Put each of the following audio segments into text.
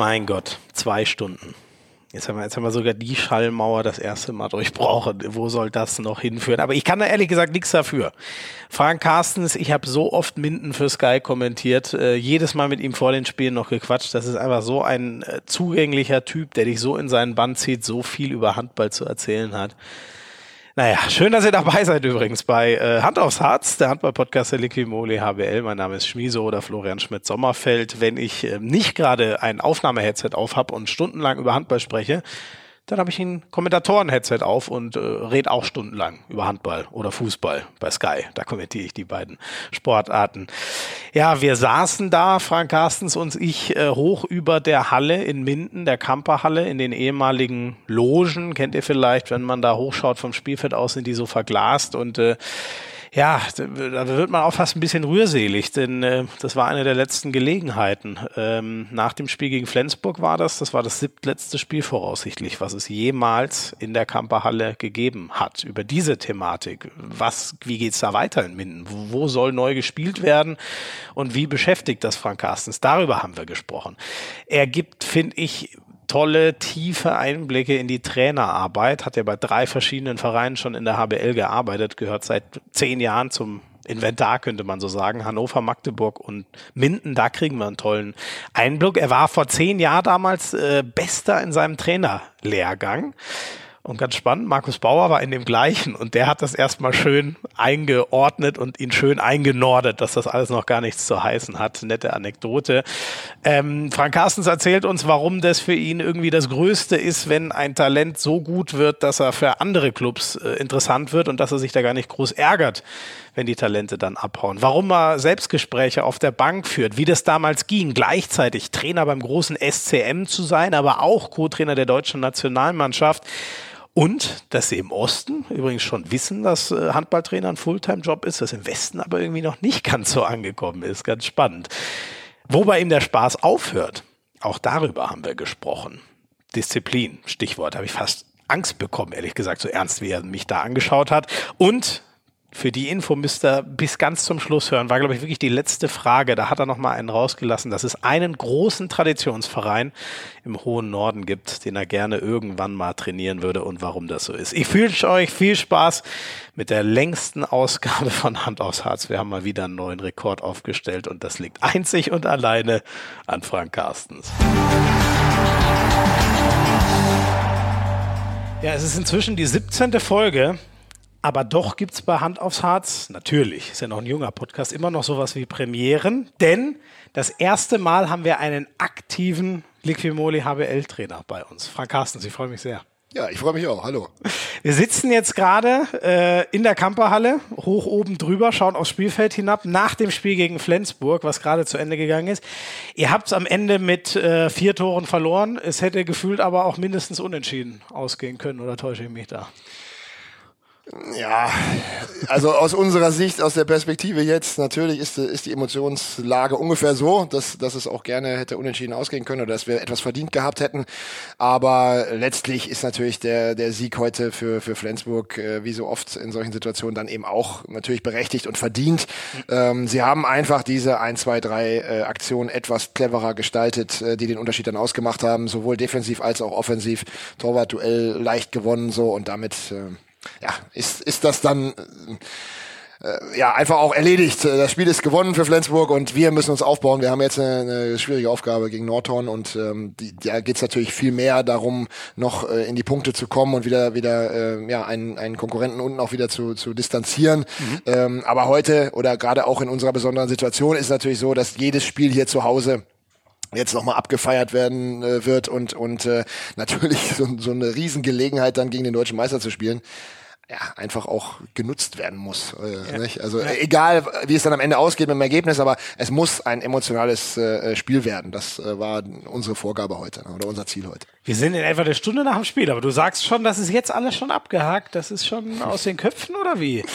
Mein Gott, zwei Stunden. Jetzt haben, wir, jetzt haben wir sogar die Schallmauer das erste Mal durchbrochen. Wo soll das noch hinführen? Aber ich kann da ehrlich gesagt nichts dafür. Frank Carstens, ich habe so oft Minden für Sky kommentiert, äh, jedes Mal mit ihm vor den Spielen noch gequatscht. Das ist einfach so ein äh, zugänglicher Typ, der dich so in seinen Band zieht, so viel über Handball zu erzählen hat. Naja, schön, dass ihr dabei seid übrigens bei äh, Hand aufs Harz, der Handball-Podcast der Liquimoli HBL. Mein Name ist Schmieso oder Florian Schmidt-Sommerfeld. Wenn ich äh, nicht gerade ein Aufnahmeheadset auf habe und stundenlang über Handball spreche, dann habe ich ein Kommentatoren-Headset auf und äh, red auch stundenlang über Handball oder Fußball bei Sky. Da kommentiere ich die beiden Sportarten. Ja, wir saßen da, Frank Carstens und ich, äh, hoch über der Halle in Minden, der Kamperhalle, in den ehemaligen Logen. Kennt ihr vielleicht, wenn man da hochschaut vom Spielfeld aus, sind die so verglast und äh, ja, da wird man auch fast ein bisschen rührselig, denn äh, das war eine der letzten Gelegenheiten. Ähm, nach dem Spiel gegen Flensburg war das, das war das siebtletzte Spiel voraussichtlich, was es jemals in der Kamperhalle gegeben hat. Über diese Thematik, was, wie geht's da weiter in Minden? Wo, wo soll neu gespielt werden und wie beschäftigt das Frank Carstens? Darüber haben wir gesprochen. Er gibt, finde ich, tolle, tiefe Einblicke in die Trainerarbeit, hat ja bei drei verschiedenen Vereinen schon in der HBL gearbeitet, gehört seit zehn Jahren zum Inventar, könnte man so sagen. Hannover, Magdeburg und Minden, da kriegen wir einen tollen Einblick. Er war vor zehn Jahren damals äh, Bester in seinem Trainerlehrgang. Und ganz spannend, Markus Bauer war in dem gleichen und der hat das erstmal schön eingeordnet und ihn schön eingenordet, dass das alles noch gar nichts zu heißen hat. Nette Anekdote. Ähm, Frank Carstens erzählt uns, warum das für ihn irgendwie das Größte ist, wenn ein Talent so gut wird, dass er für andere Clubs äh, interessant wird und dass er sich da gar nicht groß ärgert, wenn die Talente dann abhauen. Warum er Selbstgespräche auf der Bank führt, wie das damals ging, gleichzeitig Trainer beim großen SCM zu sein, aber auch Co-Trainer der deutschen Nationalmannschaft. Und dass sie im Osten übrigens schon wissen, dass äh, Handballtrainer ein Fulltime-Job ist, das im Westen aber irgendwie noch nicht ganz so angekommen ist. Ganz spannend. Wobei ihm der Spaß aufhört, auch darüber haben wir gesprochen. Disziplin, Stichwort, habe ich fast Angst bekommen, ehrlich gesagt, so ernst wie er mich da angeschaut hat. Und für die Info müsst ihr bis ganz zum Schluss hören. War, glaube ich, wirklich die letzte Frage. Da hat er noch mal einen rausgelassen, dass es einen großen Traditionsverein im hohen Norden gibt, den er gerne irgendwann mal trainieren würde und warum das so ist. Ich wünsche euch viel Spaß mit der längsten Ausgabe von Hand aufs Harz. Wir haben mal wieder einen neuen Rekord aufgestellt und das liegt einzig und alleine an Frank Carstens. Ja, es ist inzwischen die 17. Folge aber doch gibt es bei Hand aufs Harz, natürlich, ist ja noch ein junger Podcast, immer noch sowas wie Premieren. Denn das erste Mal haben wir einen aktiven Liquimoli HBL-Trainer bei uns. Frank Carstens, ich freue mich sehr. Ja, ich freue mich auch. Hallo. Wir sitzen jetzt gerade äh, in der Kamperhalle, hoch oben drüber, schauen aufs Spielfeld hinab, nach dem Spiel gegen Flensburg, was gerade zu Ende gegangen ist. Ihr habt es am Ende mit äh, vier Toren verloren. Es hätte gefühlt aber auch mindestens unentschieden ausgehen können, oder täusche ich mich da? Ja, also aus unserer Sicht, aus der Perspektive jetzt, natürlich ist, ist die Emotionslage ungefähr so, dass, dass es auch gerne hätte unentschieden ausgehen können oder dass wir etwas verdient gehabt hätten. Aber letztlich ist natürlich der, der Sieg heute für, für Flensburg, äh, wie so oft in solchen Situationen, dann eben auch natürlich berechtigt und verdient. Ähm, sie haben einfach diese 1, 2, 3 äh, Aktionen etwas cleverer gestaltet, äh, die den Unterschied dann ausgemacht haben, sowohl defensiv als auch offensiv. Torwartduell leicht gewonnen so und damit äh, ja, ist, ist das dann äh, ja einfach auch erledigt. Das Spiel ist gewonnen für Flensburg und wir müssen uns aufbauen. Wir haben jetzt eine, eine schwierige Aufgabe gegen Nordhorn und ähm, die, da geht es natürlich viel mehr darum, noch äh, in die Punkte zu kommen und wieder wieder äh, ja einen, einen Konkurrenten unten auch wieder zu, zu distanzieren. Mhm. Ähm, aber heute oder gerade auch in unserer besonderen Situation ist natürlich so, dass jedes Spiel hier zu Hause jetzt nochmal abgefeiert werden äh, wird und, und äh, natürlich so, so eine Riesengelegenheit dann gegen den deutschen Meister zu spielen ja, einfach auch genutzt werden muss. Äh, ja. nicht? Also ja. egal, wie es dann am Ende ausgeht mit dem Ergebnis, aber es muss ein emotionales äh, Spiel werden. Das äh, war unsere Vorgabe heute oder unser Ziel heute. Wir sind in etwa eine Stunde nach dem Spiel, aber du sagst schon, das ist jetzt alles schon abgehakt. Das ist schon aus den Köpfen oder wie?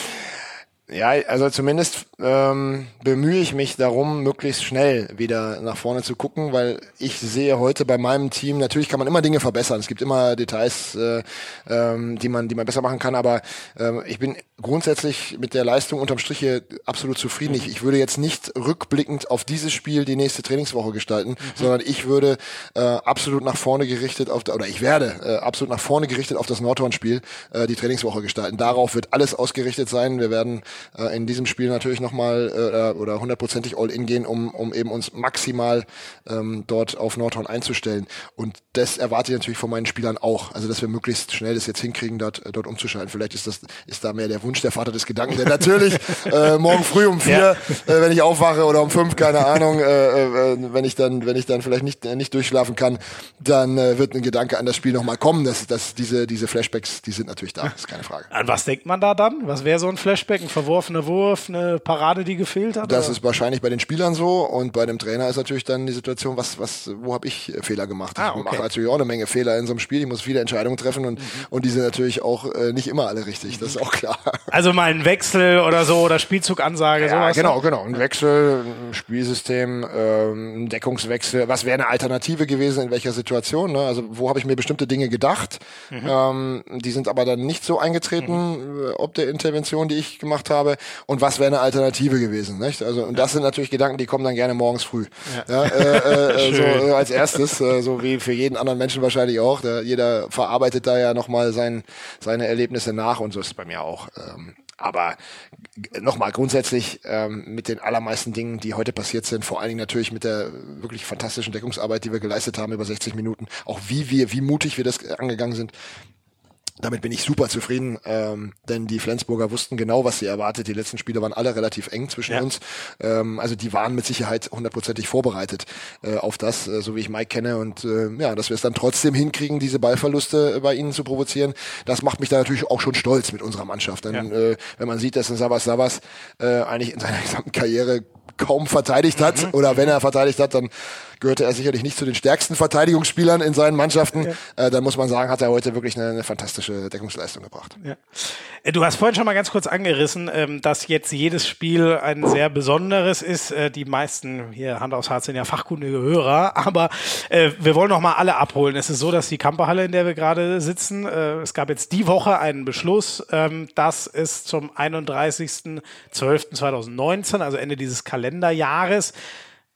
Ja, also zumindest ähm, bemühe ich mich darum, möglichst schnell wieder nach vorne zu gucken, weil ich sehe heute bei meinem Team, natürlich kann man immer Dinge verbessern. Es gibt immer Details, äh, ähm, die man, die man besser machen kann, aber ähm, ich bin grundsätzlich mit der Leistung unterm Strich hier absolut zufrieden. Ich, ich würde jetzt nicht rückblickend auf dieses Spiel die nächste Trainingswoche gestalten, mhm. sondern ich würde äh, absolut nach vorne gerichtet auf, oder ich werde äh, absolut nach vorne gerichtet auf das Nordhorn-Spiel äh, die Trainingswoche gestalten. Darauf wird alles ausgerichtet sein. Wir werden äh, in diesem Spiel natürlich nochmal äh, oder hundertprozentig all in gehen, um, um eben uns maximal ähm, dort auf Nordhorn einzustellen. Und das erwarte ich natürlich von meinen Spielern auch. Also, dass wir möglichst schnell das jetzt hinkrigen, dort, äh, dort umzuschalten. Vielleicht ist das, ist da mehr der Wunsch der Vater des Gedanken, der natürlich äh, morgen früh um vier, ja. äh, wenn ich aufwache oder um fünf, keine Ahnung, äh, äh, wenn ich dann, wenn ich dann vielleicht nicht, nicht durchschlafen kann, dann äh, wird ein Gedanke an das Spiel nochmal kommen. dass, dass diese, diese Flashbacks, die sind natürlich da, ist keine Frage. An was denkt man da dann? Was wäre so ein Flashback? Ein verworfener Wurf, eine Parade, die gefehlt hat? Das oder? ist wahrscheinlich bei den Spielern so und bei dem Trainer ist natürlich dann die Situation, was, was, wo habe ich Fehler gemacht? Ah, okay. Ich mache natürlich auch eine Menge Fehler in so einem Spiel. Ich muss viele Entscheidungen treffen und, mhm. und die sind natürlich auch äh, nicht immer alle richtig. Das ist auch klar. Also mal ein Wechsel oder so oder Spielzugansage, ja, sowas? Genau, genau. Ein Wechsel, ein Spielsystem, ähm, ein Deckungswechsel. Was wäre eine Alternative gewesen, in welcher Situation? Ne? Also wo habe ich mir bestimmte Dinge gedacht? Mhm. Ähm, die sind aber dann nicht so eingetreten, mhm. ob der Intervention, die ich gemacht habe. Und was wäre eine Alternative gewesen? Nicht? Also und das sind natürlich Gedanken, die kommen dann gerne morgens früh. Ja. ja äh, äh, so äh, als erstes, äh, so wie für jeden anderen Menschen wahrscheinlich auch. Der, jeder verarbeitet da ja nochmal sein, seine Erlebnisse nach und so ist es bei mir auch. Ähm, aber nochmal grundsätzlich ähm, mit den allermeisten Dingen, die heute passiert sind, vor allen Dingen natürlich mit der wirklich fantastischen Deckungsarbeit, die wir geleistet haben über 60 Minuten, auch wie wir, wie mutig wir das angegangen sind, damit bin ich super zufrieden, ähm, denn die Flensburger wussten genau, was sie erwartet. Die letzten Spiele waren alle relativ eng zwischen ja. uns. Ähm, also die waren mit Sicherheit hundertprozentig vorbereitet äh, auf das, äh, so wie ich Mike kenne. Und äh, ja, dass wir es dann trotzdem hinkriegen, diese Ballverluste bei ihnen zu provozieren, das macht mich da natürlich auch schon stolz mit unserer Mannschaft. Denn ja. äh, wenn man sieht, dass ein Savas Savas äh, eigentlich in seiner gesamten Karriere kaum verteidigt hat mhm. oder wenn er verteidigt hat, dann gehörte er sicherlich nicht zu den stärksten Verteidigungsspielern in seinen Mannschaften. Ja. Äh, dann muss man sagen, hat er heute wirklich eine, eine fantastische Deckungsleistung gebracht. Ja. Äh, du hast vorhin schon mal ganz kurz angerissen, ähm, dass jetzt jedes Spiel ein sehr besonderes ist. Äh, die meisten hier Hand aufs Herz sind ja fachkundige Hörer, aber äh, wir wollen noch mal alle abholen. Es ist so, dass die Kamperhalle, in der wir gerade sitzen, äh, es gab jetzt die Woche einen Beschluss, ähm, dass es zum 31.12.2019, also Ende dieses Kalenderjahres,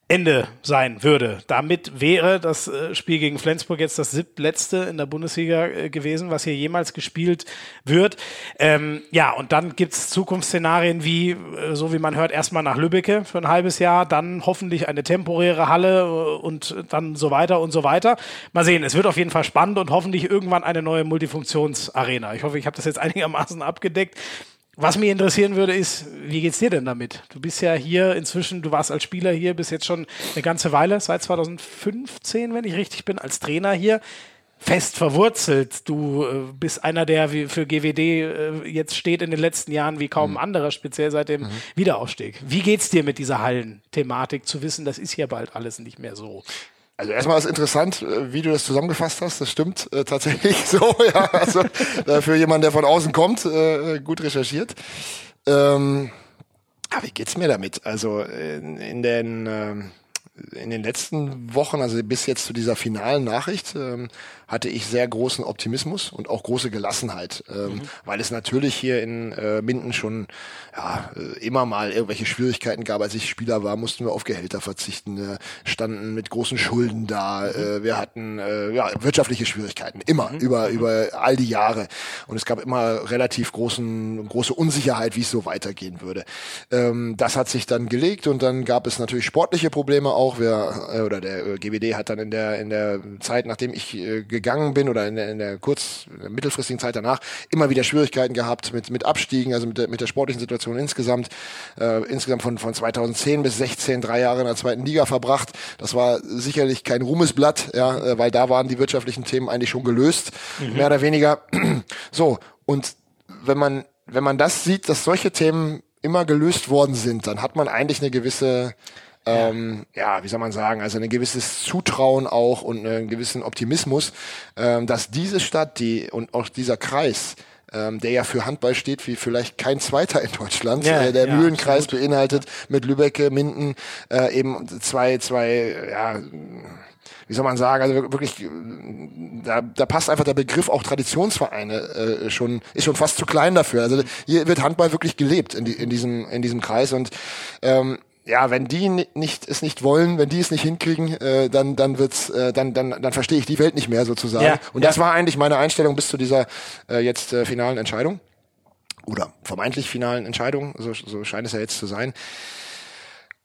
Ende sein würde. Damit wäre das äh, Spiel gegen Flensburg jetzt das siebtletzte in der Bundesliga äh, gewesen, was hier jemals gespielt wird. Ähm, ja, und dann gibt's Zukunftsszenarien wie, äh, so wie man hört, erstmal nach Lübbecke für ein halbes Jahr, dann hoffentlich eine temporäre Halle und dann so weiter und so weiter. Mal sehen, es wird auf jeden Fall spannend und hoffentlich irgendwann eine neue Multifunktionsarena. Ich hoffe, ich habe das jetzt einigermaßen abgedeckt. Was mich interessieren würde, ist, wie geht's dir denn damit? Du bist ja hier inzwischen, du warst als Spieler hier, bist jetzt schon eine ganze Weile, seit 2015, wenn ich richtig bin, als Trainer hier fest verwurzelt. Du äh, bist einer, der für GWD äh, jetzt steht in den letzten Jahren wie kaum mhm. ein anderer, speziell seit dem mhm. Wiederaufstieg. Wie geht's dir mit dieser Hallenthematik, zu wissen, das ist hier bald alles nicht mehr so? Also erstmal ist interessant, äh, wie du das zusammengefasst hast. Das stimmt äh, tatsächlich so. Ja, also äh, für jemanden, der von außen kommt, äh, gut recherchiert. Ähm, aber wie geht's mir damit? Also in, in den ähm, in den letzten Wochen, also bis jetzt zu dieser finalen Nachricht, ähm, hatte ich sehr großen Optimismus und auch große Gelassenheit, ähm, mhm. weil es natürlich hier in äh, Minden schon ja, äh, immer mal irgendwelche Schwierigkeiten gab. Als ich Spieler war, mussten wir auf Gehälter verzichten, äh, standen mit großen Schulden da. Mhm. Äh, wir hatten äh, ja, wirtschaftliche Schwierigkeiten, immer, mhm. über, mhm. über all die Jahre. Und es gab immer relativ großen, große Unsicherheit, wie es so weitergehen würde. Ähm, das hat sich dann gelegt und dann gab es natürlich sportliche Probleme auch. Wir, äh, oder der äh, GBD hat dann in der, in der Zeit, nachdem ich äh, gegangen bin oder in der, in der kurz, in der mittelfristigen Zeit danach immer wieder Schwierigkeiten gehabt mit, mit Abstiegen, also mit der, mit der sportlichen Situation insgesamt. Äh, insgesamt von, von 2010 bis 16 drei Jahre in der zweiten Liga verbracht. Das war sicherlich kein Ruhmesblatt, ja, äh, weil da waren die wirtschaftlichen Themen eigentlich schon gelöst, mhm. mehr oder weniger. so, und wenn man, wenn man das sieht, dass solche Themen immer gelöst worden sind, dann hat man eigentlich eine gewisse ähm, ja, wie soll man sagen, also ein gewisses Zutrauen auch und einen gewissen Optimismus, ähm, dass diese Stadt, die und auch dieser Kreis ähm, der ja für Handball steht wie vielleicht kein zweiter in Deutschland. Ja, äh, der ja, Mühlenkreis absolut. beinhaltet mit Lübbecke, Minden äh, eben zwei, zwei, ja, wie soll man sagen, also wirklich, da, da passt einfach der Begriff auch Traditionsvereine äh, schon, ist schon fast zu klein dafür. Also hier wird Handball wirklich gelebt in, die, in diesem, in diesem Kreis und ähm, ja, wenn die nicht es nicht wollen, wenn die es nicht hinkriegen, äh, dann dann wird's, äh, dann dann dann verstehe ich die Welt nicht mehr sozusagen. Ja, und das war eigentlich meine Einstellung bis zu dieser äh, jetzt äh, finalen Entscheidung oder vermeintlich finalen Entscheidung. So, so scheint es ja jetzt zu sein.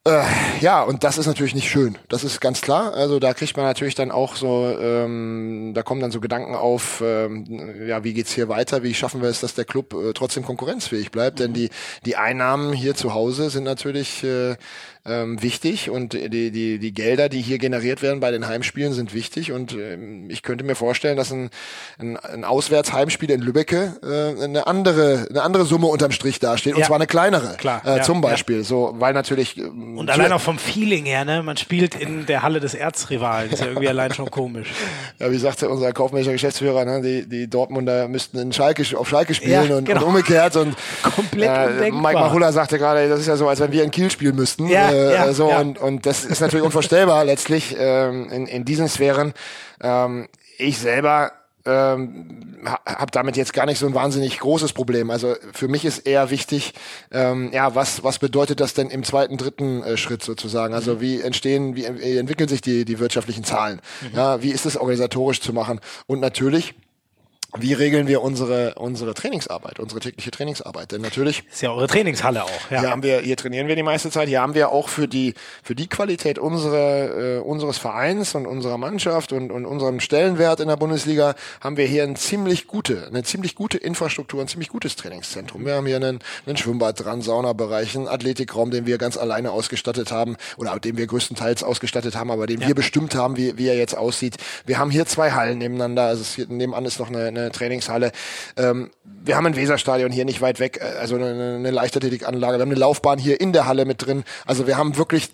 Äh, ja, und das ist natürlich nicht schön. Das ist ganz klar. Also da kriegt man natürlich dann auch so, ähm, da kommen dann so Gedanken auf, ähm, ja, wie geht's hier weiter? Wie schaffen wir es, dass der Club äh, trotzdem konkurrenzfähig bleibt? Mhm. Denn die die Einnahmen hier zu Hause sind natürlich äh, ähm, wichtig und die, die, die Gelder, die hier generiert werden bei den Heimspielen, sind wichtig und ähm, ich könnte mir vorstellen, dass ein, ein, ein Auswärtsheimspiel in Lübbecke äh, eine andere eine andere Summe unterm Strich dasteht und zwar eine kleinere, Klar, äh, ja, zum Beispiel, ja. so weil natürlich ähm, und allein auch vom Feeling her, ne, man spielt in der Halle des Erzrivalen, ist ja irgendwie allein schon komisch. Ja, wie sagte unser kaufmännischer Geschäftsführer, ne, die die Dortmunder müssten in Schalke auf Schalke spielen ja, und, genau. und, umgekehrt und komplett äh, undenkbar. Mike Machulla sagte gerade, das ist ja so, als wenn wir in Kiel spielen müssten. Ja, äh, ja, so ja. und und das ist natürlich unvorstellbar letztlich ähm, in in diesen Sphären. Ähm, ich selber ähm, habe damit jetzt gar nicht so ein wahnsinnig großes Problem. Also für mich ist eher wichtig, ähm, ja, was was bedeutet das denn im zweiten, dritten äh, Schritt sozusagen? Also mhm. wie entstehen, wie, wie entwickeln sich die die wirtschaftlichen Zahlen? Mhm. Ja, wie ist es organisatorisch zu machen? Und natürlich wie regeln wir unsere unsere Trainingsarbeit, unsere tägliche Trainingsarbeit? Denn natürlich ist ja eure Trainingshalle auch. Ja. Hier haben wir, hier trainieren wir die meiste Zeit. Hier haben wir auch für die für die Qualität unserer äh, unseres Vereins und unserer Mannschaft und, und unserem Stellenwert in der Bundesliga haben wir hier ein ziemlich gute, eine ziemlich gute Infrastruktur, ein ziemlich gutes Trainingszentrum. Wir haben hier einen, einen Schwimmbad dran, Saunabereich, einen Athletikraum, den wir ganz alleine ausgestattet haben oder den wir größtenteils ausgestattet haben, aber den ja. wir bestimmt haben, wie, wie er jetzt aussieht. Wir haben hier zwei Hallen nebeneinander. Also es hier, nebenan ist noch eine, eine Trainingshalle. Ähm, wir haben ein Weserstadion hier nicht weit weg, äh, also eine, eine Leichtathletikanlage. Wir haben eine Laufbahn hier in der Halle mit drin. Also wir haben wirklich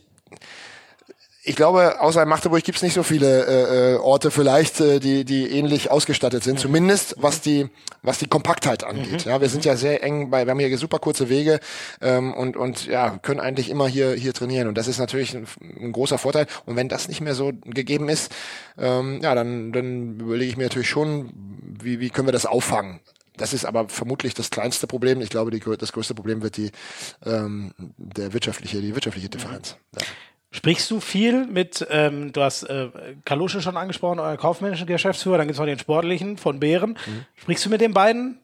ich glaube, außer in Magdeburg gibt es nicht so viele äh, äh, Orte vielleicht, äh, die, die ähnlich ausgestattet sind. Zumindest was die, was die Kompaktheit angeht. Mhm. Ja, wir sind ja sehr eng bei, wir haben hier super kurze Wege ähm, und, und ja, können eigentlich immer hier, hier trainieren. Und das ist natürlich ein, ein großer Vorteil. Und wenn das nicht mehr so gegeben ist, ähm, ja, dann, dann überlege ich mir natürlich schon, wie, wie können wir das auffangen. Das ist aber vermutlich das kleinste Problem. Ich glaube, die, das größte Problem wird die ähm, der wirtschaftliche, die wirtschaftliche Differenz. Ja. Sprichst du viel mit, ähm, du hast äh, Kalusche schon angesprochen, euren kaufmännischen Geschäftsführer, dann gibt es noch den sportlichen von Bären. Mhm. Sprichst du mit den beiden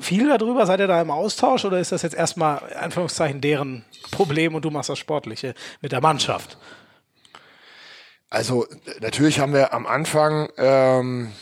viel darüber? Seid ihr da im Austausch oder ist das jetzt erstmal, Anführungszeichen, deren Problem und du machst das Sportliche mit der Mannschaft? Also natürlich haben wir am Anfang ähm,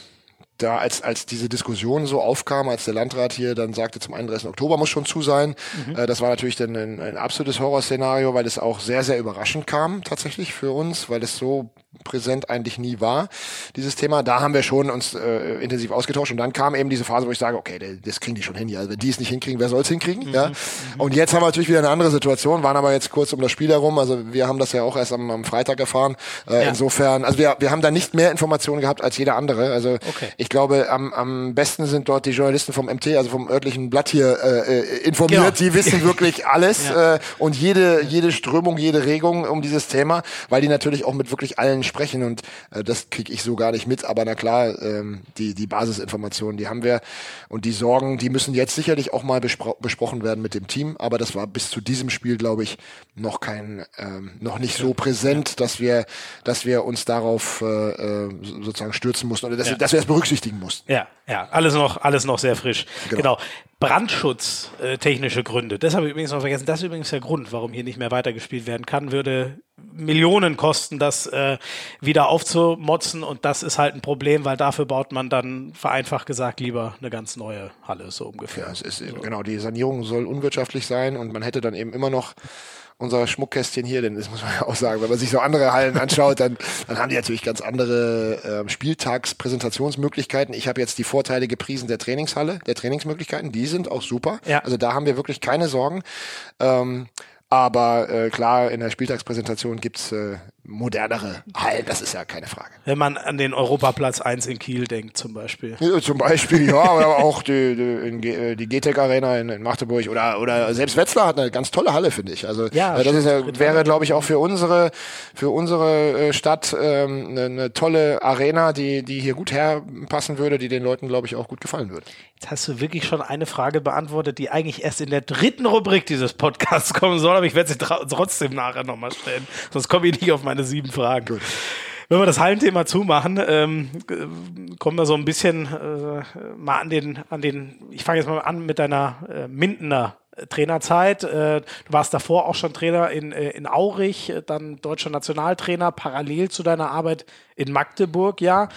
da als, als diese Diskussion so aufkam, als der Landrat hier dann sagte, zum 31. Oktober muss schon zu sein, mhm. äh, das war natürlich dann ein, ein absolutes Horrorszenario, weil es auch sehr, sehr überraschend kam tatsächlich für uns, weil es so präsent eigentlich nie war, dieses Thema. Da haben wir schon uns äh, intensiv ausgetauscht und dann kam eben diese Phase, wo ich sage, okay, das kriegen die schon hin. Ja. Also wenn die es nicht hinkriegen, wer soll es hinkriegen? Mhm. Ja? Mhm. Und jetzt haben wir natürlich wieder eine andere Situation, waren aber jetzt kurz um das Spiel herum. Also wir haben das ja auch erst am, am Freitag erfahren. Äh, ja. Insofern, also wir, wir haben da nicht mehr Informationen gehabt als jeder andere. Also okay. ich glaube, am, am besten sind dort die Journalisten vom MT, also vom örtlichen Blatt hier äh, äh informiert. Genau. Die wissen wirklich alles ja. äh, und jede, jede Strömung, jede Regung um dieses Thema, weil die natürlich auch mit wirklich allen sprechen und äh, das kriege ich so gar nicht mit. Aber na klar, ähm, die, die Basisinformationen, die haben wir und die Sorgen, die müssen jetzt sicherlich auch mal bespro besprochen werden mit dem Team. Aber das war bis zu diesem Spiel, glaube ich, noch kein, ähm, noch nicht so präsent, dass wir, dass wir uns darauf äh, äh sozusagen stürzen mussten oder dass, ja. dass wir es berücksichtigen mussten. Ja, ja, alles noch, alles noch sehr frisch. Genau. genau. Brandschutz, äh, technische Gründe. Das habe ich übrigens noch vergessen. Das ist übrigens der Grund, warum hier nicht mehr weitergespielt werden kann. Würde Millionen kosten, das äh, wieder aufzumotzen. Und das ist halt ein Problem, weil dafür baut man dann vereinfacht gesagt lieber eine ganz neue Halle, so ungefähr. Ja, es ist, so. genau, die Sanierung soll unwirtschaftlich sein und man hätte dann eben immer noch unser Schmuckkästchen hier, denn das muss man ja auch sagen, wenn man sich so andere Hallen anschaut, dann, dann haben die natürlich ganz andere äh, Spieltagspräsentationsmöglichkeiten. Ich habe jetzt die Vorteile gepriesen der Trainingshalle, der Trainingsmöglichkeiten, die sind auch super. Ja. Also da haben wir wirklich keine Sorgen. Ähm, aber äh, klar, in der Spieltagspräsentation gibt's äh, modernere Hallen, das ist ja keine Frage. Wenn man an den Europaplatz 1 in Kiel denkt zum Beispiel. Ja, zum Beispiel, ja, aber auch die, die, äh, die GTEC Arena in, in, Magdeburg oder, oder selbst Wetzlar hat eine ganz tolle Halle, finde ich. Also ja, das ist ja, wäre, glaube ich, auch für unsere, für unsere äh, Stadt ähm, eine, eine tolle Arena, die, die hier gut herpassen würde, die den Leuten, glaube ich, auch gut gefallen würde. Jetzt hast du wirklich schon eine Frage beantwortet, die eigentlich erst in der dritten Rubrik dieses Podcasts kommen soll, aber ich werde sie trotzdem nachher nochmal stellen. Sonst komme ich nicht auf meine sieben Fragen. Gut. Wenn wir das Hallenthema zumachen, ähm, kommen wir so ein bisschen äh, mal an den, an den, ich fange jetzt mal an mit deiner äh, Mindener Trainerzeit. Äh, du warst davor auch schon Trainer in, äh, in Aurich, dann deutscher Nationaltrainer, parallel zu deiner Arbeit in Magdeburg, ja.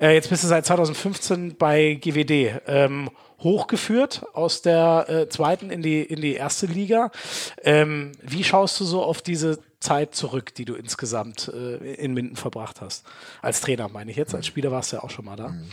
Äh, jetzt bist du seit 2015 bei GWD. Ähm, hochgeführt aus der äh, zweiten in die, in die erste Liga. Ähm, wie schaust du so auf diese Zeit zurück, die du insgesamt äh, in Minden verbracht hast? Als Trainer meine ich jetzt, als Spieler warst du ja auch schon mal da. Mhm.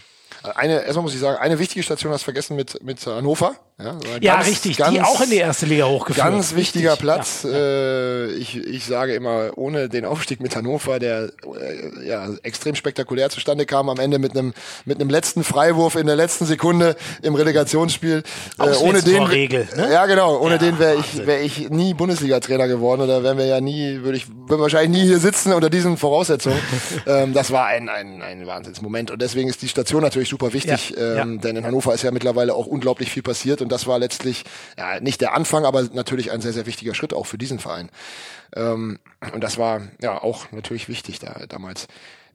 Eine, erstmal muss ich sagen, eine wichtige Station hast du vergessen mit, mit Hannover. Ja, ja ganz, richtig, ganz, die auch in die erste Liga hochgeführt. Ganz wichtiger richtig, Platz. Ja, Äh, ich, ich sage immer, ohne den Aufstieg mit Hannover, der äh, ja extrem spektakulär zustande kam, am Ende mit einem mit einem letzten Freiwurf in der letzten Sekunde im Relegationsspiel. Äh, ohne den, Regel, ne? ja genau, ohne ja, den wäre ich wäre ich nie Bundesliga-Trainer geworden oder wären wir ja nie, würde ich würd wahrscheinlich nie hier sitzen unter diesen Voraussetzungen. ähm, das war ein ein ein Wahnsinnsmoment und deswegen ist die Station natürlich super wichtig, ja, ähm, denn in Hannover ist ja mittlerweile auch unglaublich viel passiert und das war letztlich ja, nicht der Anfang, aber natürlich ein sehr, sehr wichtiger Schritt auch für diesen Verein. Ähm, und das war ja auch natürlich wichtig da damals.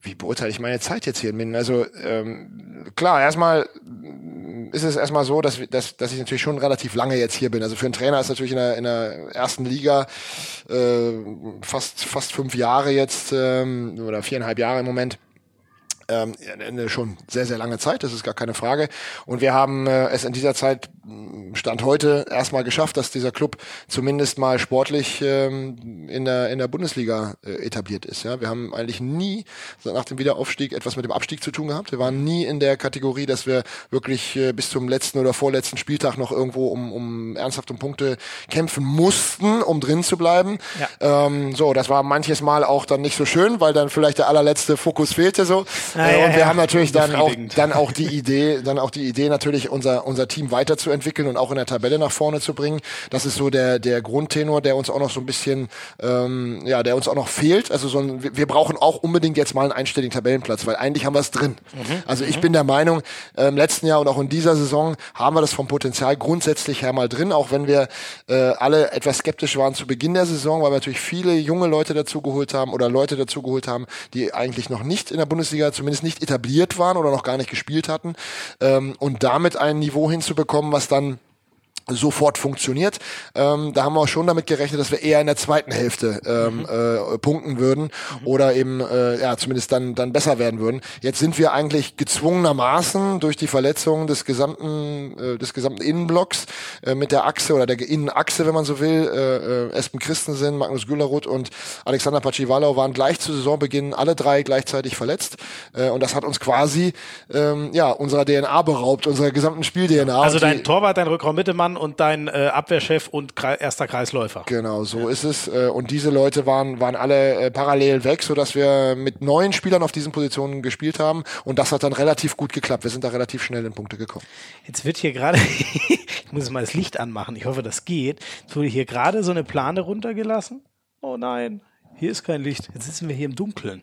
Wie beurteile ich meine Zeit jetzt hier in Minden? Also ähm, klar, erstmal ist es erstmal so, dass, dass, dass ich natürlich schon relativ lange jetzt hier bin. Also für einen Trainer ist natürlich in der, in der ersten Liga äh, fast, fast fünf Jahre jetzt ähm, oder viereinhalb Jahre im Moment ähm, schon sehr, sehr lange Zeit, das ist gar keine Frage. Und wir haben äh, es in dieser Zeit, Stand heute, erstmal geschafft, dass dieser Club zumindest mal sportlich ähm, in, der, in der Bundesliga äh, etabliert ist. Ja? Wir haben eigentlich nie nach dem Wiederaufstieg etwas mit dem Abstieg zu tun gehabt. Wir waren nie in der Kategorie, dass wir wirklich äh, bis zum letzten oder vorletzten Spieltag noch irgendwo um, um ernsthaft um Punkte kämpfen mussten, um drin zu bleiben. Ja. Ähm, so, das war manches Mal auch dann nicht so schön, weil dann vielleicht der allerletzte Fokus fehlte so. Ah, äh, ja, und wir ja. haben natürlich dann auch, dann auch die Idee, dann auch die Idee natürlich unser, unser Team weiterzuentwickeln und auch in der Tabelle nach vorne zu bringen. Das ist so der, der Grundtenor, der uns auch noch so ein bisschen, ähm, ja, der uns auch noch fehlt. Also so ein, wir brauchen auch unbedingt jetzt mal einen einstelligen Tabellenplatz, weil eigentlich haben wir es drin. Mhm. Also ich mhm. bin der Meinung, äh, im letzten Jahr und auch in dieser Saison haben wir das vom Potenzial grundsätzlich her mal drin, auch wenn wir äh, alle etwas skeptisch waren zu Beginn der Saison, weil wir natürlich viele junge Leute dazugeholt haben oder Leute dazugeholt haben, die eigentlich noch nicht in der Bundesliga zumindest nicht etabliert waren oder noch gar nicht gespielt hatten ähm, und damit ein Niveau hinzubekommen, was dann sofort funktioniert. Ähm, da haben wir auch schon damit gerechnet, dass wir eher in der zweiten Hälfte ähm, mhm. äh, punkten würden mhm. oder eben äh, ja zumindest dann dann besser werden würden. Jetzt sind wir eigentlich gezwungenermaßen durch die Verletzung des gesamten äh, des gesamten Innenblocks äh, mit der Achse oder der Innenachse, wenn man so will, äh, äh, Espen Christensen, Magnus Gülleroth und Alexander Pacivalau waren gleich zu Saisonbeginn alle drei gleichzeitig verletzt äh, und das hat uns quasi ähm, ja unserer DNA beraubt, unserer gesamten Spiel-DNA. Also dein Torwart, dein Rückraum-Mittemann und dein äh, Abwehrchef und Kre erster Kreisläufer. Genau, so ja. ist es. Äh, und diese Leute waren, waren alle äh, parallel weg, sodass wir mit neun Spielern auf diesen Positionen gespielt haben. Und das hat dann relativ gut geklappt. Wir sind da relativ schnell in Punkte gekommen. Jetzt wird hier gerade, ich muss mal das Licht anmachen, ich hoffe, das geht. Jetzt wurde hier gerade so eine Plane runtergelassen. Oh nein, hier ist kein Licht. Jetzt sitzen wir hier im Dunkeln.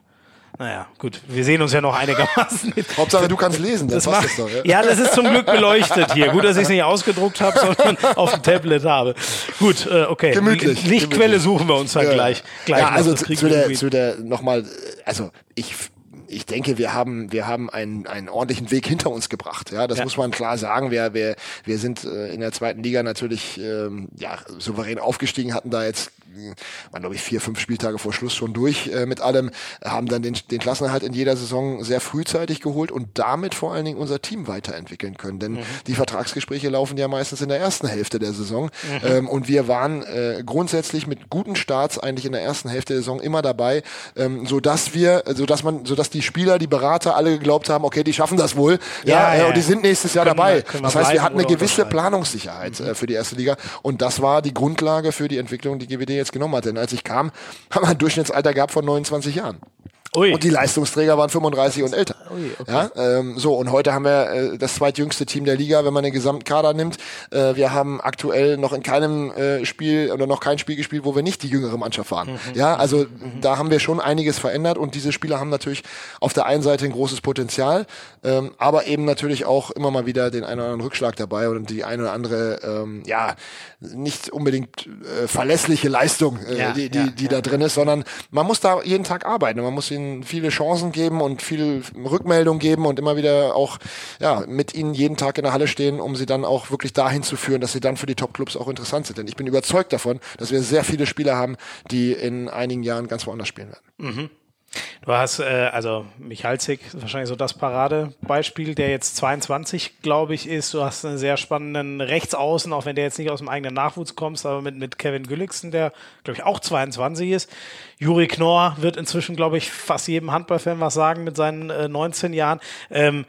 Naja, gut, wir sehen uns ja noch einigermaßen. Hauptsache, du kannst lesen, das, macht, das doch, ja? ja? das ist zum Glück beleuchtet hier. Gut, dass ich es nicht ausgedruckt habe, sondern auf dem Tablet habe. Gut, äh, okay. Gemütlich. Lichtquelle gemütlich. suchen wir uns dann ja. gleich. gleich ja, also zu, zu der, zu der nochmal, also ich ich denke, wir haben, wir haben einen, einen ordentlichen Weg hinter uns gebracht. Ja, das ja. muss man klar sagen. Wir, wir, wir sind äh, in der zweiten Liga natürlich ähm, ja, souverän aufgestiegen, hatten da jetzt waren glaube ich vier, fünf Spieltage vor Schluss schon durch äh, mit allem, haben dann den, den Klassenerhalt in jeder Saison sehr frühzeitig geholt und damit vor allen Dingen unser Team weiterentwickeln können. Denn mhm. die Vertragsgespräche laufen ja meistens in der ersten Hälfte der Saison. Mhm. Ähm, und wir waren äh, grundsätzlich mit guten Starts eigentlich in der ersten Hälfte der Saison immer dabei, ähm, so dass wir, so dass man, so dass die Spieler, die Berater alle geglaubt haben, okay, die schaffen das wohl. Ja, ja, ja. und die sind nächstes Jahr können dabei. Wir, das heißt, wir hatten eine gewisse Planungssicherheit mhm. äh, für die erste Liga und das war die Grundlage für die Entwicklung, die GWD jetzt genommen hat. Denn als ich kam, haben wir ein Durchschnittsalter gehabt von 29 Jahren. Ui. Und die Leistungsträger waren 35 und älter. Ui, okay. Ja, ähm, so und heute haben wir äh, das zweitjüngste Team der Liga, wenn man den gesamten Kader nimmt. Äh, wir haben aktuell noch in keinem äh, Spiel oder noch kein Spiel gespielt, wo wir nicht die jüngere Mannschaft waren. Mhm. Ja, also da haben wir schon einiges verändert und diese Spieler haben natürlich auf der einen Seite ein großes Potenzial, ähm, aber eben natürlich auch immer mal wieder den einen oder anderen Rückschlag dabei und die eine oder andere ähm, ja nicht unbedingt äh, verlässliche Leistung, äh, Ja, die, die, ja, die da drin ist, sondern man muss da jeden Tag arbeiten und man muss ihnen viele Chancen geben und viel Rückmeldung geben und immer wieder auch ja, mit ihnen jeden Tag in der Halle stehen, um sie dann auch wirklich dahin zu führen, dass sie dann für die Top-Clubs auch interessant sind. Denn ich bin überzeugt davon, dass wir sehr viele Spieler haben, die in einigen Jahren ganz woanders spielen werden. Du hast, äh, also Michalzik ist wahrscheinlich so das Paradebeispiel, der jetzt 22, glaube ich, ist. Du hast einen sehr spannenden Rechtsaußen, auch wenn der jetzt nicht aus dem eigenen Nachwuchs kommt, aber mit, mit Kevin Gülliksen, der, glaube ich, auch 22 ist. Juri Knorr wird inzwischen, glaube ich, fast jedem Handballfan was sagen mit seinen äh, 19 Jahren. Ähm,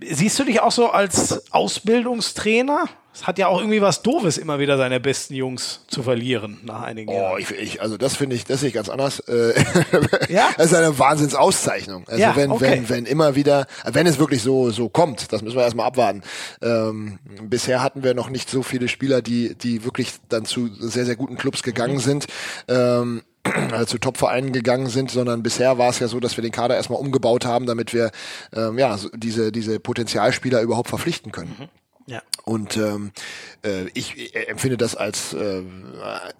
siehst du dich auch so als Ausbildungstrainer? Es hat ja auch irgendwie was Doofes, immer wieder seine besten Jungs zu verlieren nach einigen Oh, Jahren. ich, ich, also das finde ich, das sehe ich ganz anders. Äh, Ja? Das ist eine Wahnsinnsauszeichnung. Also Ja, wenn, okay. wenn, wenn immer wieder, wenn es wirklich so, so kommt, das müssen wir erstmal abwarten. Ähm, bisher hatten wir noch nicht so viele Spieler, die, die wirklich dann zu sehr, sehr guten Clubs gegangen Mhm. sind. Ähm, also zu Top-Vereinen gegangen sind, sondern bisher war es ja so, dass wir den Kader erstmal umgebaut haben, damit wir ähm, ja diese diese Potenzialspieler überhaupt verpflichten können. Ja. Und ähm, äh, ich äh, empfinde das als äh,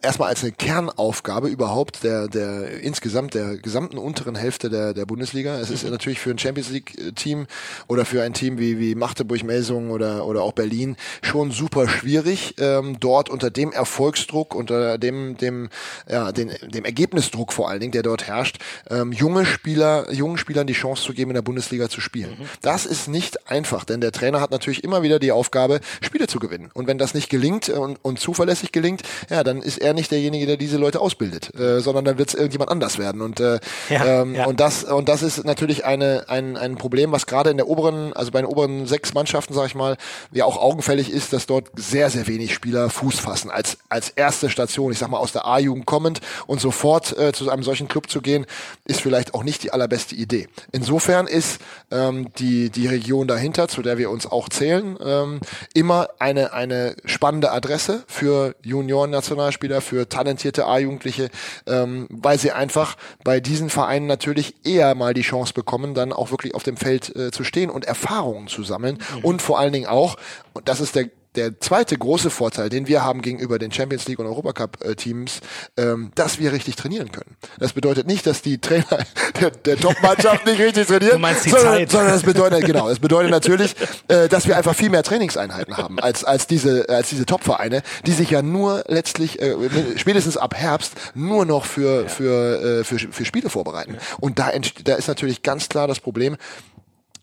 erstmal als eine Kernaufgabe überhaupt der der insgesamt der gesamten unteren Hälfte der der Bundesliga. Es ist natürlich für ein Champions League Team oder für ein Team wie wie Magdeburg, Melsungen oder oder auch Berlin schon super schwierig ähm, dort unter dem Erfolgsdruck unter dem dem ja den, dem Ergebnisdruck vor allen Dingen, der dort herrscht, ähm, junge Spieler jungen Spielern die Chance zu geben in der Bundesliga zu spielen. Das ist nicht einfach, denn der Trainer hat natürlich immer wieder die Aufgabe Spiele zu gewinnen. Und wenn das nicht gelingt und, und zuverlässig gelingt, ja, dann ist er nicht derjenige, der diese Leute ausbildet, äh, sondern dann wird es irgendjemand anders werden. Und, äh, Ja, ähm, ja. und das und das ist natürlich eine, ein, ein Problem, was gerade in der oberen, also bei den oberen sechs Mannschaften, sag ich mal, ja auch augenfällig ist, dass dort sehr, sehr wenig Spieler Fuß fassen. Als, als erste Station, ich sag mal, aus der A-Jugend kommend und sofort äh, zu einem solchen Club zu gehen, ist vielleicht auch nicht die allerbeste Idee. Insofern ist ähm, die, die Region dahinter, zu der wir uns auch zählen, ähm, immer eine, eine spannende Adresse für Junioren-Nationalspieler, für talentierte A-Jugendliche, ähm, weil sie einfach bei diesen Vereinen natürlich eher mal die Chance bekommen, dann auch wirklich auf dem Feld äh, zu stehen und Erfahrungen zu sammeln und vor allen Dingen auch, und das ist der der zweite große Vorteil, den wir haben gegenüber den Champions League und Europacup äh, Teams, ähm, dass wir richtig trainieren können. Das bedeutet nicht, dass die Trainer der, der Top-Mannschaft nicht richtig trainieren, Du meinst die sondern, sondern das bedeutet genau, das bedeutet natürlich, äh, dass wir einfach viel mehr Trainingseinheiten haben als als diese als diese Top-Vereine, die sich ja nur letztlich äh, spätestens ab Herbst nur noch für für äh, für, für Spiele vorbereiten. Und da da ist natürlich ganz klar das Problem,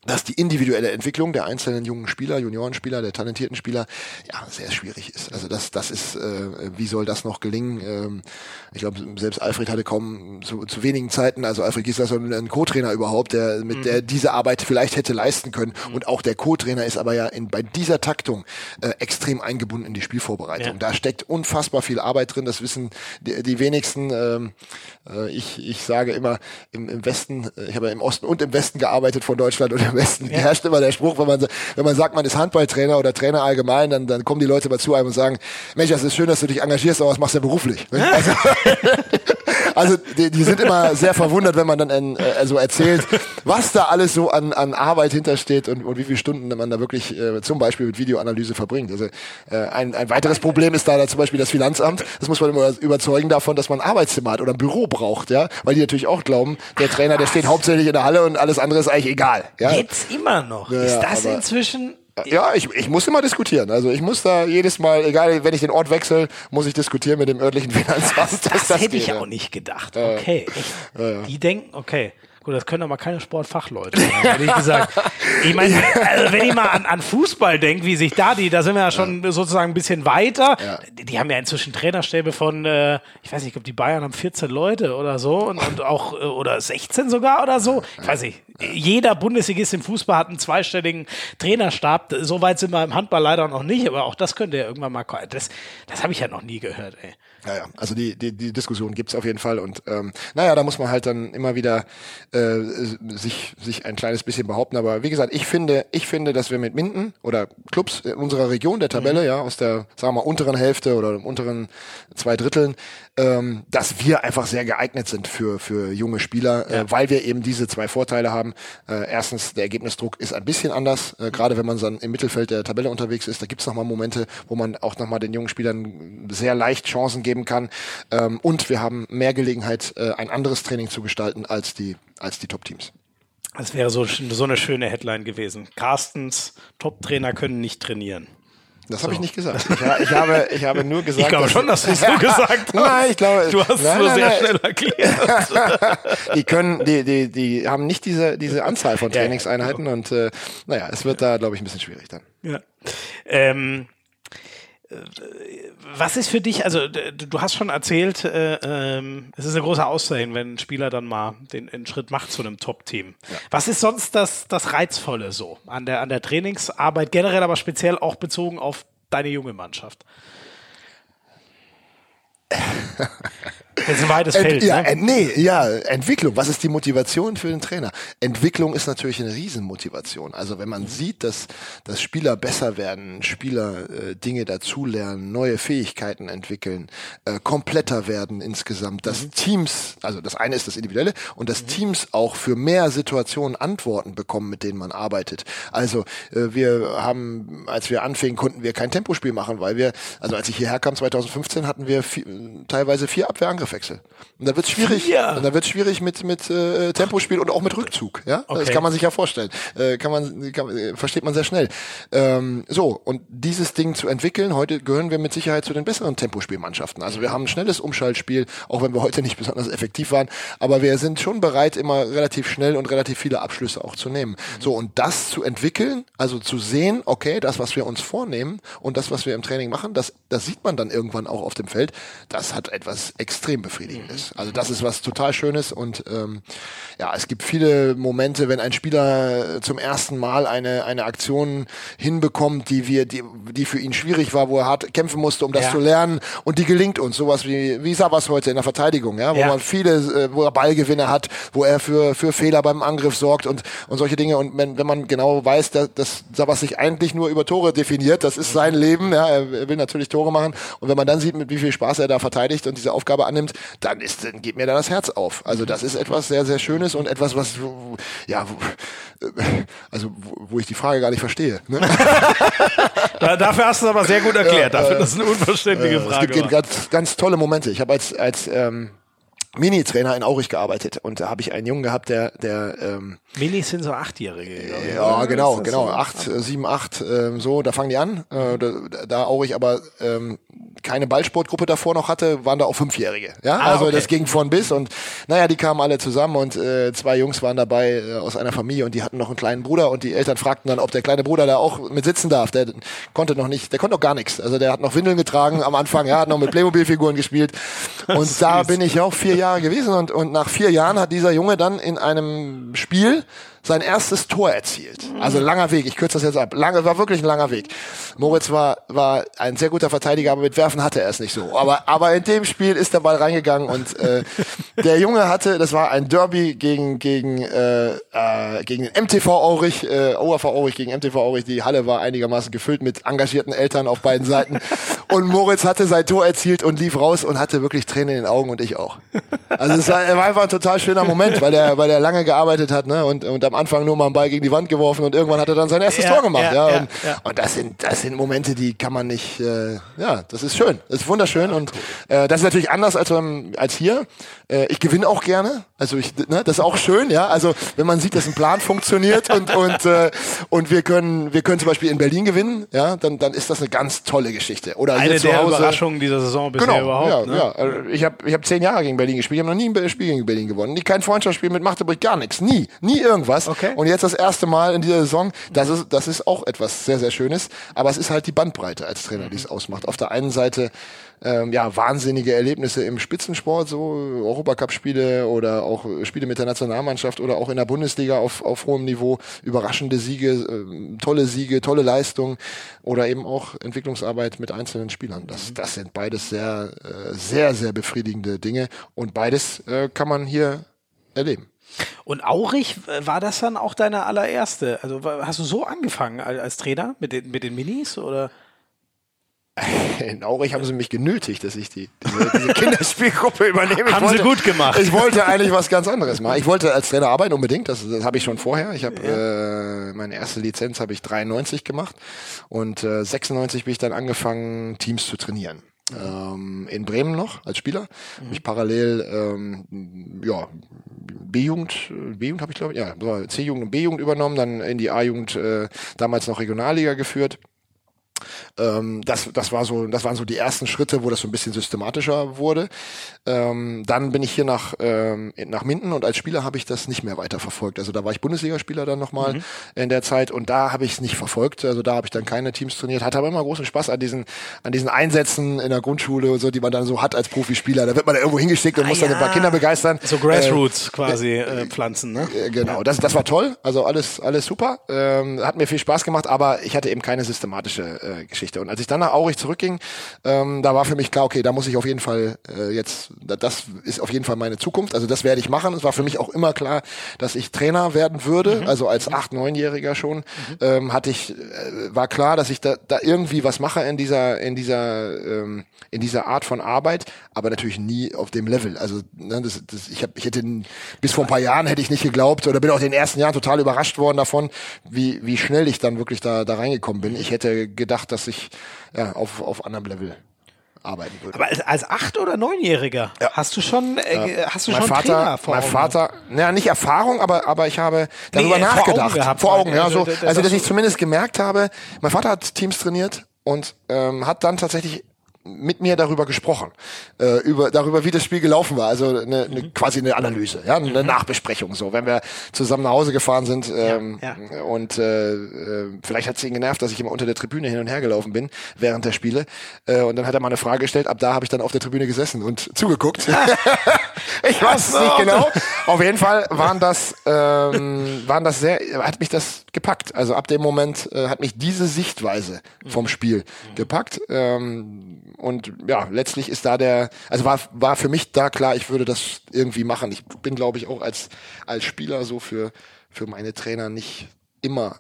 dass die individuelle Entwicklung der einzelnen jungen Spieler, Juniorenspieler, der talentierten Spieler, ja, sehr schwierig ist. Also das, das ist, äh, wie soll das noch gelingen? Ähm, ich glaube, selbst Alfred hatte kaum zu, zu wenigen Zeiten, also Alfred Gislason, ein Co-Trainer überhaupt, der mit der diese Arbeit vielleicht hätte leisten können. Und auch der Co-Trainer ist aber ja in, bei dieser Taktung äh, extrem eingebunden in die Spielvorbereitung. Ja. Da steckt unfassbar viel Arbeit drin. Das wissen die, die wenigsten. Ähm, äh, ich, ich sage immer im, im Westen, äh, ich habe ja im Osten und im Westen gearbeitet von Deutschland und im Westen herrscht immer der Spruch, wenn man, wenn man sagt, man ist Handballtrainer oder Trainer allgemein, dann, dann kommen die Leute mal zu einem und sagen, Mensch, das ist schön, dass du dich engagierst, aber was machst du denn beruflich? Also, also die, die sind immer sehr verwundert, wenn man dann äh, also erzählt, was da alles so an, an Arbeit hintersteht und, und wie viele Stunden man da wirklich äh, zum Beispiel mit Videoanalyse verbringt. Also äh, ein, ein weiteres Problem ist da, da zum Beispiel das Finanzamt. Das muss man immer überzeugen davon, dass man ein Arbeitszimmer hat oder ein Büro braucht, ja, weil die natürlich auch glauben, der Trainer, der steht hauptsächlich in der Halle und alles andere ist eigentlich egal. Ja, Jetzt immer noch. Ja, ist das inzwischen. ja ich, ich muss immer diskutieren. Also ich muss da jedes Mal, egal, wenn ich den Ort wechsle, muss ich diskutieren mit dem örtlichen Finanzamt. Das, dass hätte geht, ich auch nicht gedacht. Okay. echt. Die denken, okay. Gut, das können aber keine Sportfachleute sein, hätte ich gesagt. Ich meine, also wenn ich mal an, an Fußball denke, wie sich da die, da sind wir ja schon sozusagen ein bisschen weiter. Ja. Die, die haben ja inzwischen Trainerstäbe von, äh, ich weiß nicht, ich glaube, die Bayern haben 14 Leute oder so und, und auch, äh, oder 16 sogar oder so. Ich weiß nicht, Jeder Bundesligist im Fußball hat einen zweistelligen Trainerstab. So weit sind wir im Handball leider noch nicht, aber auch das könnte ja irgendwann mal kommen. Das, das habe ich ja noch nie gehört, ey. Ja, ja, also die, die, die Diskussion gibt's auf jeden Fall und ähm, naja, da muss man halt dann immer wieder äh, sich, sich ein kleines bisschen behaupten. Aber wie gesagt, ich finde, ich finde, dass wir mit Minden oder Clubs in unserer Region der Tabelle, mhm. ja, aus der, sagen wir mal, unteren Hälfte oder unteren zwei Dritteln, ähm, dass wir einfach sehr geeignet sind für, für junge Spieler, äh, ja. äh, weil wir eben diese zwei Vorteile haben. Äh, erstens, der Ergebnisdruck ist ein bisschen anders, äh, gerade wenn man dann im Mittelfeld der Tabelle unterwegs ist. Da gibt's noch mal Momente, wo man auch noch mal den jungen Spielern sehr leicht Chancen geben kann. Ähm, und wir haben mehr Gelegenheit, äh, ein anderes Training zu gestalten als die, als die Top-Teams. Das wäre so, so eine schöne Headline gewesen. Carstens Top-Trainer können nicht trainieren. Das so. habe ich nicht gesagt. Ich, ich, habe, ich habe nur gesagt. Ich glaube schon, dass du es so gesagt hast. Nein, ich glaube. Du hast es nur sehr nein. schnell erklärt. die können, die, die, die haben nicht diese, diese Anzahl von Trainingseinheiten ja, und äh, naja, es wird da, glaube ich, ein bisschen schwierig dann. Ja. Ähm, was ist für dich, also du hast schon erzählt, äh, ähm, es ist eine große Aussehen, wenn ein Spieler dann mal den, den Schritt macht zu einem Top-Team. Ja. Was ist sonst das, das Reizvolle so an der, an der Trainingsarbeit, generell aber speziell auch bezogen auf deine junge Mannschaft? Das ist ein weites Feld. Ent, ja, ne? nee, ja, Entwicklung. Was ist die Motivation für den Trainer? Entwicklung ist natürlich eine Riesenmotivation. Also wenn man sieht, dass, dass Spieler besser werden, Spieler äh, Dinge dazulernen, neue Fähigkeiten entwickeln, äh, kompletter werden insgesamt, dass mhm. Teams, also das eine ist das Individuelle und dass mhm. Teams auch für mehr Situationen Antworten bekommen, mit denen man arbeitet. Also äh, wir haben, als wir anfingen, konnten wir kein Tempospiel machen, weil wir, also als ich hierher kam 2015, hatten wir vier, teilweise vier Abwehrangriffe Angriffswechsel. Und da wird es schwierig, ja. und da wird schwierig mit mit äh, Tempospiel und auch mit Rückzug. Ja, okay. das kann man sich ja vorstellen. Äh, kann man, kann, äh, versteht man sehr schnell. Ähm, so und dieses Ding zu entwickeln. Heute gehören wir mit Sicherheit zu den besseren Tempospielmannschaften. Also wir haben ein schnelles Umschaltspiel, auch wenn wir heute nicht besonders effektiv waren. Aber wir sind schon bereit, immer relativ schnell und relativ viele Abschlüsse auch zu nehmen. Mhm. So und das zu entwickeln, also zu sehen, okay, das was wir uns vornehmen und das was wir im Training machen, das das sieht man dann irgendwann auch auf dem Feld. Das hat etwas extrem befriedigend ist. Also das ist was total Schönes und ähm, ja, es gibt viele Momente, wenn ein Spieler zum ersten Mal eine, eine Aktion hinbekommt, die wir, die, die für ihn schwierig war, wo er hart kämpfen musste, um das ja. zu lernen und die gelingt uns. Sowas wie, wie Savas heute in der Verteidigung, ja, wo ja. man viele, äh, wo er Ballgewinne hat, wo er für, für Fehler beim Angriff sorgt und, und solche Dinge. Und wenn, wenn man genau weiß, dass, dass Savas sich eigentlich nur über Tore definiert, das ist sein Leben, ja, er will natürlich Tore machen. Und wenn man dann sieht, mit wie viel Spaß er da verteidigt und diese Aufgabe annimmt, dann ist, dann geht mir da das Herz auf. Also das ist etwas sehr, sehr Schönes und etwas, was, ja, also wo ich die Frage gar nicht verstehe. Ne? dafür hast du es aber sehr gut erklärt. Dafür, das ist eine unverständliche Frage. Es gibt ganz, ganz tolle Momente. Ich habe als, als ähm, Mini-Trainer in Aurich gearbeitet und da habe ich einen Jungen gehabt, der, der ähm, Minis sind so Achtjährige. Ja, genau, genau, so acht, sieben, acht, ähm, so, da fangen die an. Äh, da, da Aurich aber ähm, keine Ballsportgruppe davor noch hatte, waren da auch Fünfjährige. Ja, ah, also okay. das ging von bis und naja, die kamen alle zusammen und äh, zwei Jungs waren dabei äh, aus einer Familie und die hatten noch einen kleinen Bruder und die Eltern fragten dann, ob der kleine Bruder da auch mit sitzen darf. Der konnte noch nicht, der konnte noch gar nichts. Also der hat noch Windeln getragen am Anfang, ja, hat noch mit Playmobil-Figuren gespielt und da bin ich auch vier Jahre gewesen und, und nach vier Jahren hat dieser Junge dann in einem Spiel sein erstes Tor erzielt. Also langer Weg, ich kürze das jetzt ab. Lange, war wirklich ein langer Weg. Moritz war, war ein sehr guter Verteidiger, aber mit Werfen hatte er es nicht so. Aber, aber in dem Spiel ist der Ball reingegangen und äh, der Junge hatte, das war ein Derby gegen, gegen, äh, äh, gegen MTV Aurich, äh, OAV Aurich gegen MTV Aurich. Die Halle war einigermaßen gefüllt mit engagierten Eltern auf beiden Seiten. Und Moritz hatte sein Tor erzielt und lief raus und hatte wirklich Tränen in den Augen und ich auch. Also es war, war einfach ein total schöner Moment, weil er, weil er lange gearbeitet hat ne? und, und am Anfang nur mal einen Ball gegen die Wand geworfen und irgendwann hat er dann sein erstes ja, Tor gemacht. Ja, ja, und, und, das sind das sind Momente, die kann man nicht. Äh, ja, das ist schön, das ist wunderschön und äh, das ist natürlich anders als beim, als hier. Äh, ich gewinne auch gerne, also ich, ne, das ist auch schön, ja. Also wenn man sieht, dass ein Plan funktioniert und und äh, und wir können wir können zum Beispiel in Berlin gewinnen, ja, dann dann ist das eine ganz tolle Geschichte. Oder eine der Hause, Überraschungen dieser Saison bisher genau, überhaupt. Ja, ne? ja. Also ich habe ich habe zehn Jahre gegen Berlin gespielt, ich habe noch nie ein Spiel gegen Berlin gewonnen, nie kein Freundschaftsspiel mit Magdeburg, gar nichts, nie, nie irgendwas. Okay. Und jetzt das erste Mal in dieser Saison, das ist das ist auch etwas sehr sehr Schönes, aber es ist halt die Bandbreite als Trainer, die es ausmacht. Auf der einen Seite ähm, ja, wahnsinnige Erlebnisse im Spitzensport, so Europacup-Spiele oder auch Spiele mit der Nationalmannschaft oder auch in der Bundesliga auf, auf hohem Niveau, überraschende Siege, äh, tolle Siege, tolle Leistungen oder eben auch Entwicklungsarbeit mit einzelnen Spielern. Das, mhm. das sind beides sehr, äh, sehr, sehr befriedigende Dinge und beides äh, kann man hier erleben. Und Aurich, war das dann auch deine allererste? Also hast du so angefangen als Trainer mit den, mit den Minis oder? In Aurich haben sie mich genötigt, dass ich die, diese, diese Kinderspielgruppe übernehme. haben wollte, sie gut gemacht. Ich wollte eigentlich was ganz anderes machen. Ich wollte als Trainer arbeiten unbedingt, das, das habe ich schon vorher. Ich habe ja. äh, meine erste Lizenz habe ich 93 gemacht und äh, 96 bin ich dann angefangen, Teams zu trainieren ähm, in Bremen noch als Spieler. Mhm. Habe ich parallel ähm, ja, B-Jugend, B-Jugend habe ich glaube ja, C-Jugend und B-Jugend übernommen, dann in die A-Jugend äh, damals noch Regionalliga geführt. Ähm, das, das, war so, das waren so die ersten Schritte, wo das so ein bisschen systematischer wurde. Ähm, dann bin ich hier nach, ähm, nach Minden und als Spieler habe ich das nicht mehr weiter verfolgt. Also da war ich Bundesligaspieler dann nochmal mhm. in der Zeit und da habe ich es nicht verfolgt. Also da habe ich dann keine Teams trainiert, hatte aber immer großen Spaß an diesen, an diesen Einsätzen in der Grundschule und so, die man dann so hat als Profispieler. Da wird man da irgendwo hingeschickt und ah, muss ja. dann ein paar Kinder begeistern. So Grassroots äh, quasi äh, pflanzen, ne? Äh, genau, das, das war toll. Also alles, alles super. Ähm, hat mir viel Spaß gemacht, aber ich hatte eben keine systematische äh, Geschichte. Und als ich dann nach Aurich zurückging, ähm, da war für mich klar, okay, da muss ich auf jeden Fall äh, jetzt, das ist auf jeden Fall meine Zukunft. Also das werde ich machen. Es war für mich auch immer klar, dass ich Trainer werden würde. Mhm. Also als acht, neunjähriger schon mhm. ähm, hatte ich, äh, war klar, dass ich da, da irgendwie was mache in dieser, in dieser, ähm, in dieser Art von Arbeit, aber natürlich nie auf dem Level. Also ne, das, das, ich, hab, ich hätte bis vor ein paar Jahren hätte ich nicht geglaubt oder bin auch in den ersten Jahren total überrascht worden davon, wie, wie schnell ich dann wirklich da, da reingekommen bin. Ich hätte gedacht, dass ich ja, auf, auf anderem Level arbeiten würde. Aber als, als acht oder neunjähriger ja. hast du schon äh, ja. hast du mein schon Vater, Trainer vor mein Augen? Vater, naja, nicht Erfahrung, aber aber ich habe darüber nee, nachgedacht. Vor Augen, gehabt, vor Augen ja, so, also dass ich zumindest gemerkt habe, mein Vater hat Teams trainiert und ähm, hat dann tatsächlich mit mir darüber gesprochen, äh, über darüber, wie das Spiel gelaufen war. Also eine, eine, mhm. quasi eine Analyse, ja, eine mhm. Nachbesprechung. So, wenn wir zusammen nach Hause gefahren sind ähm, ja, ja. und äh, äh, vielleicht hat es ihn genervt, dass ich immer unter der Tribüne hin und her gelaufen bin während der Spiele. Äh, und dann hat er mal eine Frage gestellt. Ab da habe ich dann auf der Tribüne gesessen und zugeguckt. ich weiß es nicht genau. Auf jeden Fall waren das ähm, waren das sehr, hat mich das gepackt. Also ab dem Moment äh, hat mich diese Sichtweise vom Spiel mhm. gepackt. Ähm, und ja, letztlich ist da der, also war, war für mich da klar, ich würde das irgendwie machen. Ich bin, glaube ich, auch als, als Spieler so für, für meine Trainer nicht immer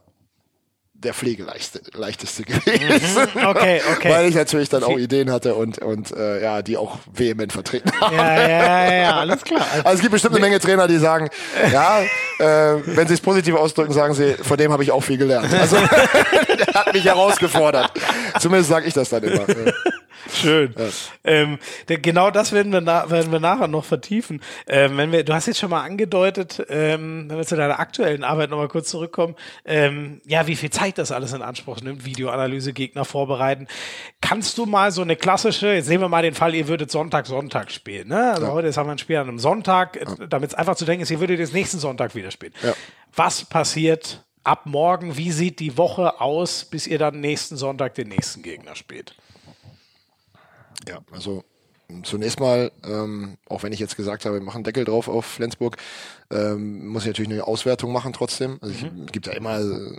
der Pflegeleichteste gewesen. Mhm, okay, okay. Weil ich natürlich dann auch Ideen hatte und, und äh, ja, die auch vehement vertreten haben. Ja, ja, ja, ja alles klar. Also es gibt bestimmt eine Menge Trainer, die sagen, ja, äh, wenn sie es positiv ausdrücken, sagen sie, von dem habe ich auch viel gelernt. Also der hat mich herausgefordert. Zumindest sage ich das dann immer. Schön. Ja. Ähm, genau das werden wir, werden wir nachher noch vertiefen. Ähm, wenn wir, du hast jetzt schon mal angedeutet, ähm, wenn wir zu deiner aktuellen Arbeit nochmal kurz zurückkommen, ähm, ja, wie viel Zeit das alles in Anspruch nimmt, Videoanalyse, Gegner vorbereiten. Kannst du mal so eine klassische, jetzt nehmen wir mal den Fall, ihr würdet Sonntag, Sonntag spielen. Ne? Also ja. heute ist haben wir ein Spiel an einem Sonntag, ja. damit es einfach zu denken ist, ihr würdet jetzt nächsten Sonntag wieder spielen. Was passiert ab morgen? Wie sieht die Woche aus, bis ihr dann nächsten Sonntag den nächsten Gegner spielt? Ja, also zunächst mal, ähm, auch wenn ich jetzt gesagt habe, wir machen Deckel drauf auf Flensburg, ähm, muss ich natürlich eine Auswertung machen trotzdem. Also es mhm. gibt ja immer, äh,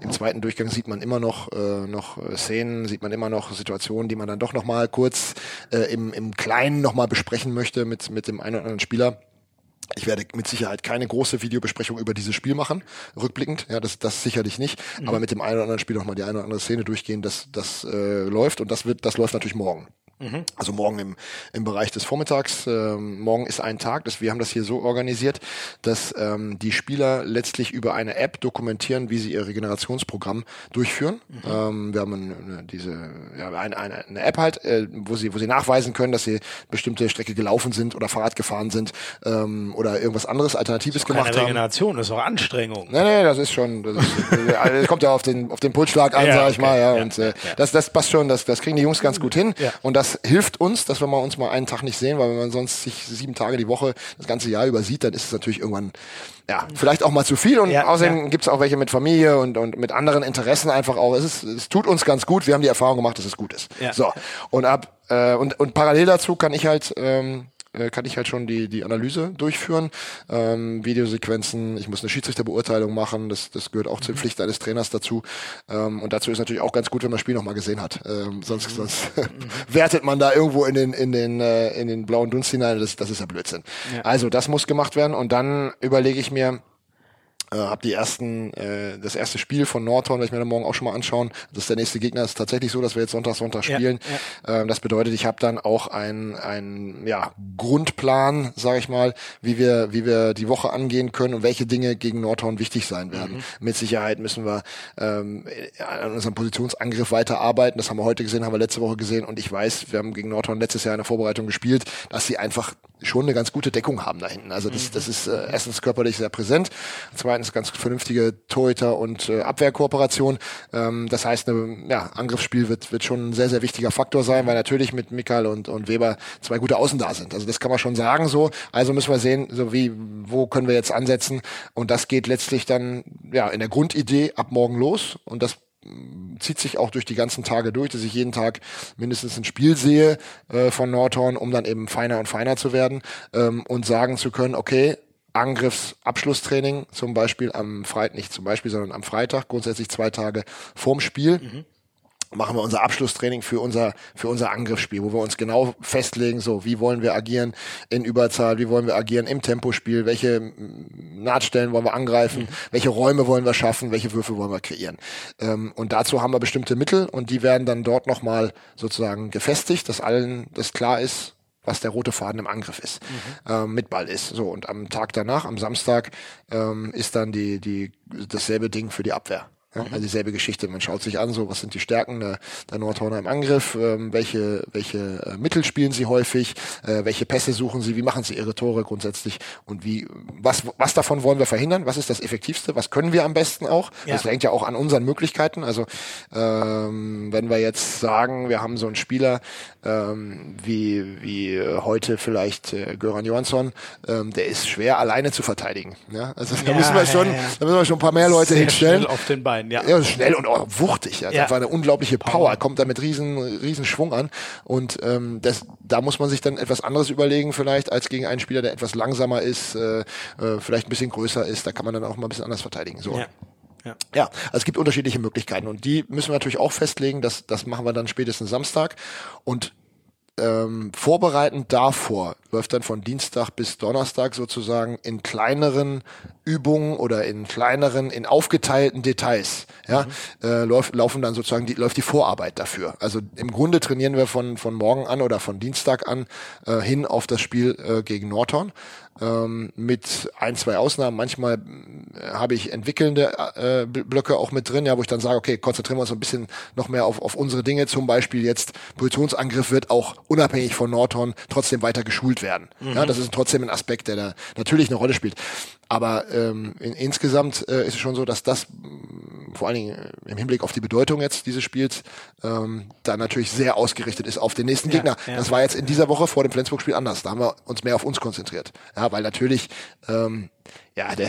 im zweiten Durchgang sieht man immer noch, äh, noch Szenen, sieht man immer noch Situationen, die man dann doch nochmal kurz äh, im, im Kleinen nochmal besprechen möchte mit, mit dem einen oder anderen Spieler. Ich werde mit Sicherheit keine große Videobesprechung über dieses Spiel machen, rückblickend, ja, das, das sicherlich nicht, mhm. aber mit dem einen oder anderen Spiel nochmal die eine oder andere Szene durchgehen, das, das äh, läuft und das wird, das läuft natürlich morgen. Mhm. Also morgen im, im Bereich des Vormittags. Ähm, morgen ist ein Tag. Das, wir haben das hier so organisiert, dass ähm, die Spieler letztlich über eine App dokumentieren, wie sie ihr Regenerationsprogramm durchführen. Mhm. Ähm, wir haben eine, diese ja, eine, eine, eine App halt, äh, wo sie wo sie nachweisen können, dass sie bestimmte Strecke gelaufen sind oder Fahrrad gefahren sind ähm, oder irgendwas anderes Alternatives gemacht keine haben. Regeneration, das ist auch Anstrengung. Nee, nee, das ist schon. Das, ist, das kommt ja auf den auf den Pulsschlag an, ja, sag ich okay. mal. Ja, ja und äh, das das passt schon. Das das kriegen die Jungs ganz gut hin. Ja. Und das das hilft uns, dass wir mal uns mal einen Tag nicht sehen, weil wenn man sonst sich sieben Tage die Woche das ganze Jahr übersieht, dann ist es natürlich irgendwann ja, vielleicht auch mal zu viel und ja, außerdem ja. gibt es auch welche mit Familie und, und mit anderen Interessen einfach auch. Es, ist, es tut uns ganz gut. Wir haben die Erfahrung gemacht, dass es gut ist. Ja. So und ab äh, und, und parallel dazu kann ich halt ähm, äh, kann ich halt schon die, die Analyse durchführen. Ähm, Videosequenzen, ich muss eine Schiedsrichterbeurteilung machen, das, das gehört auch zur mhm. Pflicht eines Trainers dazu. Ähm, und dazu ist natürlich auch ganz gut, wenn man das Spiel nochmal gesehen hat. Ähm, sonst mhm. sonst mhm. wertet man da irgendwo in den, in den, äh, in den blauen Dunst hinein. Das, das ist ja Blödsinn. Ja. Also das muss gemacht werden und dann überlege ich mir, äh, habe die ersten, äh, das erste Spiel von Norton, werde ich mir dann morgen auch schon mal anschauen. Das ist der nächste Gegner. ist tatsächlich so, dass wir jetzt Sonntag, Sonntag spielen. Ja, ja. Ähm, das bedeutet, ich habe dann auch ein, ein ja, Grundplan, sage ich mal, wie wir, wie wir die Woche angehen können und welche Dinge gegen Norton wichtig sein werden. Mhm. Mit Sicherheit müssen wir ähm, an unserem Positionsangriff weiterarbeiten. Das haben wir heute gesehen, haben wir letzte Woche gesehen. Und ich weiß, wir haben gegen Norton letztes Jahr in der Vorbereitung gespielt, dass sie einfach schon eine ganz gute Deckung haben da hinten. Also das, mhm. das ist äh, erstens körperlich sehr präsent, zweitens ganz vernünftige Torhüter- und äh, Abwehrkooperation. Ähm, das heißt, eine, ja, Angriffsspiel wird, wird schon ein sehr, sehr wichtiger Faktor sein, weil natürlich mit Mikal und, und Weber zwei gute Außen da sind. Also das kann man schon sagen so. Also müssen wir sehen, so wie, wo können wir jetzt ansetzen. Und das geht letztlich dann ja in der Grundidee ab morgen los. Und das zieht sich auch durch die ganzen Tage durch, dass ich jeden Tag mindestens ein Spiel sehe äh, von Nordhorn, um dann eben feiner und feiner zu werden ähm, und sagen zu können, okay, Angriffsabschlusstraining zum Beispiel am Freitag, nicht zum Beispiel, sondern am Freitag, grundsätzlich zwei Tage vorm Spiel. Mhm machen wir unser Abschlusstraining für unser, für unser Angriffsspiel, wo wir uns genau festlegen, so, wie wollen wir agieren in Überzahl, wie wollen wir agieren im Tempospiel, welche Nahtstellen wollen wir angreifen, mhm. welche Räume wollen wir schaffen, welche Würfel wollen wir kreieren. Ähm, und dazu haben wir bestimmte Mittel und die werden dann dort nochmal sozusagen gefestigt, dass allen das klar ist, was der rote Faden im Angriff ist, mhm. ähm, mit Ball ist. So, und am Tag danach, am Samstag, ähm, ist dann die, die, dasselbe Ding für die Abwehr. Ja, also dieselbe Geschichte. Man schaut sich an, so was sind die Stärken der, der Nordhorner im Angriff, ähm, welche, welche äh, Mittel spielen sie häufig, äh, welche Pässe suchen sie, wie machen sie ihre Tore grundsätzlich und wie, was, was davon wollen wir verhindern, was ist das Effektivste, was können wir am besten auch. Ja. Das hängt ja auch an unseren Möglichkeiten. Also ähm, wenn wir jetzt sagen, wir haben so einen Spieler ähm, wie, wie heute vielleicht äh, Göran Johansson, ähm, der ist schwer alleine zu verteidigen. Ja? Also da ja, müssen wir schon, da müssen wir schon ein paar mehr Leute Sehr hinstellen. Auf den Beinen sein, ja. Ja, schnell und auch wuchtig. Ja. ja. Das war eine unglaubliche Power. Power. Kommt da mit riesen, riesen Schwung an. Und ähm, das, da muss man sich dann etwas anderes überlegen, vielleicht, als gegen einen Spieler, der etwas langsamer ist, äh, äh, vielleicht ein bisschen größer ist. Da kann man dann auch mal ein bisschen anders verteidigen. So. Ja. Ja. ja, also es gibt unterschiedliche Möglichkeiten und die müssen wir natürlich auch festlegen. Das, das machen wir dann spätestens Samstag. Und ähm, vorbereitend davor läuft dann von Dienstag bis Donnerstag sozusagen in kleineren Übungen oder in kleineren, in aufgeteilten Details. Ja, mhm. äh, läuft, laufen dann sozusagen die, läuft die Vorarbeit dafür. Also im Grunde trainieren wir von von morgen an oder von Dienstag an äh, hin auf das Spiel äh, gegen Norton ähm, mit ein, zwei Ausnahmen. Manchmal äh, habe ich entwickelnde äh, Blöcke auch mit drin, ja, wo ich dann sage, okay, konzentrieren wir uns ein bisschen noch mehr auf, auf unsere Dinge. Zum Beispiel jetzt Positionsangriff wird auch unabhängig von Nordhorn trotzdem weiter geschult werden. Mhm. Ja, das ist trotzdem ein Aspekt, der da natürlich eine Rolle spielt. Aber ähm, in, insgesamt äh, ist es schon so, dass das mh, vor allen Dingen äh, im Hinblick auf die Bedeutung jetzt dieses Spiels ähm, da natürlich sehr ausgerichtet ist auf den nächsten ja, Gegner. Ja. Das war jetzt in dieser Woche vor dem Flensburg-Spiel anders. Da haben wir uns mehr auf uns konzentriert. Ja, weil natürlich ähm, ja, der,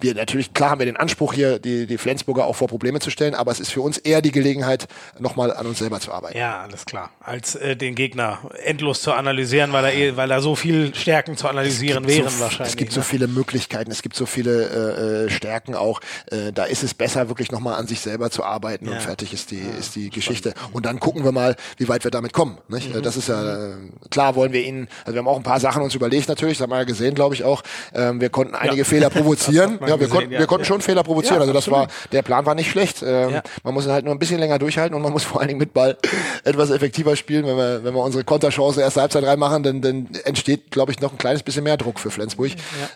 wir natürlich, klar haben wir den Anspruch hier, die, die Flensburger auch vor Probleme zu stellen, aber es ist für uns eher die Gelegenheit, nochmal an uns selber zu arbeiten. Ja, alles klar. Als äh, den Gegner endlos zu analysieren, weil er, eh, weil da so viel Stärken zu analysieren wären so, wahrscheinlich. Es gibt ne? so viele Möglichkeiten, es gibt so viele äh, äh, Stärken auch. Äh, da ist es besser, wirklich nochmal an sich selber zu arbeiten ja. und fertig ist die, ja, ist die Geschichte. Und dann gucken wir mal, wie weit wir damit kommen. Nicht? Mhm. Das ist ja, äh, klar wollen wir ihnen, also wir haben auch ein paar Sachen uns überlegt natürlich, das haben wir ja gesehen, glaube ich auch. Ähm, wir konnten einige. Fehler provozieren. ja, wir, gesehen, konnten, wir konnten schon Fehler provozieren. also das war, der Plan war nicht schlecht. Ähm, man muss halt nur ein bisschen länger durchhalten und man muss vor allen Dingen mit Ball etwas effektiver spielen. Wenn wir, wenn wir unsere Konterchance erste Halbzeit reinmachen, dann, dann entsteht, glaube ich, noch ein kleines bisschen mehr Druck für Flensburg.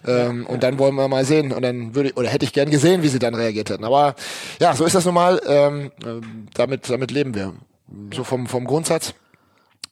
Ähm, und dann wollen wir mal sehen. Und dann würde oder hätte ich gern gesehen, wie sie dann reagiert hätten. Aber ja, so ist das nun mal. Ähm, damit, damit leben wir. So vom, vom Grundsatz.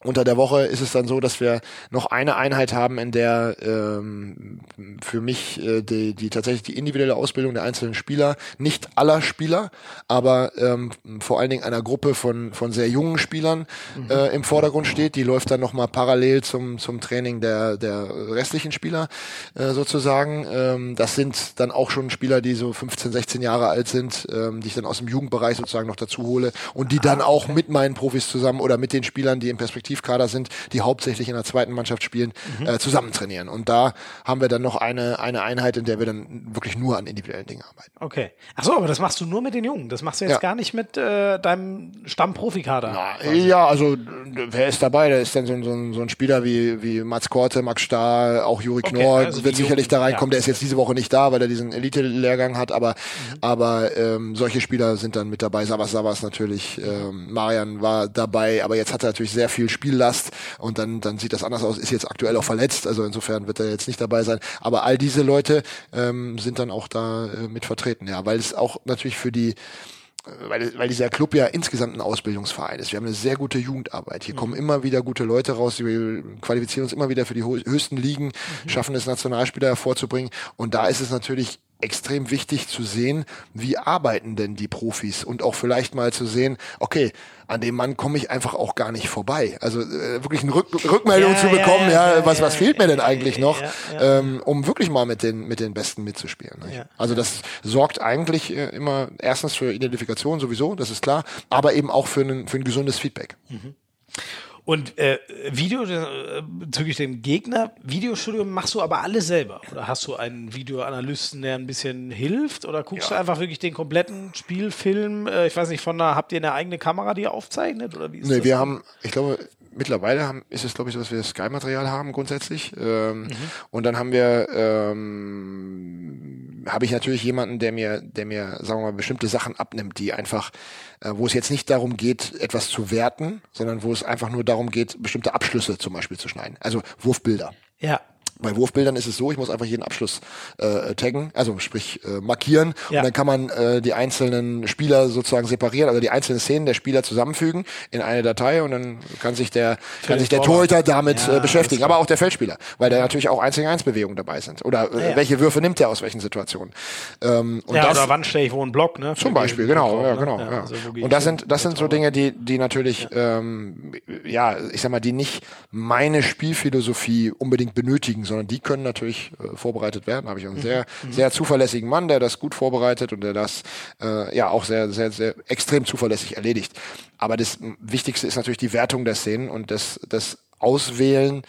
Unter der Woche ist es dann so, dass wir noch eine Einheit haben, in der ähm, für mich äh, die, die tatsächlich die individuelle Ausbildung der einzelnen Spieler, nicht aller Spieler, aber ähm, vor allen Dingen einer Gruppe von, von sehr jungen Spielern mhm. äh, im Vordergrund steht. Die läuft dann nochmal parallel zum, zum Training der, der restlichen Spieler äh, sozusagen. Ähm, das sind dann auch schon Spieler, die so 15, 16 Jahre alt sind, ähm, die ich dann aus dem Jugendbereich sozusagen noch dazu hole und die dann ah, auch mit meinen Profis zusammen oder mit den Spielern, die in Perspektive Aktivkader sind, die hauptsächlich in der zweiten Mannschaft spielen, mhm. äh, zusammen trainieren. Und da haben wir dann noch eine, eine Einheit, in der wir dann wirklich nur an individuellen Dingen arbeiten. Okay. Achso, aber das machst du nur mit den Jungen. Das machst du jetzt ja. gar nicht mit äh, deinem Stammprofikader. Ja, also wer ist dabei? Da ist dann so, so, so ein Spieler wie, wie Mats Korte, Max Stahl, auch Juri okay, Knorr also wird sicherlich Jungen, da reinkommen. Ja. Der ist jetzt diese Woche nicht da, weil er diesen Elite-Lehrgang hat, aber, mhm. aber ähm, solche Spieler sind dann mit dabei. Savas Savas natürlich, ähm, Marian war dabei, aber jetzt hat er natürlich sehr viel Spiel Spiellast und dann, dann sieht das anders aus, ist jetzt aktuell auch verletzt, also insofern wird er jetzt nicht dabei sein. Aber all diese Leute ähm, sind dann auch da äh, mit vertreten, ja, weil es auch natürlich für die äh, weil, weil dieser Club ja insgesamt ein Ausbildungsverein ist. Wir haben eine sehr gute Jugendarbeit. Hier mhm. kommen immer wieder gute Leute raus, wir qualifizieren uns immer wieder für die höchsten Ligen, mhm. schaffen es, Nationalspieler hervorzubringen. Und da ist es natürlich extrem wichtig zu sehen, wie arbeiten denn die Profis und auch vielleicht mal zu sehen, okay, an dem Mann komme ich einfach auch gar nicht vorbei. Also äh, wirklich eine Rück Rückmeldung ja, zu bekommen, ja, ja was was fehlt mir denn eigentlich noch, ähm, um wirklich mal mit den mit den Besten mitzuspielen. Also das sorgt eigentlich äh, immer erstens für Identifikation sowieso, das ist klar, aber eben auch für ein für ein gesundes Feedback. Mhm. Und äh, Video äh, bezüglich dem Gegner, Videostudium machst du aber alles selber? Oder hast du einen Videoanalysten, der ein bisschen hilft? Oder guckst ja. du einfach wirklich den kompletten Spielfilm? Äh, ich weiß nicht, von da habt ihr eine eigene Kamera, die ihr aufzeichnet? Oder wie ist nee, das? wir haben, ich glaube, mittlerweile haben, ist es, glaube ich, so, dass wir Sky-Material haben grundsätzlich. Ähm, mhm. Und dann haben wir, ähm, habe ich natürlich jemanden, der mir, der mir, sagen wir mal, bestimmte Sachen abnimmt, die einfach äh, wo es jetzt nicht darum geht, etwas zu werten, sondern wo es einfach nur darum geht, bestimmte Abschlüsse zum Beispiel zu schneiden. Also Wurfbilder. Ja. Bei Wurfbildern ist es so, ich muss einfach jeden Abschluss äh, taggen, also sprich äh, markieren ja. und dann kann man äh, die einzelnen Spieler sozusagen separieren, also die einzelnen Szenen der Spieler zusammenfügen in eine Datei und dann kann sich der Für kann sich der Torhüter damit ja, äh, beschäftigen, aber auch der Feldspieler, weil da natürlich auch 1 1 Bewegungen dabei sind oder äh, ja, welche Würfe nimmt er aus welchen Situationen. Ähm, und ja, das, oder wann stelle ich wo einen Block, ne? Zum Beispiel, genau, ja, ne? genau. Ja, Also und das sind das sind so Dinge, die die natürlich ähm, ja, ich sag mal, die nicht meine Spielphilosophie unbedingt benötigen, sondern die können natürlich äh, vorbereitet werden. Da habe ich einen mhm. sehr, mhm. sehr zuverlässigen Mann, der das gut vorbereitet und der das äh, ja auch sehr, sehr, sehr extrem zuverlässig erledigt. Aber das Wichtigste ist natürlich die Wertung der Szenen und das, das Auswählen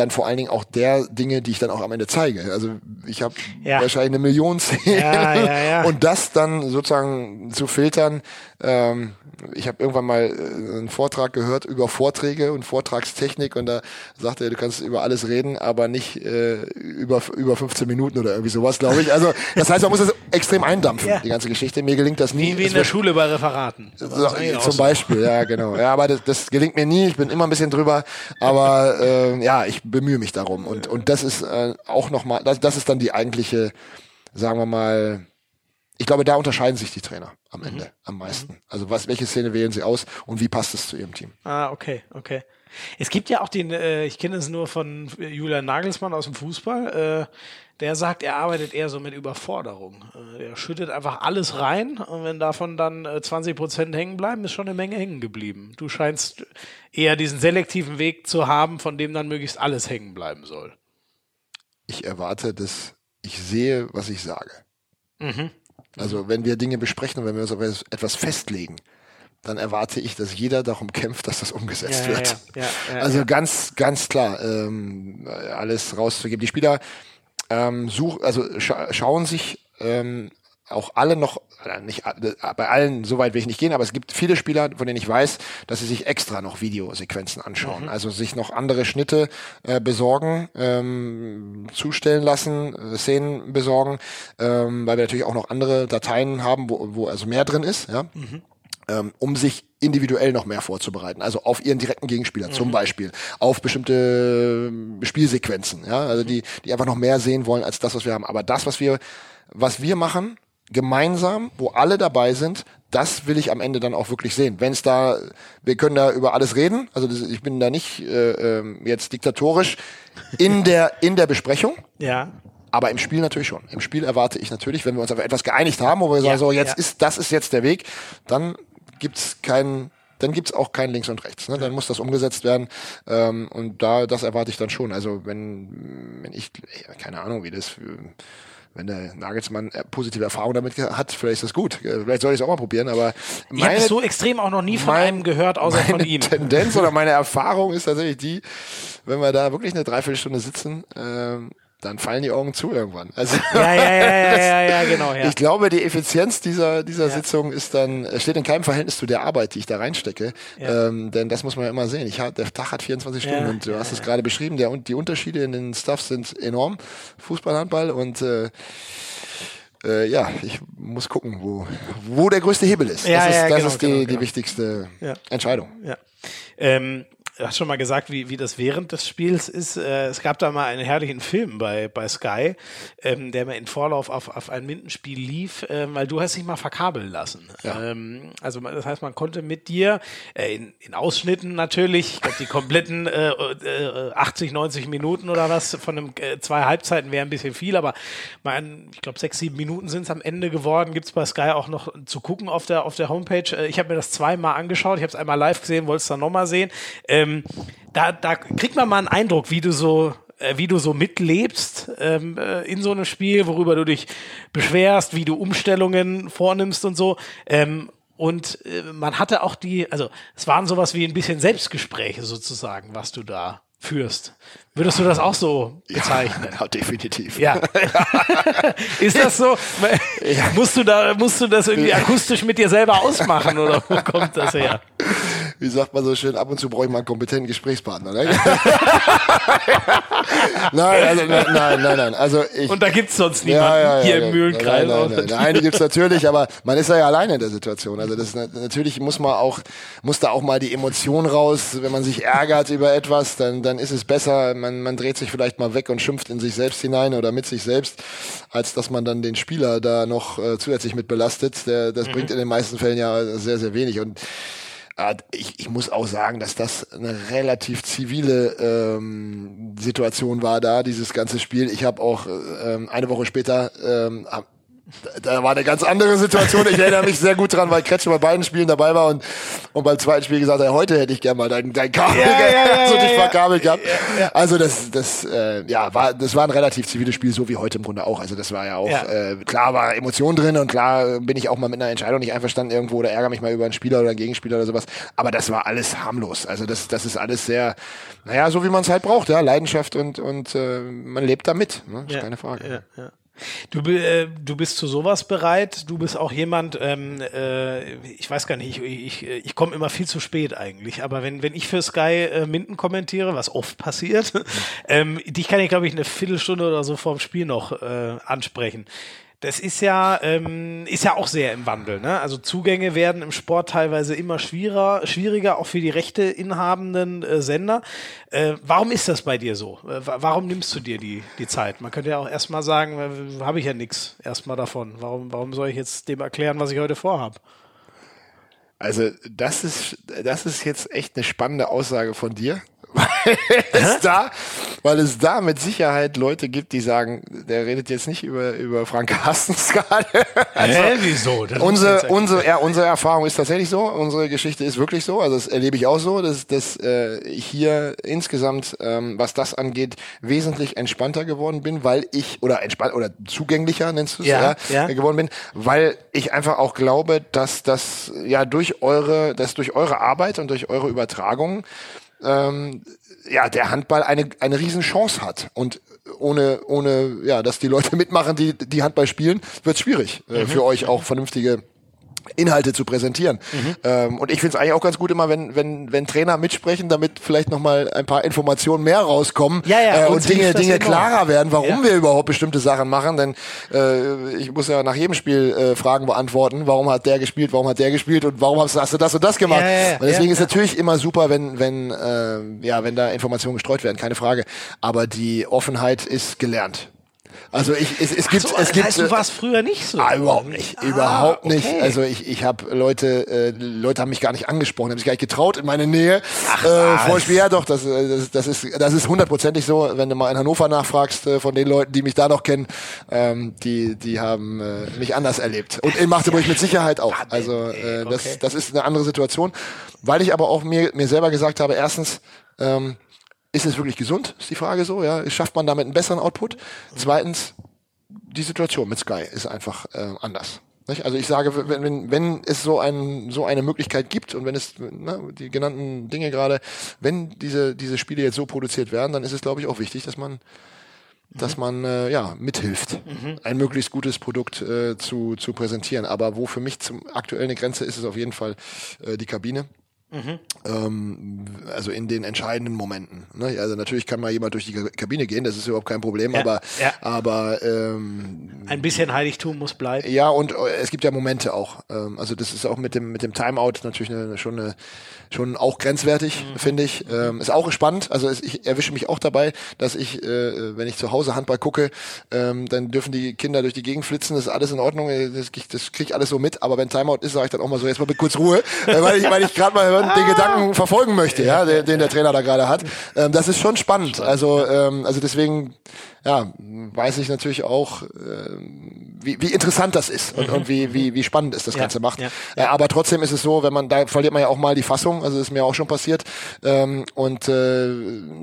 dann vor allen Dingen auch der Dinge, die ich dann auch am Ende zeige. Also ich habe ja. wahrscheinlich eine Million Szenen ja, ja, und das dann sozusagen zu filtern. Ähm, ich habe irgendwann mal äh, einen Vortrag gehört über Vorträge und Vortragstechnik und da sagte er, du kannst über alles reden, aber nicht äh, über über 15 Minuten oder irgendwie sowas, glaube ich. Also das heißt, man muss das extrem eindampfen, die ganze Geschichte. Mir gelingt das nie. Wie, wie in der Schule bei Referaten. So, zum Beispiel, ja genau. Ja, aber das, das gelingt mir nie. Ich bin immer ein bisschen drüber, aber äh, ja, ich bemühe mich darum. Und, und das ist äh, auch nochmal, das, das ist dann die eigentliche, sagen wir mal, ich glaube, da unterscheiden sich die Trainer am Ende mhm. am meisten. Also was, welche Szene wählen sie aus und wie passt es zu ihrem Team? Ah, okay, okay. Es gibt ja auch den, äh, ich kenne es nur von Julian Nagelsmann aus dem Fußball, äh, der sagt, er arbeitet eher so mit Überforderung. Äh, er schüttet einfach alles rein und wenn davon dann äh, 20 Prozent hängen bleiben, ist schon eine Menge hängen geblieben. Du scheinst eher diesen selektiven Weg zu haben, von dem dann möglichst alles hängen bleiben soll. Ich erwarte, dass ich sehe, was ich sage. Mhm. Also wenn wir Dinge besprechen und wenn wir uns auf etwas festlegen, dann erwarte ich, dass jeder darum kämpft, dass das umgesetzt ja, wird. Ja, ja, also ganz, ganz klar, ähm, alles rauszugeben. Die Spieler ähm, such, also scha schauen sich ähm, auch alle noch, nicht bei allen, so weit will ich nicht gehen, aber es gibt viele Spieler, von denen ich weiß, dass sie sich extra noch Videosequenzen anschauen. Mhm. Also sich noch andere Schnitte äh, besorgen, ähm, zustellen lassen, äh, Szenen besorgen, ähm, weil wir natürlich auch noch andere Dateien haben, wo, wo also mehr drin ist, ja. Mhm ähm, um sich individuell noch mehr vorzubereiten. Also auf ihren direkten Gegenspieler mhm. zum Beispiel, auf bestimmte äh, Spielsequenzen, ja, also die, die einfach noch mehr sehen wollen als das, was wir haben. Aber das, was wir, was wir machen, gemeinsam, wo alle dabei sind, das will ich am Ende dann auch wirklich sehen. Wenn es da, wir können da über alles reden. Also das, ich bin da nicht äh, ähm, jetzt diktatorisch in der in der Besprechung. Ja. Aber im Spiel natürlich schon. Im Spiel erwarte ich natürlich, wenn wir uns auf etwas geeinigt haben, wo wir sagen, so jetzt ja. ist das ist jetzt der Weg, dann gibt's keinen dann gibt's auch kein Links und Rechts. Ne? Dann muss das umgesetzt werden. Ähm, und da, das erwarte ich dann schon. Also wenn, wenn ich, keine Ahnung, wie das wenn der Nagelsmann äh, positive Erfahrung damit hat, vielleicht ist das gut. Äh, vielleicht soll ich es auch mal probieren, aber ich habe so extrem auch noch nie von mein, einem gehört, außer von ihm. Tendenz oder meine Erfahrung ist tatsächlich die, wenn wir da wirklich eine Dreiviertelstunde sitzen, ähm, dann fallen die Augen zu irgendwann. Also ja, ja, ja, ja, ja, ja, genau. Ja. Ich glaube, die Effizienz dieser dieser ja. Sitzung ist dann steht in keinem Verhältnis zu der Arbeit, die ich da reinstecke. Ja. Ähm, denn das muss man ja immer sehen. Ich hab, der Tag hat 24 Stunden und du hast es gerade beschrieben. Der und die Unterschiede in den Stuffs sind enorm. Fußball, Handball und äh, äh, ja, ich muss gucken, wo, wo der größte Hebel ist. Ja, das ist, ja, das genau, ist die, genau, die genau. wichtigste Entscheidung. Ja. Ähm, hast schon mal gesagt, wie, wie das während des Spiels ist. Äh, es gab da mal einen herrlichen Film bei, bei Sky, ähm, der mal in Vorlauf auf, auf ein Mindenspiel lief, äh, weil du hast dich mal verkabeln lassen. Ja. Ähm, also das heißt, man konnte mit dir äh, in, in Ausschnitten natürlich, ich glaube die kompletten äh, äh, 80, 90 Minuten oder was von einem äh, zwei Halbzeiten wäre ein bisschen viel, aber mein, ich glaube sechs, sieben Minuten sind es am Ende geworden. Gibt es bei Sky auch noch zu gucken auf der auf der Homepage. Äh, ich habe mir das zweimal angeschaut. Ich habe es einmal live gesehen, wollte es dann nochmal sehen. Ähm, da, da kriegt man mal einen Eindruck, wie du so äh, wie du so mitlebst ähm, äh, in so einem Spiel, worüber du dich beschwerst, wie du Umstellungen vornimmst und so. Ähm, und äh, man hatte auch die, also es waren sowas wie ein bisschen Selbstgespräche sozusagen, was du da führst. Würdest du das auch so bezeichnen? Ja, definitiv. Ja. ist das so? Ja. Musst du da, musst du das irgendwie akustisch mit dir selber ausmachen oder wo kommt das her? Wie sagt man so schön, ab und zu brauche ich mal einen kompetenten Gesprächspartner. Ne? nein, also, nein, nein, nein, nein. Also ich, und da gibt's sonst niemanden ja, ja, hier im Mühlenkreis. Nein, nein, nein, nein. Eine gibt's natürlich, aber man ist ja alleine in der Situation. Also das natürlich muss man auch, muss da auch mal die Emotion raus. Wenn man sich ärgert über etwas, dann, dann ist es besser, man, man dreht sich vielleicht mal weg und schimpft in sich selbst hinein oder mit sich selbst, als dass man dann den Spieler da noch äh, zusätzlich mit belastet. Der, das mhm. bringt in den meisten Fällen ja sehr, sehr wenig. Und ich, ich muss auch sagen, dass das eine relativ zivile ähm, Situation war da, dieses ganze Spiel. Ich habe auch ähm, eine Woche später ähm, da war eine ganz andere Situation. Ich erinnere mich sehr gut dran, weil Kretsche bei beiden Spielen dabei war und, und beim zweiten Spiel gesagt hat, heute hätte ich gerne mal dein, dein Kabel, ja, ja, ja, also dich verkabelt gehabt. Also das, das, äh, ja, war, das war ein relativ ziviles Spiel, so wie heute im Grunde auch. Also das war ja auch, äh, klar war Emotion drin und klar bin ich auch mal mit einer Entscheidung nicht einverstanden irgendwo oder ärgere mich mal über einen Spieler oder einen Gegenspieler oder sowas. Aber das war alles harmlos. Also das, das ist alles sehr, naja, so wie man es halt braucht, ja, Leidenschaft und, und äh, man lebt damit, ne? ist keine Frage. Ja, ja. Du, äh, du bist zu sowas bereit. Du bist auch jemand, ähm, äh, ich weiß gar nicht, ich, ich, ich komme immer viel zu spät eigentlich. Aber wenn, wenn ich für Sky äh, Minden kommentiere, was oft passiert, ähm, dich kann ich, glaube ich, eine Viertelstunde oder so vorm Spiel noch äh, ansprechen. Das ist ja, ähm, ist ja auch sehr im Wandel. Ne? Also Zugänge werden im Sport teilweise immer schwieriger, schwieriger auch für die Rechte inhabenden äh, Sender. Äh, warum ist das bei dir so? Äh, warum nimmst du dir die, die Zeit? Man könnte ja auch erstmal sagen, äh, habe ich ja nichts erstmal davon. Warum, warum soll ich jetzt dem erklären, was ich heute vorhabe? Also das ist, das ist jetzt echt eine spannende Aussage von dir weil es da, weil es da mit Sicherheit Leute gibt, die sagen, der redet jetzt nicht über, über Frank Carstens gerade. Also, Hä, wieso? Das unsere, unsere, ja, unsere Erfahrung ist tatsächlich so. Unsere Geschichte ist wirklich so. Also das erlebe ich auch so, dass, dass äh, hier insgesamt, ähm, was das angeht, wesentlich entspannter geworden bin, weil ich, oder entspannt, oder zugänglicher nennst du es, ja, ja, ja, geworden bin, weil ich einfach auch glaube, dass das ja durch eure, dass durch eure Arbeit und durch eure Übertragung ähm, ja, der Handball eine, eine Riesenchance hat. Und ohne, ohne, ja, dass die Leute mitmachen, die, die Handball spielen, wird es schwierig, äh, mhm. für euch auch vernünftige Inhalte zu präsentieren. Mhm. Ähm, und ich finde es eigentlich auch ganz gut immer, wenn, wenn, wenn Trainer mitsprechen, damit vielleicht nochmal ein paar Informationen mehr rauskommen ja, ja, äh, und Dinge, Dinge klarer werden, warum ja. wir überhaupt bestimmte Sachen machen. Denn äh, ich muss ja nach jedem Spiel äh, Fragen beantworten, warum hat der gespielt, warum hat der gespielt und warum hast, hast du das und das gemacht. und deswegen ist natürlich immer super, wenn, wenn, äh, ja, wenn da Informationen gestreut werden, keine Frage. Aber die Offenheit ist gelernt. Also ich, es, es gibt, so, es gibt. heißt, du warst früher nicht so. Ah, überhaupt nicht, Ah, überhaupt nicht. okay. Also ich, ich habe Leute, äh, Leute haben mich gar nicht angesprochen, haben sich gar nicht getraut in meine Nähe. äh, was? vor dem Spiel, ja doch, das, äh, das, das ist, das ist hundertprozentig so. Wenn du mal in Hannover nachfragst äh, von den Leuten, die mich da noch kennen, ähm, die, die haben äh, mich anders erlebt. Und in Magdeburg mit Sicherheit auch. Also äh, das, das ist eine andere Situation, weil ich aber auch mir, mir selber gesagt habe, erstens. Ähm, ist es wirklich gesund? Ist die Frage so, ja. Schafft man damit einen besseren Output? Zweitens, die Situation mit Sky ist einfach äh, anders. Nicht? Also ich sage, wenn, wenn, wenn es so, ein, so eine Möglichkeit gibt und wenn es ne, die genannten Dinge gerade, wenn diese, diese Spiele jetzt so produziert werden, dann ist es, glaube ich, auch wichtig, dass man dass man äh, ja mithilft, ein möglichst gutes Produkt äh, zu, zu präsentieren. Aber wo für mich zum aktuell eine Grenze ist, ist auf jeden Fall äh, die Kabine. Ähm, also in den entscheidenden Momenten. Ne? Also natürlich kann mal jemand durch die Ka- Kabine gehen, das ist überhaupt kein Problem, Ja, aber, ja. aber ähm, Ein bisschen Heiligtum muss bleiben. ja, und äh, es gibt ja Momente auch. Ähm, also das ist auch mit dem mit dem Timeout natürlich eine, schon eine, schon auch grenzwertig, Mhm. finde ich. Ähm, ist auch spannend. Also es, ich erwische mich auch dabei, dass ich, äh, wenn ich zu Hause Handball gucke, ähm, dann dürfen die Kinder durch die Gegend flitzen. Das ist alles in Ordnung. Das, das kriege ich alles so mit. Aber wenn Timeout ist, sage ich dann auch mal so jetzt mal mit kurz Ruhe, weil ich weil ich gerade mal den Gedanken verfolgen möchte, ja, den, den der Trainer da gerade hat. Ähm, das ist schon spannend. Also ähm, also deswegen ja, weiß ich natürlich auch, ähm, wie, wie interessant das ist und, und wie, wie, wie spannend es das Ja, Ganze macht. ja, Äh, aber trotzdem ist es so, wenn man, da verliert man ja auch mal die Fassung, also ist mir auch schon passiert. Ähm, und äh,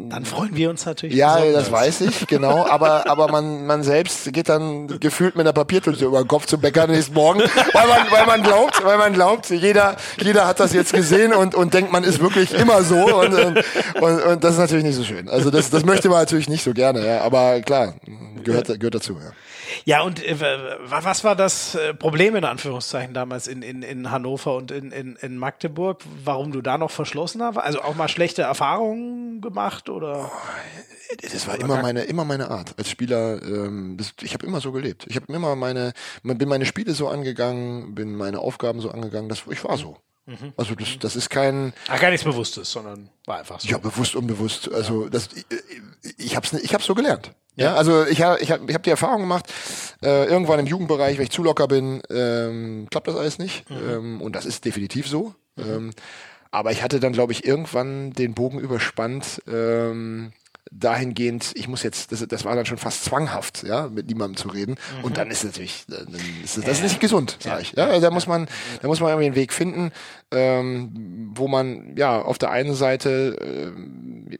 Dann freuen wir uns natürlich. ja, das weiß ich, genau. Aber, aber man, man selbst geht dann gefühlt mit einer Papiertüte über den Kopf zum Bäcker nächsten Morgen, weil man, weil man glaubt, weil man glaubt, jeder, jeder hat das jetzt gesehen und, und denkt, man ist wirklich immer so. Und, und, und, und das ist natürlich nicht so schön. Also das, das möchte man natürlich nicht so gerne, ja. Aber klar, gehört, gehört dazu, ja. Ja, und äh, wa- was war das äh, Problem in Anführungszeichen damals in, in, in Hannover und in, in, in Magdeburg? Warum du da noch verschlossen hast? Also auch mal schlechte Erfahrungen gemacht oder? Das war immer meine, immer meine Art als Spieler. Ähm, das, ich habe immer so gelebt. Ich habe immer meine, bin meine Spiele so angegangen, bin meine Aufgaben so angegangen. Das, ich war so. Also das, das ist kein, Ach, gar nichts Bewusstes, sondern war einfach so. ja bewusst unbewusst. Also das, ich, ich habe es, ich habe so gelernt. Ja, also ich habe, ich habe, ich habe die Erfahrung gemacht. Äh, irgendwann im Jugendbereich, wenn ich zu locker bin, ähm, klappt das alles nicht. Ähm, und das ist definitiv so. Ähm, aber ich hatte dann, glaube ich, irgendwann den Bogen überspannt. Ähm, dahingehend, ich muss jetzt, das, das war dann schon fast zwanghaft, ja, mit niemandem zu reden. Und dann ist natürlich, dann ist das, das ist nicht gesund, sage ich. Ja, also da muss man, da muss man irgendwie einen Weg finden, ähm, wo man ja auf der einen Seite ähm,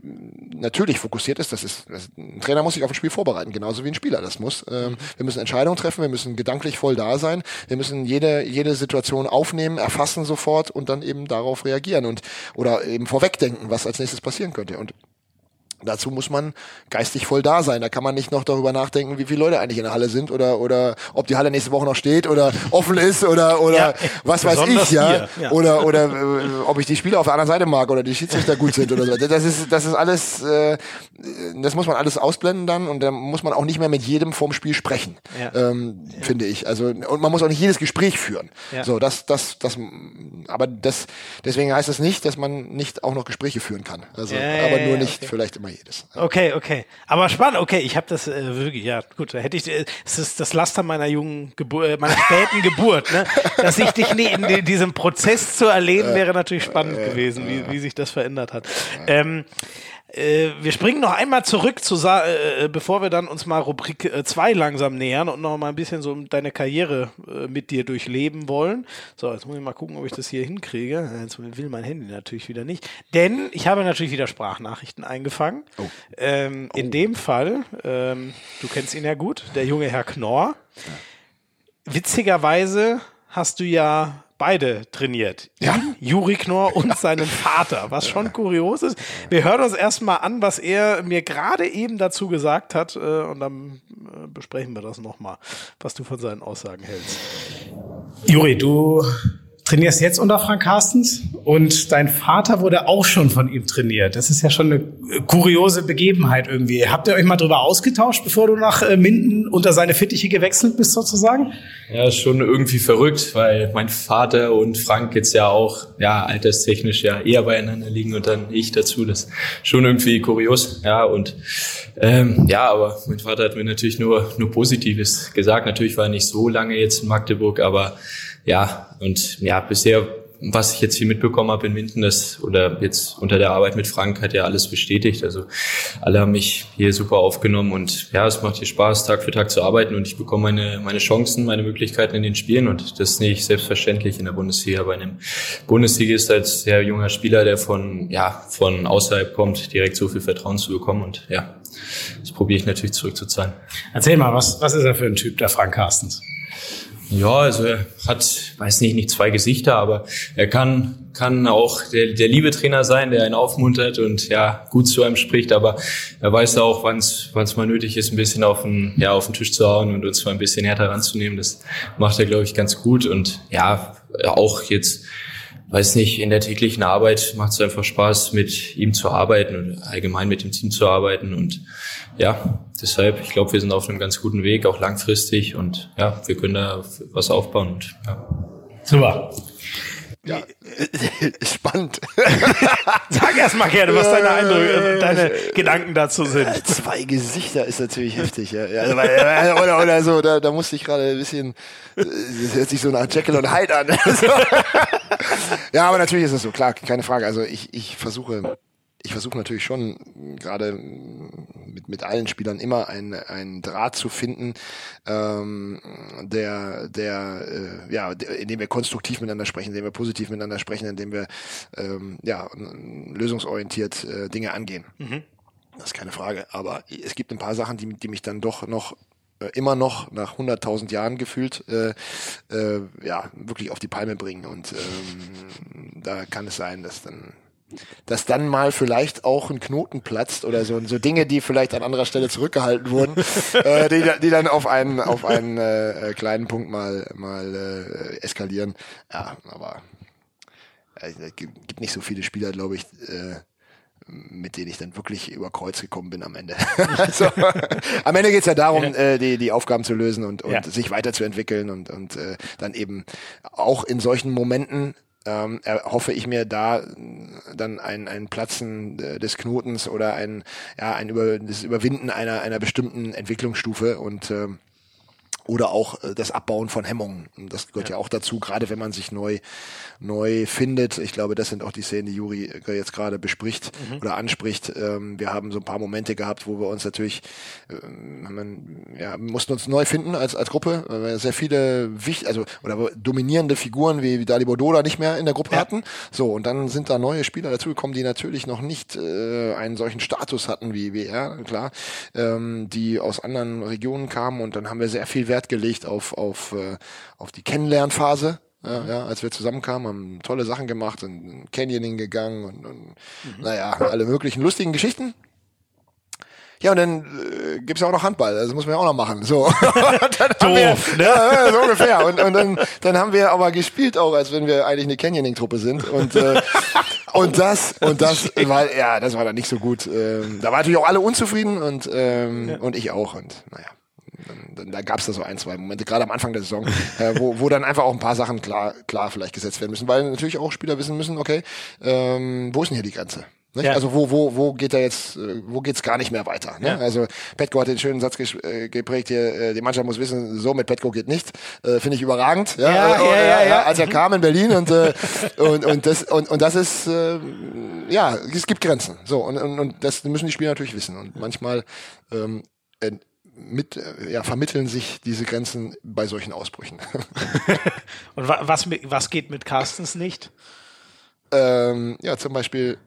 natürlich fokussiert ist. Das ist, das, ein Trainer muss sich auf ein Spiel vorbereiten, genauso wie ein Spieler das muss. Ähm, wir müssen Entscheidungen treffen, wir müssen gedanklich voll da sein, wir müssen jede jede Situation aufnehmen, erfassen sofort und dann eben darauf reagieren und oder eben vorwegdenken, was als nächstes passieren könnte. Und Dazu muss man geistig voll da sein. Da kann man nicht noch darüber nachdenken, wie viele Leute eigentlich in der Halle sind oder oder ob die Halle nächste Woche noch steht oder offen ist oder oder Ja, was weiß ich, ja. ja. Oder oder äh, ob ich die Spieler auf der anderen Seite mag oder die Schiedsrichter gut sind oder so. Das ist das ist alles äh, das muss man alles ausblenden dann und dann muss man auch nicht mehr mit jedem vorm Spiel sprechen. Ja. Ähm, finde ich. Also und man muss auch nicht jedes Gespräch führen. So, das das das aber das deswegen heißt das nicht, dass man nicht auch noch Gespräche führen kann. Also aber nur nicht okay. vielleicht immer jedes. Okay, okay. Aber spannend, okay, ich habe das äh, wirklich, ja, gut, da hätte ich, äh, es ist das Laster meiner jungen Geburt, äh, meiner späten Geburt, ne? Dass ich dich nie in die- diesem Prozess zu erleben, wäre natürlich spannend gewesen, wie, wie sich das verändert hat. Ähm, äh, wir springen noch einmal zurück, zu Sa äh, bevor wir dann uns mal Rubrik 2 langsam nähern und noch mal ein bisschen so deine Karriere äh, mit dir durchleben wollen. So, jetzt muss ich mal gucken, ob ich das hier hinkriege. Jetzt will mein Handy natürlich wieder nicht. Denn ich habe natürlich wieder Sprachnachrichten eingefangen. Ähm, In dem Fall, ähm, du kennst ihn ja gut, der junge Herr Knorr. Witzigerweise hast du ja beide trainiert. Ja. Ihn, Juri Knorr und seinen Vater, was schon kurios ist. Wir hören uns erstmal an, was er mir gerade eben dazu gesagt hat äh, und dann äh, besprechen wir das nochmal, was du von seinen Aussagen hältst. Juri, du trainierst jetzt unter Frank Carstens und dein Vater wurde auch schon von ihm trainiert. Das ist ja schon eine kuriose Begebenheit irgendwie. Habt ihr euch mal drüber ausgetauscht, bevor du nach äh, Minden unter seine Fittiche gewechselt bist sozusagen? Ja, schon irgendwie verrückt, weil mein Vater und Frank jetzt ja auch, ja, alterstechnisch ja eher beieinander liegen und dann ich dazu. Das ist schon irgendwie kurios, ja, und ähm, ja, aber mein Vater hat mir natürlich nur, nur Positives gesagt. Natürlich war er nicht so lange jetzt in Magdeburg, aber ja, und ja, bisher, was ich jetzt hier mitbekommen habe in Minden, das oder jetzt unter der Arbeit mit Frank hat ja alles bestätigt. Also alle haben mich hier super aufgenommen und ja, es macht hier Spaß, Tag für Tag zu arbeiten und ich bekomme meine, meine Chancen, meine Möglichkeiten in den Spielen und das ist nicht selbstverständlich in der Bundesliga. Bei einem Bundesligist als sehr junger Spieler, der von, ja, von außerhalb kommt, direkt so viel Vertrauen zu bekommen und ja, das probiere ich natürlich zurückzuzahlen. Erzähl mal, was, was ist er für ein Typ, der Frank Carstens? Ja, also er hat, weiß nicht, nicht zwei Gesichter, aber er kann, kann auch der, der liebe Trainer sein, der einen aufmuntert und ja, gut zu einem spricht, aber er weiß auch, wann es mal nötig ist, ein bisschen auf den, ja, auf den Tisch zu hauen und uns mal ein bisschen härter ranzunehmen. Das macht er, glaube ich, ganz gut und ja, auch jetzt, weiß nicht, in der täglichen Arbeit macht es einfach Spaß, mit ihm zu arbeiten und allgemein mit dem Team zu arbeiten und ja, deshalb, ich glaube, wir sind auf einem ganz guten Weg, auch langfristig und ja, wir können da was aufbauen. Und, ja. Super. Ja, spannend. Sag erst mal gerne, was deine Eindrücke, deine Gedanken dazu sind. Zwei Gesichter ist natürlich heftig, ja. oder, oder so, da, da musste ich gerade ein bisschen, das hört sich so nach Jekyll und Hyde an. ja, aber natürlich ist es so, klar, keine Frage. Also ich, ich versuche ich versuche natürlich schon gerade mit, mit allen Spielern immer einen, einen Draht zu finden, ähm, der, der, äh, ja, der, in dem wir konstruktiv miteinander sprechen, in dem wir positiv miteinander sprechen, in dem wir ähm, ja, lösungsorientiert äh, Dinge angehen. Mhm. Das ist keine Frage. Aber es gibt ein paar Sachen, die, die mich dann doch noch äh, immer noch nach 100.000 Jahren gefühlt äh, äh, ja wirklich auf die Palme bringen und ähm, da kann es sein, dass dann dass dann mal vielleicht auch ein Knoten platzt oder so, so Dinge, die vielleicht an anderer Stelle zurückgehalten wurden, äh, die, die dann auf einen auf einen äh, kleinen Punkt mal mal äh, eskalieren. Ja, aber äh, es gibt nicht so viele Spieler, glaube ich. Äh, mit denen ich dann wirklich über Kreuz gekommen bin am Ende. also, am Ende geht's ja darum. Äh, die, die Aufgaben zu lösen und, und ja. sich weiterzuentwickeln und, und äh, dann eben auch in solchen Momenten ähm, hoffe ich mir da dann ein, ein Platzen des Knotens oder ein, ja, ein Über, das Überwinden einer, einer bestimmten Entwicklungsstufe. Und ähm, oder auch äh, das Abbauen von Hemmungen. Das gehört ja. ja. auch dazu, gerade wenn man sich neu neu findet. Ich glaube, das sind auch die Szenen, die Juri äh, jetzt gerade bespricht mhm. oder anspricht. Ähm, wir haben so ein paar Momente gehabt, wo wir uns natürlich, man, ja, mussten uns neu finden als als Gruppe, weil wir sehr viele wichtig, also oder dominierende Figuren wie, wie Dali Bordola nicht mehr in der Gruppe ja. hatten. So und dann sind da neue Spieler dazugekommen, die natürlich noch nicht äh, einen solchen Status hatten wie wie er, klar, ähm, die aus anderen Regionen kamen und dann haben wir sehr viel Wert Wert gelegt auf, auf, äh, auf die Kennenlernphase. Ja, ja, als wir zusammenkamen, haben tolle Sachen gemacht, sind Canyoning gegangen und, und mhm. naja, alle möglichen lustigen Geschichten. Ja, und dann äh, gibt's ja auch noch Handball, das muss man ja auch noch machen. So. Doof, wir, ne? Ja, so ungefähr. Und, und dann, dann haben wir aber gespielt auch, als wenn wir eigentlich eine Canyoning-Truppe sind. Und, äh, und das, und das war, ja, das war dann nicht so gut. Ähm, da waren natürlich auch alle unzufrieden und, ähm, ja. und ich auch. Und naja da gab es da so ein, zwei Momente, gerade am Anfang der Saison, äh, wo, wo dann einfach auch ein paar Sachen klar, klar vielleicht gesetzt werden müssen, weil natürlich auch Spieler wissen müssen, okay, ähm, wo ist denn hier die Grenze? Ja. Also wo, wo, wo geht er jetzt, äh, wo geht's gar nicht mehr weiter? Ne? Ja. Also Petko hat den schönen Satz äh, geprägt hier, äh, die Mannschaft muss wissen, so mit Petko geht nicht. Äh, Finde ich überragend. Ja, ja, äh, ja, ja, Als er kam in Berlin und, äh, und, und, das, und, und das ist, äh, ja, es gibt Grenzen. So, und, und, und das müssen die Spieler natürlich wissen. Und manchmal ähm, mit, äh, ja, vermitteln sich diese Grenzen bei solchen Ausbrüchen. Und was, was geht mit Carstens nicht? Ähm, ja, zum Beispiel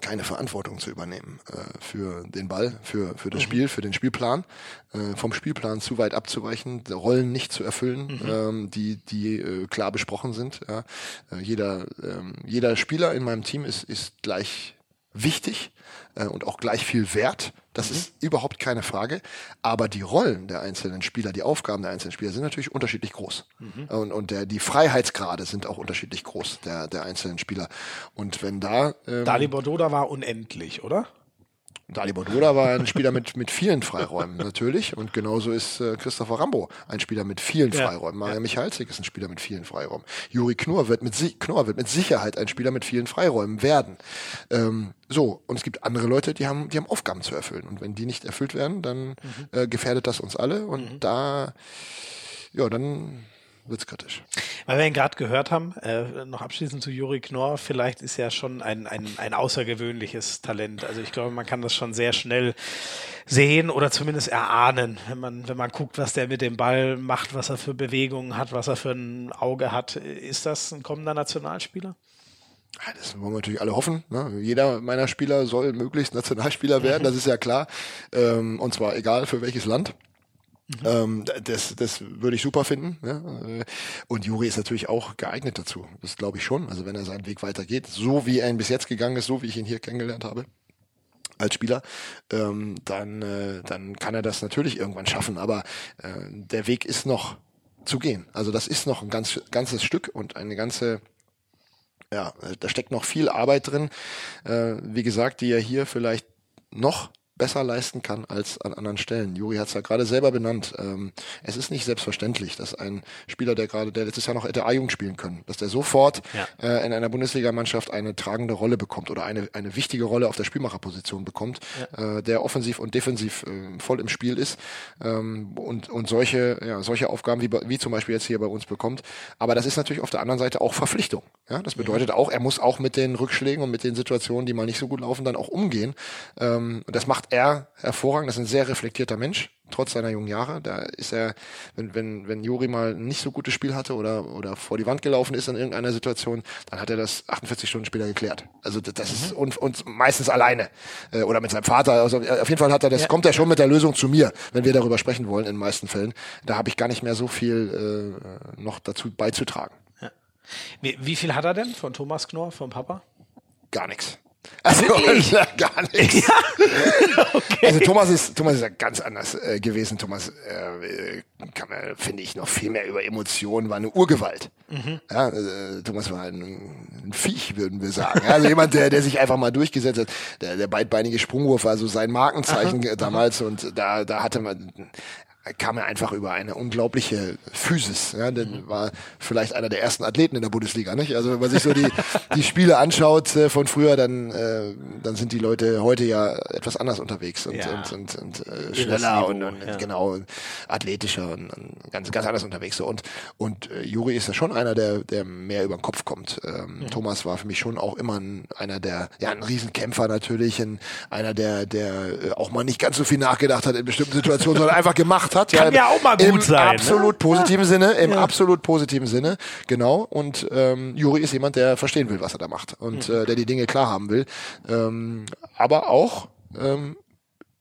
keine Verantwortung zu übernehmen äh, für den Ball, für, für das mhm. Spiel, für den Spielplan, äh, vom Spielplan zu weit abzuweichen, Rollen nicht zu erfüllen, mhm. ähm, die, die äh, klar besprochen sind. Ja. Äh, jeder, ähm, jeder Spieler in meinem Team ist, ist gleich wichtig äh, und auch gleich viel wert. Das mhm. ist überhaupt keine Frage. Aber die Rollen der einzelnen Spieler, die Aufgaben der einzelnen Spieler sind natürlich unterschiedlich groß. Mhm. Und, und der, die Freiheitsgrade sind auch unterschiedlich groß der, der einzelnen Spieler. Und wenn da. Ähm, Dali Bordoda war unendlich, oder? Dali Bordola war ein Spieler mit, mit vielen Freiräumen natürlich und genauso ist äh, Christopher Rambo ein Spieler mit vielen ja. Freiräumen. Maja ja. Michalzik ist ein Spieler mit vielen Freiräumen. Juri Knorr wird mit, Knorr wird mit Sicherheit ein Spieler mit vielen Freiräumen werden. Ähm, so, und es gibt andere Leute, die haben, die haben Aufgaben zu erfüllen und wenn die nicht erfüllt werden, dann mhm. äh, gefährdet das uns alle und mhm. da, ja, dann wird's kritisch. Weil wir ihn gerade gehört haben, äh, noch abschließend zu Juri Knorr, vielleicht ist er schon ein, ein, ein außergewöhnliches Talent. Also ich glaube, man kann das schon sehr schnell sehen oder zumindest erahnen, wenn man, wenn man guckt, was der mit dem Ball macht, was er für Bewegungen hat, was er für ein Auge hat. Ist das ein kommender Nationalspieler? Das wollen wir natürlich alle hoffen. Ne? Jeder meiner Spieler soll möglichst Nationalspieler werden, das ist ja klar. Ähm, und zwar egal für welches Land. Mhm. Ähm, das, das würde ich super finden. Ja? Und Juri ist natürlich auch geeignet dazu. Das glaube ich schon. Also wenn er seinen Weg weitergeht, so wie er ihn bis jetzt gegangen ist, so wie ich ihn hier kennengelernt habe als Spieler, ähm, dann, äh, dann kann er das natürlich irgendwann schaffen. Aber äh, der Weg ist noch zu gehen. Also das ist noch ein ganz, ganzes Stück und eine ganze ja, da steckt noch viel Arbeit drin. Äh, wie gesagt, die er hier vielleicht noch besser leisten kann als an anderen Stellen. Juri hat es ja gerade selber benannt. Ähm, es ist nicht selbstverständlich, dass ein Spieler, der gerade, der letztes Jahr noch hätte A-Jugend spielen können, dass der sofort ja. äh, in einer Bundesligamannschaft eine tragende Rolle bekommt oder eine, eine wichtige Rolle auf der Spielmacherposition bekommt, ja. äh, der offensiv und defensiv äh, voll im Spiel ist ähm, und, und solche, ja, solche Aufgaben wie, wie zum Beispiel jetzt hier bei uns bekommt. Aber das ist natürlich auf der anderen Seite auch Verpflichtung. Ja? Das bedeutet auch, er muss auch mit den Rückschlägen und mit den Situationen, die mal nicht so gut laufen, dann auch umgehen. Ähm, das macht er hervorragend. Das ist ein sehr reflektierter Mensch, trotz seiner jungen Jahre. Da ist er, wenn, wenn, wenn Juri mal ein nicht so gutes Spiel hatte oder, oder vor die Wand gelaufen ist in irgendeiner Situation, dann hat er das 48 Stunden später geklärt. Also das, das mhm. ist und, und meistens alleine. Äh, oder mit seinem Vater. Also auf jeden Fall hat er das, ja. kommt er schon mit der Lösung zu mir, wenn wir darüber sprechen wollen, in den meisten Fällen. Da habe ich gar nicht mehr so viel äh, noch dazu beizutragen. Ja. Wie, wie viel hat er denn von Thomas Knorr, vom Papa? Gar nichts. Also gar nichts. Ja. okay. Also Thomas ist Thomas ist ja ganz anders äh, gewesen. Thomas äh, kann man finde ich noch viel mehr über Emotionen, war eine Urgewalt. Mhm. Ja, äh, Thomas war ein, ein, Viech, würden wir sagen. Also jemand, der der sich einfach mal durchgesetzt hat. Der, der beidbeinige Sprungwurf war so sein Markenzeichen aha, damals und da da hatte man kam er einfach über eine unglaubliche Physis. Ja, denn mhm. war vielleicht einer der ersten Athleten in der Bundesliga. Nicht? Also wenn man sich so die, die Spiele anschaut äh, von früher, dann, äh, dann sind die Leute heute ja etwas anders unterwegs und, ja. und, und, und äh, schneller und, und ja. genau athletischer und, und, ganz, ganz anders unterwegs. So. Und, und äh, Juri ist ja schon einer, der, der mehr über den Kopf kommt. Ähm, mhm. Thomas war für mich schon auch immer ein, einer der, ja, ein Riesenkämpfer natürlich, ein, einer, der, der äh, auch mal nicht ganz so viel nachgedacht hat in bestimmten Situationen, sondern einfach gemacht hat hat. Kann ja, ja auch mal gut im sein. Ne? absolut ne? positiven Sinne, im ja. absolut positiven Sinne, genau. Und ähm, Juri ist jemand, der verstehen will, was er da macht und mhm. äh, der die Dinge klar haben will, ähm, aber auch ähm,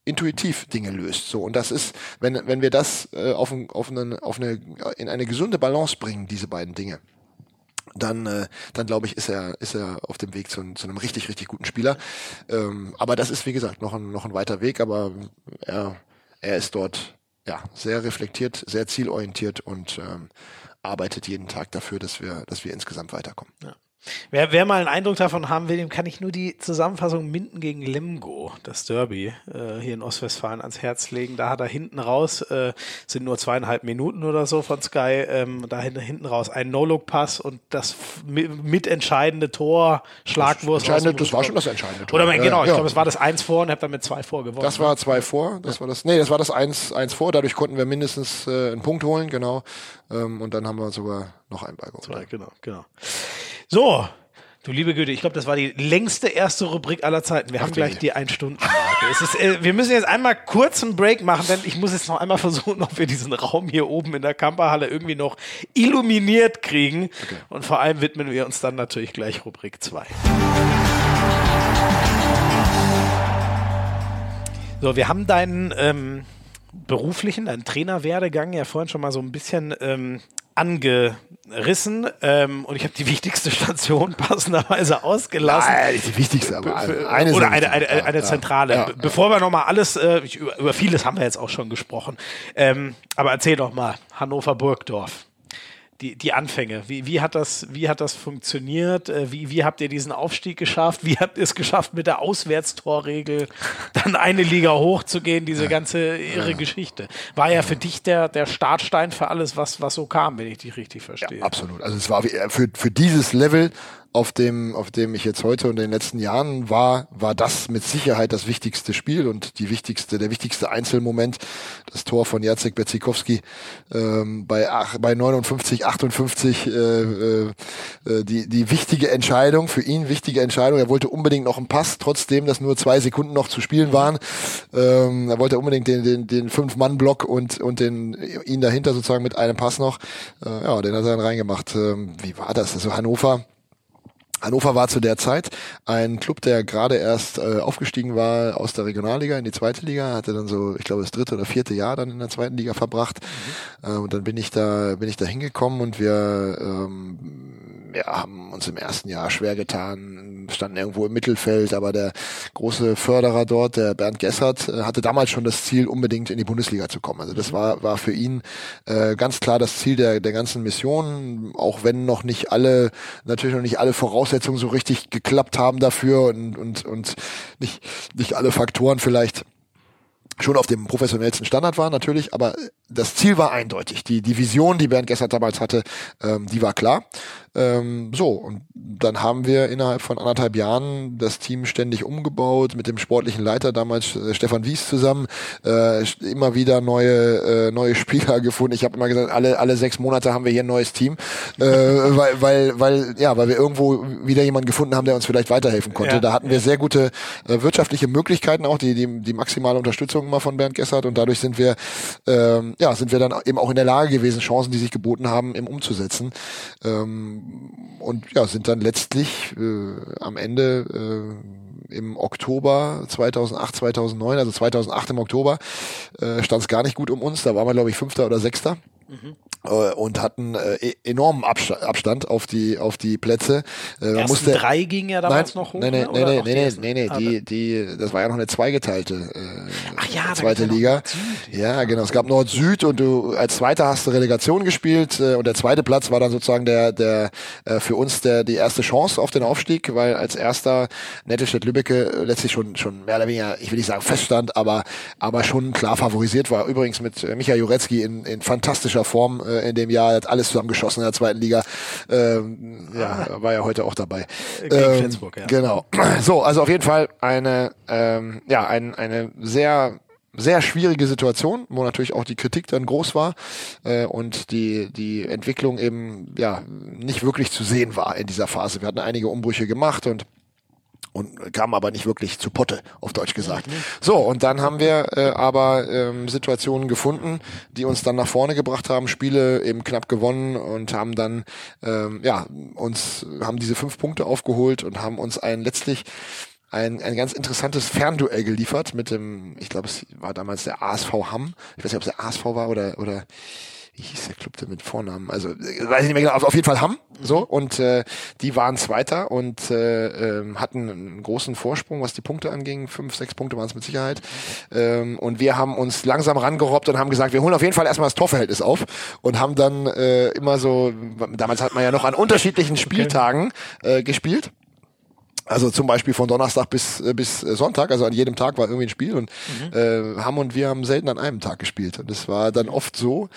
intuitiv Dinge löst. So und das ist, wenn wenn wir das äh, auf, ein, auf, eine, auf eine in eine gesunde Balance bringen, diese beiden Dinge dann, äh, dann glaube ich, ist er, ist er auf dem Weg zu, zu einem richtig, richtig guten Spieler. Ähm, aber das ist, wie gesagt, noch ein, noch ein weiter Weg, aber er, er ist dort ja, sehr reflektiert, sehr zielorientiert und ähm, arbeitet jeden Tag dafür, dass wir, dass wir insgesamt weiterkommen. Ja. Wer, wer mal einen Eindruck davon haben will, dem kann ich nur die Zusammenfassung Minden gegen Lemgo, das Derby, äh, hier in Ostwestfalen ans Herz legen. Da hat er hinten raus, äh, sind nur zweieinhalb Minuten oder so von Sky, ähm, da hinten raus ein No-Look-Pass und das mitentscheidende Tor, Schlagwurst. Das, das war schon das entscheidende Tor. Oder mein, genau, ich ja. glaube, es war das eins vor und habe damit zwei vor gewonnen. Das war zwei vor, das ja. war das, nee, das war das eins, eins vor, dadurch konnten wir mindestens äh, einen Punkt holen, genau. Ähm, und dann haben wir sogar noch einen Ball geholt. Genau, genau. So, Du liebe Güte, ich glaube, das war die längste erste Rubrik aller Zeiten. Wir Ach, haben gleich die Ein-Stunden-Marke. äh, wir müssen jetzt einmal kurz einen Break machen, denn ich muss jetzt noch einmal versuchen, ob wir diesen Raum hier oben in der Kamperhalle irgendwie noch illuminiert kriegen. Okay. Und vor allem widmen wir uns dann natürlich gleich Rubrik 2. So, wir haben deinen ähm, beruflichen, deinen Trainerwerdegang ja vorhin schon mal so ein bisschen ähm, angerissen ähm, und ich habe die wichtigste Station passenderweise ausgelassen. Nein, die wichtigste, aber eine Oder eine, eine, eine, eine zentrale. Ja, ja, Bevor wir nochmal alles, äh, über, über vieles haben wir jetzt auch schon gesprochen. Ähm, aber erzähl doch mal, Hannover Burgdorf die, die Anfänge. Wie, wie, hat das, wie hat das funktioniert? Äh, wie, wie habt ihr diesen Aufstieg geschafft? Wie habt ihr es geschafft, mit der Auswärtstorregel dann eine Liga hochzugehen? Diese ganze irre Geschichte. War ja für dich der, der Startstein für alles, was, was so kam, wenn ich dich richtig verstehe. Ja, absolut. Also es war für, für dieses Level auf dem, auf dem ich jetzt heute und in den letzten Jahren war, war das mit Sicherheit das wichtigste Spiel und die wichtigste, der wichtigste Einzelmoment, das Tor von Jacek Bezikowski ähm, bei, bei 59, 58, äh, äh, die, die wichtige Entscheidung, für ihn wichtige Entscheidung. Er wollte unbedingt noch einen Pass, trotzdem, dass nur zwei Sekunden noch zu spielen waren. Ähm, er wollte unbedingt den, den, den Fünf-Mann-Block und, und den, ihn dahinter sozusagen mit einem Pass noch. Äh, ja, den hat er dann reingemacht. Ähm, wie war das? Also Hannover Hannover war zu der Zeit ein Club, der gerade erst äh, aufgestiegen war aus der Regionalliga in die zweite Liga, hatte dann so, ich glaube, das dritte oder vierte Jahr dann in der zweiten Liga verbracht. Mhm. Äh, und dann bin ich da, bin ich da hingekommen und wir ähm, ja, haben uns im ersten Jahr schwer getan, standen irgendwo im Mittelfeld, aber der große Förderer dort, der Bernd Gessert, äh, hatte damals schon das Ziel, unbedingt in die Bundesliga zu kommen. Also das mhm. war, war für ihn äh, ganz klar das Ziel der, der ganzen Mission, auch wenn noch nicht alle, natürlich noch nicht alle Voraussetzungen so richtig geklappt haben dafür und, und, und nicht, nicht alle Faktoren vielleicht schon auf dem professionellsten Standard waren natürlich, aber das Ziel war eindeutig. Die, die Vision, die Bernd Gessert damals hatte, ähm, die war klar. Ähm, so, und dann haben wir innerhalb von anderthalb Jahren das Team ständig umgebaut, mit dem sportlichen Leiter damals äh, Stefan Wies zusammen, äh, immer wieder neue, äh, neue Spieler gefunden. Ich habe immer gesagt, alle, alle sechs Monate haben wir hier ein neues Team, äh, weil, weil, weil, ja, weil wir irgendwo wieder jemanden gefunden haben, der uns vielleicht weiterhelfen konnte. Ja, da hatten wir sehr gute äh, wirtschaftliche Möglichkeiten auch, die, die, die maximale Unterstützung immer von Bernd Gessert und dadurch sind wir ähm, ja, sind wir dann eben auch in der Lage gewesen, Chancen, die sich geboten haben, eben umzusetzen. Ähm, und ja, sind dann letztlich äh, am Ende äh, im Oktober 2008, 2009, also 2008 im Oktober, äh, stand es gar nicht gut um uns. Da waren wir, glaube ich, Fünfter oder Sechster. Mhm. Äh, und hatten äh, e-, enormen Abstand auf die auf die Plätze. Äh, man musste drei gingen ja damals nein, noch hoch. Nein, nein, ne? nein, nein, nein, nein, ah, die die das war ja noch eine zweigeteilte äh, Ach ja, zweite Liga. Ja, genau. Es gab Nord Süd und du als Zweiter hast du Relegation gespielt äh, und der zweite Platz war dann sozusagen der der äh, für uns der die erste Chance auf den Aufstieg, weil als erster Nettelstedt Lübbecke letztlich schon schon mehr oder weniger, ich will nicht sagen feststand, aber aber schon klar favorisiert war. Übrigens mit äh, Michael Jurecki in, in fantastischer Form äh, äh, in dem Jahr, hat alles zusammengeschossen in der zweiten Liga. Ähm, ja, war ja heute auch dabei. Gegen ähm, Flensburg, ja. Genau. So, also auf jeden Fall eine, ähm, ja, ein, eine sehr sehr schwierige Situation, wo natürlich auch die Kritik dann groß war äh, und die die Entwicklung eben ja nicht wirklich zu sehen war in dieser Phase. Wir hatten einige Umbrüche gemacht und und kam aber nicht wirklich zu Potte, auf Deutsch gesagt. So, und dann haben wir äh, aber ähm, Situationen gefunden, die uns dann nach vorne gebracht haben, Spiele eben knapp gewonnen und haben dann ähm, ja uns haben diese fünf Punkte aufgeholt und haben uns ein letztlich ein, ein ganz interessantes Fernduell geliefert mit dem, ich glaube, es war damals der ASV Hamm. Ich weiß nicht, ob es der ASV war oder oder wie hieß der Club denn mit Vornamen? Also weiß ich nicht mehr genau, auf, jeden Fall Hamm. So und äh, die waren Zweiter und äh, äh, hatten einen großen Vorsprung, was die Punkte anging. Fünf, sechs Punkte waren es mit Sicherheit. Ähm, und wir haben uns langsam rangerobbt und haben gesagt, wir holen auf jeden Fall erstmal das Torverhältnis auf und haben dann äh, immer so, damals hat man ja noch an unterschiedlichen Spieltagen äh, gespielt. Also zum Beispiel von Donnerstag bis äh, bis äh, Sonntag, also an jedem Tag war irgendwie ein Spiel und mhm. äh, haben und wir haben selten an einem Tag gespielt. Und es war dann oft so,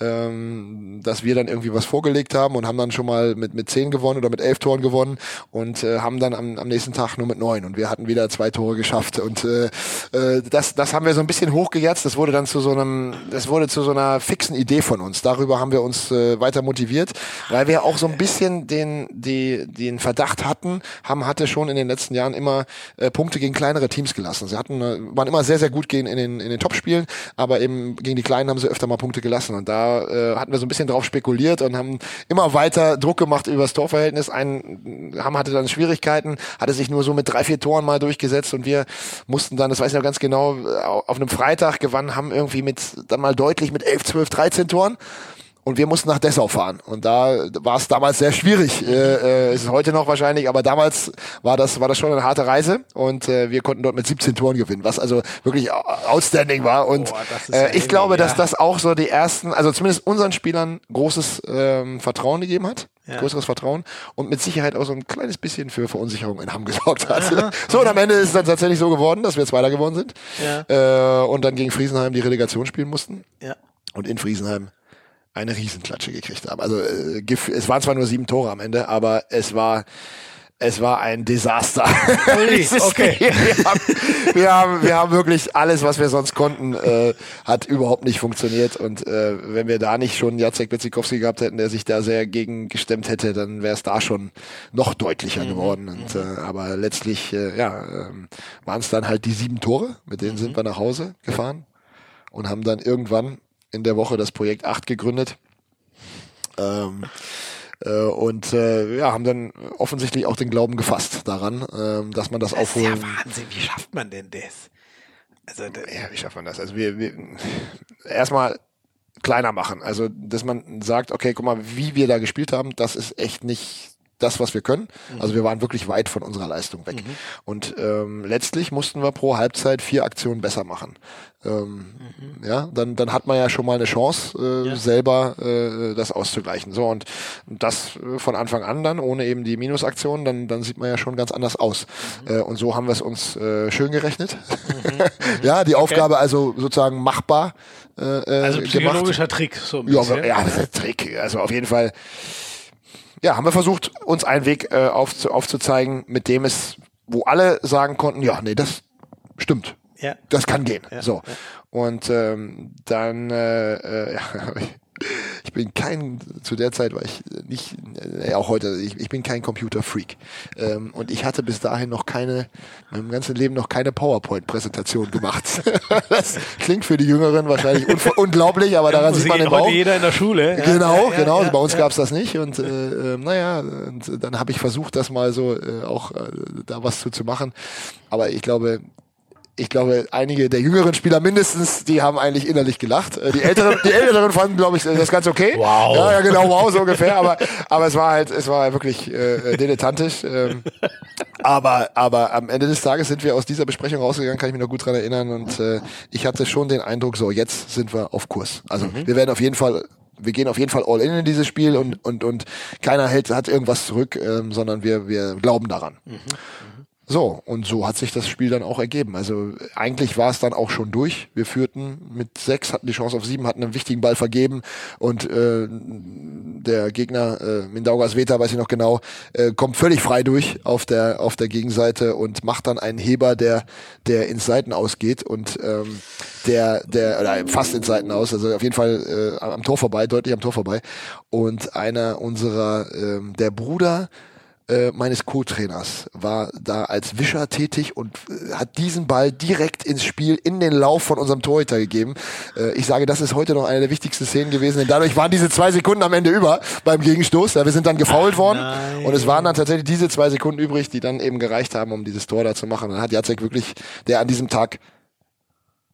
ähm, dass wir dann irgendwie was vorgelegt haben und haben dann schon mal mit mit zehn gewonnen oder mit elf Toren gewonnen und äh, haben dann am, am nächsten Tag nur mit neun und wir hatten wieder zwei Tore geschafft und äh, äh, das das haben wir so ein bisschen hochgejetzt. Das wurde dann zu so einem, das wurde zu so einer fixen Idee von uns. Darüber haben wir uns äh, weiter motiviert, weil wir auch so ein bisschen den die den Verdacht hatten, haben hatte schon schon in den letzten Jahren immer äh, Punkte gegen kleinere Teams gelassen. Sie hatten, äh, waren immer sehr, sehr gut gegen, in den, in den Top-Spielen, aber eben gegen die Kleinen haben sie öfter mal Punkte gelassen. Und da äh, hatten wir so ein bisschen drauf spekuliert und haben immer weiter Druck gemacht über das Torverhältnis. Ein haben hatte dann Schwierigkeiten, hatte sich nur so mit drei, vier Toren mal durchgesetzt und wir mussten dann, das weiß ich noch ganz genau, auf einem Freitag gewannen, haben irgendwie mit dann mal deutlich mit elf, zwölf, dreizehn Toren und wir mussten nach Dessau fahren. Und da war es damals sehr schwierig. Äh, äh, ist es heute noch wahrscheinlich, aber damals war das, war das schon eine harte Reise und äh, wir konnten dort mit 17 Toren gewinnen, was also wirklich outstanding war. Und Boah, äh, ich glaube, dass das auch so die ersten, also zumindest unseren Spielern großes ähm, Vertrauen gegeben hat. Ja. größeres Vertrauen und mit Sicherheit auch so ein kleines bisschen für Verunsicherung in Hamm gesorgt hat. Aha. So, und am Ende ist es dann tatsächlich so geworden, dass wir Zweiter geworden sind ja. äh, und dann gegen Friesenheim die Relegation spielen mussten. Ja. Und in Friesenheim eine Riesenklatsche gekriegt haben. Also äh, es waren zwar nur sieben Tore am Ende, aber es war es war ein Desaster. okay. wir, haben, wir, haben, wir haben wirklich alles, was wir sonst konnten, äh, hat überhaupt nicht funktioniert. Und äh, wenn wir da nicht schon Jacek Bezikowski gehabt hätten, der sich da sehr gegen gestemmt hätte, dann wäre es da schon noch deutlicher mhm. geworden. Und, äh, aber letztlich äh, ja, äh, waren es dann halt die sieben Tore, mit denen mhm. sind wir nach Hause gefahren und haben dann irgendwann in der Woche das Projekt 8 gegründet. Ähm, äh, und äh, ja, haben dann offensichtlich auch den Glauben gefasst daran, äh, dass man das, das aufholen. Ist ja Wahnsinn, wie schafft man denn das? Also, ja, wie schafft man das? Also wir, wir erstmal kleiner machen. Also, dass man sagt, okay, guck mal, wie wir da gespielt haben, das ist echt nicht das, was wir können. Mhm. Also wir waren wirklich weit von unserer Leistung weg. Mhm. Und ähm, letztlich mussten wir pro Halbzeit vier Aktionen besser machen. Ähm, mhm. Ja, dann, dann hat man ja schon mal eine Chance, äh, ja. selber äh, das auszugleichen. So und das äh, von Anfang an dann, ohne eben die Minusaktionen, dann, dann sieht man ja schon ganz anders aus. Mhm. Äh, und so haben wir es uns äh, schön gerechnet. Mhm. ja, die Aufgabe okay. also sozusagen machbar. Äh, äh also psychologischer gemacht. Trick. So ein ja, ja, Trick. Also auf jeden Fall ja, haben wir versucht, uns einen Weg äh, aufzu aufzuzeigen, mit dem es, wo alle sagen konnten, ja, nee, das stimmt. Ja. Das kann gehen. Ja, so. Ja. Und ähm, dann äh, äh, ja, ich bin kein, zu der Zeit war ich nicht, äh, auch heute, ich, ich bin kein Computerfreak. Ähm, und ich hatte bis dahin noch keine, meinem ganzen Leben noch keine PowerPoint-Präsentation gemacht. das klingt für die Jüngeren wahrscheinlich unglaublich, aber daran sieht man im heute jeder in der Schule. Genau, ja, genau. Ja, bei uns ja. gab's das nicht. Und äh, äh, naja, und dann habe ich versucht, das mal so äh, auch äh, da was zu, zu machen. Aber ich glaube, ich glaube, einige der jüngeren Spieler mindestens, die haben eigentlich innerlich gelacht. Äh, die älteren, die älteren fanden, glaube ich, das ganz okay. Wow. Ja, ja, genau, wow, so ungefähr. Aber, aber es war halt, es war wirklich äh, dilettantisch. Ähm, aber, aber am Ende des Tages sind wir aus dieser Besprechung rausgegangen, kann ich mich noch gut dran erinnern. Und äh, ich hatte schon den Eindruck, so jetzt sind wir auf Kurs. Also mhm. wir werden auf jeden Fall wir gehen auf jeden Fall all in in dieses Spiel und und und keiner hält hat irgendwas zurück, ähm, sondern wir wir glauben daran. Mhm. So, und so hat sich das Spiel dann auch ergeben. Also eigentlich war es dann auch schon durch. Wir führten mit sechs, hatten die Chance auf sieben, hatten einen wichtigen Ball vergeben und äh, der Gegner, äh, Mindaugas Veta, weiß ich noch genau, äh, kommt völlig frei durch auf der auf der Gegenseite und macht dann einen Heber, der der ins Seiten ausgeht und ähm, der der oder fast ins Seiten aus, also auf jeden Fall äh, am Tor vorbei, deutlich am Tor vorbei und einer unserer ähm, der Bruder äh, meines Co-Trainers war da als Wischer tätig und äh, hat diesen Ball direkt ins Spiel, in den Lauf von unserem Torhüter gegeben. Äh, ich sage, das ist heute noch eine der wichtigsten Szenen gewesen, denn dadurch waren diese zwei Sekunden am Ende über beim Gegenstoß. Ja, wir sind dann gefault worden Nein. und es waren dann tatsächlich diese zwei Sekunden übrig, die dann eben gereicht haben, um dieses Tor da zu machen. dann hat Jacek wirklich, der an diesem Tag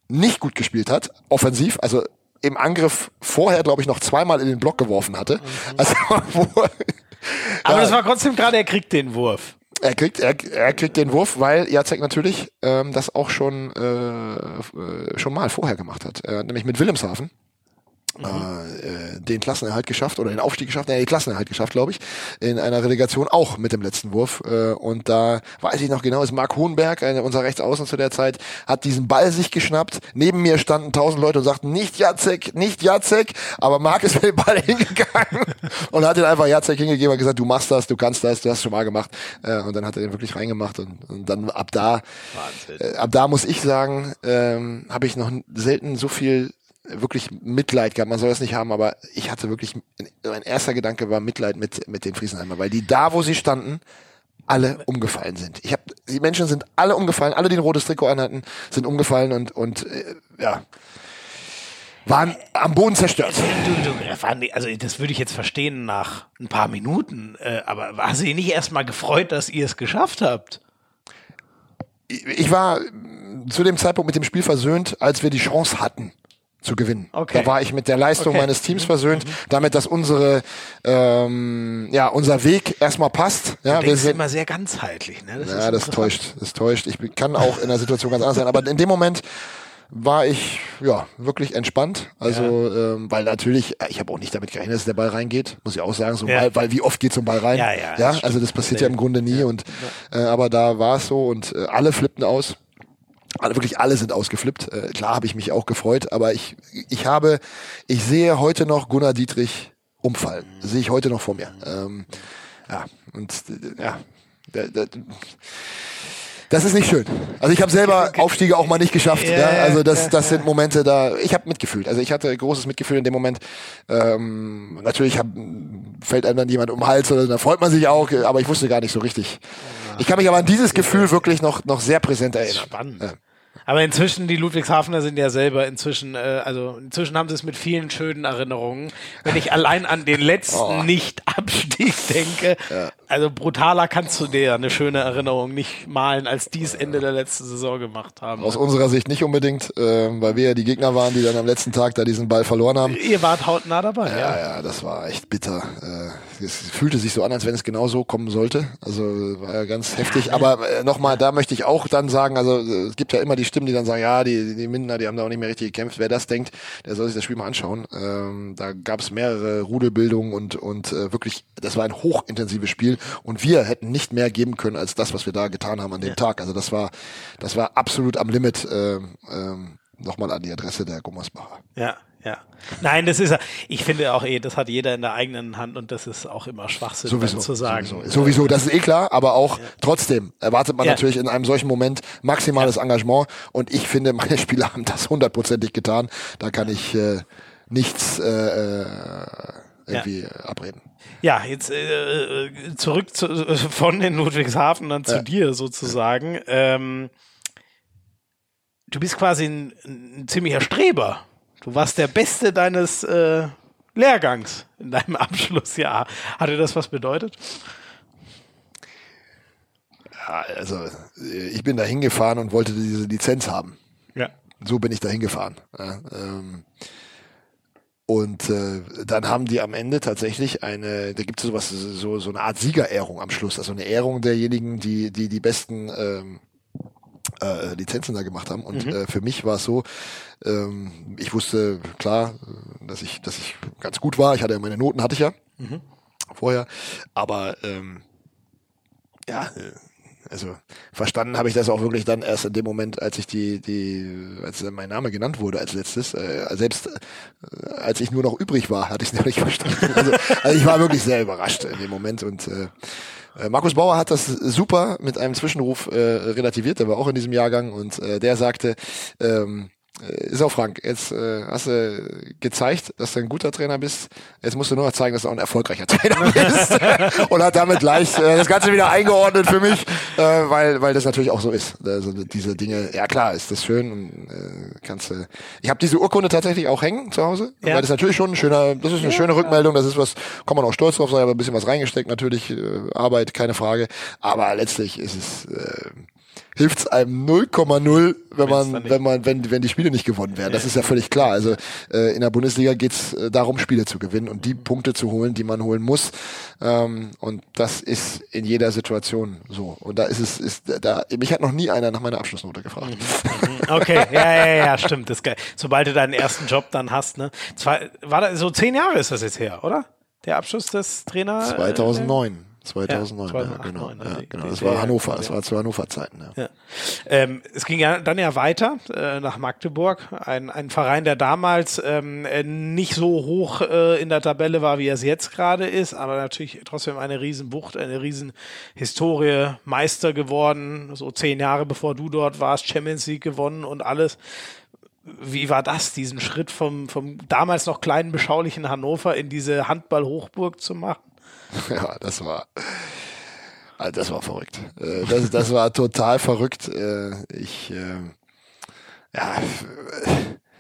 nicht gut gespielt hat, offensiv, also im Angriff vorher, glaube ich, noch zweimal in den Block geworfen hatte. Mhm. Also, wo, aber das war trotzdem gerade, er kriegt den Wurf. Er kriegt, er, er kriegt den Wurf, weil Jacek natürlich ähm, das auch schon, äh, äh, schon mal vorher gemacht hat. Hat nämlich mit Wilhelmshaven Mhm. Äh, den Klassenerhalt geschafft oder den Aufstieg geschafft, nee, den Klassenerhalt geschafft, glaube ich, in einer Relegation auch mit dem letzten Wurf. Äh, und da weiß ich noch genau, ist Marc Hohenberg, äh, unser Rechtsaußen zu der Zeit, hat diesen Ball sich geschnappt. Neben mir standen tausend Leute und sagten, nicht Jacek, nicht Jacek, aber Marc ist mit dem Ball hingegangen und hat ihn einfach Jacek hingegeben und gesagt, du machst das, du kannst das, du hast schon mal gemacht. Äh, und dann hat er den wirklich reingemacht und, und dann ab da, äh, ab da muss ich sagen, ähm, habe ich noch selten so viel wirklich Mitleid gehabt. Man soll das nicht haben, aber ich hatte wirklich, mein erster Gedanke war Mitleid mit, mit den Friesenheimer, weil die da, wo sie standen, alle umgefallen sind. Ich habe, die Menschen sind alle umgefallen, alle, die ein rotes Trikot anhatten, sind umgefallen und, und äh, ja, waren am Boden zerstört. Also das würde ich jetzt verstehen nach ein paar Minuten, äh, aber war sie nicht erstmal gefreut, dass ihr es geschafft habt? Ich war zu dem Zeitpunkt mit dem Spiel versöhnt, als wir die Chance hatten zu gewinnen. Okay. Da war ich mit der Leistung okay. meines Teams versöhnt, mhm. damit, dass unsere ähm, ja unser Weg erstmal passt. Ja, du wir sind immer sehr ganzheitlich. Ne? Das ja, das täuscht, das täuscht. Ich kann auch in der Situation ganz anders sein, aber in dem Moment war ich ja wirklich entspannt. Also, ja. ähm, weil natürlich, äh, ich habe auch nicht damit gerechnet, dass der Ball reingeht, muss ich auch sagen. So, ja. weil, weil wie oft geht so ein Ball rein? Ja, ja, ja also das passiert ja im Grunde nie. Und äh, aber da war es so und äh, alle flippten aus. Wirklich alle sind ausgeflippt. Äh, klar habe ich mich auch gefreut, aber ich, ich habe, ich sehe heute noch Gunnar Dietrich umfallen. Das sehe ich heute noch vor mir. Ähm, ja, und äh, ja, das ist nicht schön. Also ich habe selber Aufstiege auch mal nicht geschafft. Ja, ja. Also das, das sind Momente da. Ich habe mitgefühlt. Also ich hatte großes Mitgefühl in dem Moment. Ähm, natürlich hab, fällt einem dann jemand um den Hals oder da freut man sich auch, aber ich wusste gar nicht so richtig. Ich kann mich aber an dieses Gefühl wirklich noch noch sehr präsent erinnern. Spannend. Ja. Aber inzwischen, die Ludwigshafener sind ja selber inzwischen, äh, also inzwischen haben sie es mit vielen schönen Erinnerungen. Wenn ich allein an den letzten oh. Nicht-Abstieg denke, ja. Also brutaler kannst du dir eine schöne Erinnerung nicht malen, als dies Ende der letzten Saison gemacht haben. Aus unserer Sicht nicht unbedingt, äh, weil wir ja die Gegner waren, die dann am letzten Tag da diesen Ball verloren haben. Ihr wart hautnah dabei, ja. Ja, ja, das war echt bitter. Äh, es fühlte sich so an, als wenn es genau so kommen sollte. Also war ja ganz heftig. Aber äh, nochmal, da möchte ich auch dann sagen, also es gibt ja immer die Stimmen, die dann sagen, ja, die, die Mindener, die haben da auch nicht mehr richtig gekämpft. Wer das denkt, der soll sich das Spiel mal anschauen. Ähm, da gab es mehrere Rudelbildungen und, und äh, wirklich, das war ein hochintensives Spiel und wir hätten nicht mehr geben können als das, was wir da getan haben an dem ja. Tag. Also das war, das war absolut am Limit. Äh, äh, Nochmal an die Adresse der Gummersbacher. Ja, ja. Nein, das ist ja, ich finde auch eh, das hat jeder in der eigenen Hand und das ist auch immer Schwachsinn sowieso, zu sagen. Sowieso. sowieso, das ist eh klar, aber auch ja. trotzdem erwartet man ja. natürlich in einem solchen Moment maximales ja. Engagement und ich finde, meine Spieler haben das hundertprozentig getan. Da kann ich äh, nichts äh, äh irgendwie abreden. Ja, jetzt äh, zurück zu, von den Ludwigshafen dann zu dir sozusagen. Ähm, du bist quasi ein, ein ziemlicher Streber. Du warst der Beste deines äh, Lehrgangs in deinem Abschlussjahr. Hatte das was bedeutet? Ja, also ich bin da hingefahren und wollte diese Lizenz haben. Ja. So bin ich da hingefahren. Ja, ähm, und äh, dann haben die am Ende tatsächlich eine, da gibt es sowas, so, so eine Art Siegerehrung am Schluss, also eine Ehrung derjenigen, die die, die besten ähm, äh, Lizenzen da gemacht haben. Und mhm. äh, für mich war es so, ähm, ich wusste klar, dass ich, dass ich ganz gut war. Ich hatte ja meine Noten, hatte ich ja mhm. vorher. Aber ähm, ja, äh, also verstanden habe ich das auch wirklich dann erst in dem Moment, als ich die, die, als mein Name genannt wurde als letztes. Äh, selbst äh, als ich nur noch übrig war, hatte ich es noch nicht verstanden. Also, also ich war wirklich sehr überrascht in dem Moment und äh, äh, Markus Bauer hat das super mit einem Zwischenruf äh, relativiert, der war auch in diesem Jahrgang und äh, der sagte, ähm, äh, ist auch Frank, jetzt äh, hast du gezeigt, dass du ein guter Trainer bist. Jetzt musst du nur noch zeigen, dass du auch ein erfolgreicher Trainer bist. und hat damit gleich äh, das Ganze wieder eingeordnet für mich, äh, weil, weil das natürlich auch so ist. Also diese Dinge, ja klar, ist das schön und äh, kannst. Äh, ich habe diese Urkunde tatsächlich auch hängen zu Hause, ja. weil das natürlich schon ein schöner, das ist eine ja, schöne Rückmeldung, das ist was, kann man auch stolz drauf sein, aber ein bisschen was reingesteckt, natürlich, äh, Arbeit, keine Frage. Aber letztlich ist es äh, hilft es einem 0,0, wenn man, wenn man, wenn, wenn die Spiele nicht gewonnen werden. Das ist ja völlig klar. Also äh, in der Bundesliga geht es äh, darum, Spiele zu gewinnen und die Punkte zu holen, die man holen muss. Ähm, und das ist in jeder Situation so. Und da ist es, ist da, mich hat noch nie einer nach meiner Abschlussnote gefragt. Mhm, mhm. Okay, ja, ja, ja, stimmt. Das geil. Sobald du deinen ersten Job dann hast, ne? Zwar, war da, so zehn Jahre ist das jetzt her, oder? Der Abschluss des Trainer. 2009. 2009, ja, 2008, ja, genau. ja, genau. Das war Hannover, das war zu Hannover-Zeiten. Ja. ja. Ähm, es ging ja dann ja weiter äh, nach Magdeburg, ein, ein Verein, der damals ähm, äh, nicht so hoch äh, in der Tabelle war, wie er es jetzt gerade ist, aber natürlich trotzdem eine Riesenbucht, eine Riesenhistorie, Meister geworden, so zehn Jahre bevor du dort warst, Champions League gewonnen und alles. Wie war das, diesen Schritt vom, vom damals noch kleinen, beschaulichen Hannover in diese Handball-Hochburg zu machen? ja, das war, also das war verrückt. Äh, das, das war total verrückt. Äh, ich, äh, ja,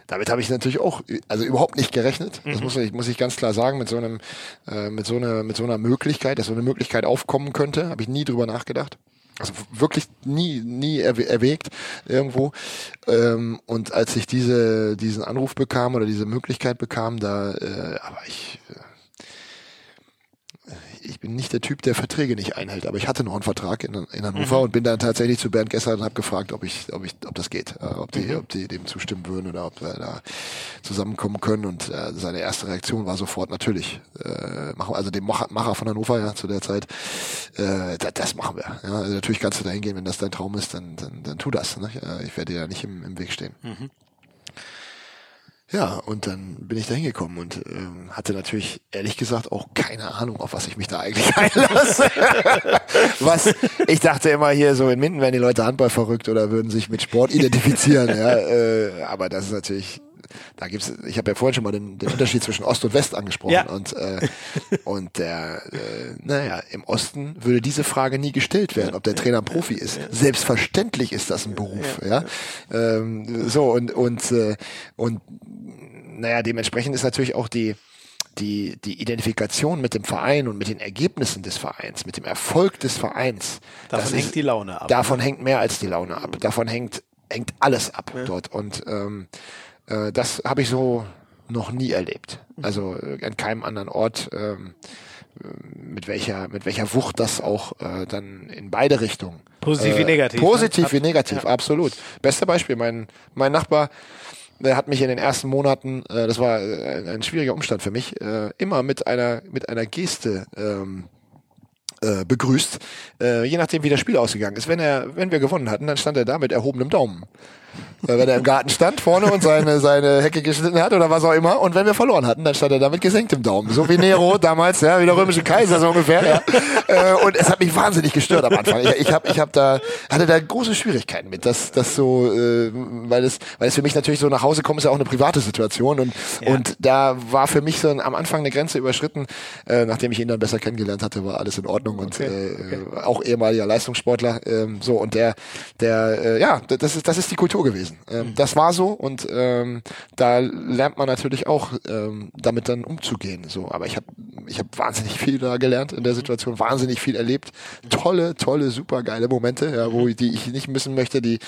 damit habe ich natürlich auch, also überhaupt nicht gerechnet. Das mhm. muss ich, muss ich ganz klar sagen, mit so einem, mit so einer, mit so einer Möglichkeit, dass so eine Möglichkeit aufkommen könnte, habe ich nie drüber nachgedacht. Also wirklich nie, nie erwägt irgendwo. Ähm, und als ich diese, diesen Anruf bekam oder diese Möglichkeit bekam, da aber ich ich bin nicht der Typ, der Verträge nicht einhält, aber ich hatte noch einen Vertrag in, in Hannover mhm. und bin dann tatsächlich zu Bernd Gesser und habe gefragt, ob ich, ob ich, ob das geht, äh, ob die, mhm. ob die dem zustimmen würden oder ob wir da zusammenkommen können. Und äh, seine erste Reaktion war sofort natürlich, äh, machen, also dem Macher, von Hannover ja zu der Zeit, äh, das, das machen wir. Ja, also natürlich kannst du da hingehen, wenn das dein Traum ist, dann, dann, dann tu das. Ne? Ich werde dir ja nicht im, im Weg stehen. Mhm. Ja, und dann bin ich da hingekommen und ähm, hatte natürlich ehrlich gesagt auch keine Ahnung, auf was ich mich da eigentlich einlasse. was ich dachte immer hier so in Minden werden die Leute Handball verrückt oder würden sich mit Sport identifizieren. ja, äh, aber das ist natürlich da gibt's, ich habe ja vorhin schon mal den, den Unterschied zwischen Ost und West angesprochen ja. und äh, und der, äh, naja, im Osten würde diese Frage nie gestellt werden, ob der Trainer ein Profi ist. Selbstverständlich ist das ein Beruf, ja. Ähm, so und und äh, und naja, dementsprechend ist natürlich auch die die, die Identifikation mit dem Verein und mit den Ergebnissen des Vereins, mit dem Erfolg des Vereins. Davon hängt ist, die Laune ab. Davon ne? hängt mehr als die Laune ab. Davon hängt, hängt alles ab ja. dort. Und ähm, äh, das habe ich so noch nie erlebt. Also äh, an keinem anderen Ort, ähm, mit welcher, mit welcher Wucht das auch äh, dann in beide Richtungen. Positiv äh, wie negativ. Positiv ne? wie negativ, ja. absolut. Beste Beispiel, mein, mein Nachbar, der hat mich in den ersten Monaten, äh, das war äh, ein, ein schwieriger Umstand für mich, äh, immer mit einer, mit einer Geste ähm, äh, begrüßt, äh, je nachdem wie das Spiel ausgegangen ist. Wenn er, wenn wir gewonnen hatten, dann stand er da mit erhobenem Daumen wenn er im Garten stand vorne und seine, seine Hecke geschnitten hat oder was auch immer. Und wenn wir verloren hatten, dann stand er da mit gesenktem Daumen. So wie Nero damals, ja, wie der römische Kaiser so ungefähr. Ja. Äh, und es hat mich wahnsinnig gestört am Anfang. Ich, ich habe ich hab da, hatte da große Schwierigkeiten mit, dass das so, äh, weil es, weil es für mich natürlich so nach Hause kommen ist ja auch eine private Situation und ja. und da war für mich so am Anfang eine Grenze überschritten. Äh, nachdem ich ihn dann besser kennengelernt hatte, war alles in Ordnung und okay. Äh, okay. auch ehemaliger Leistungssportler. Ähm, so und der, der, äh, ja, das ist das ist die Kultur gewesen. Ähm, mhm. Das war so und ähm, da lernt man natürlich auch ähm, damit dann umzugehen. So, aber ich habe ich habe wahnsinnig viel da gelernt in der Situation, wahnsinnig viel erlebt, tolle, tolle, super geile Momente, ja, wo die ich nicht missen möchte, die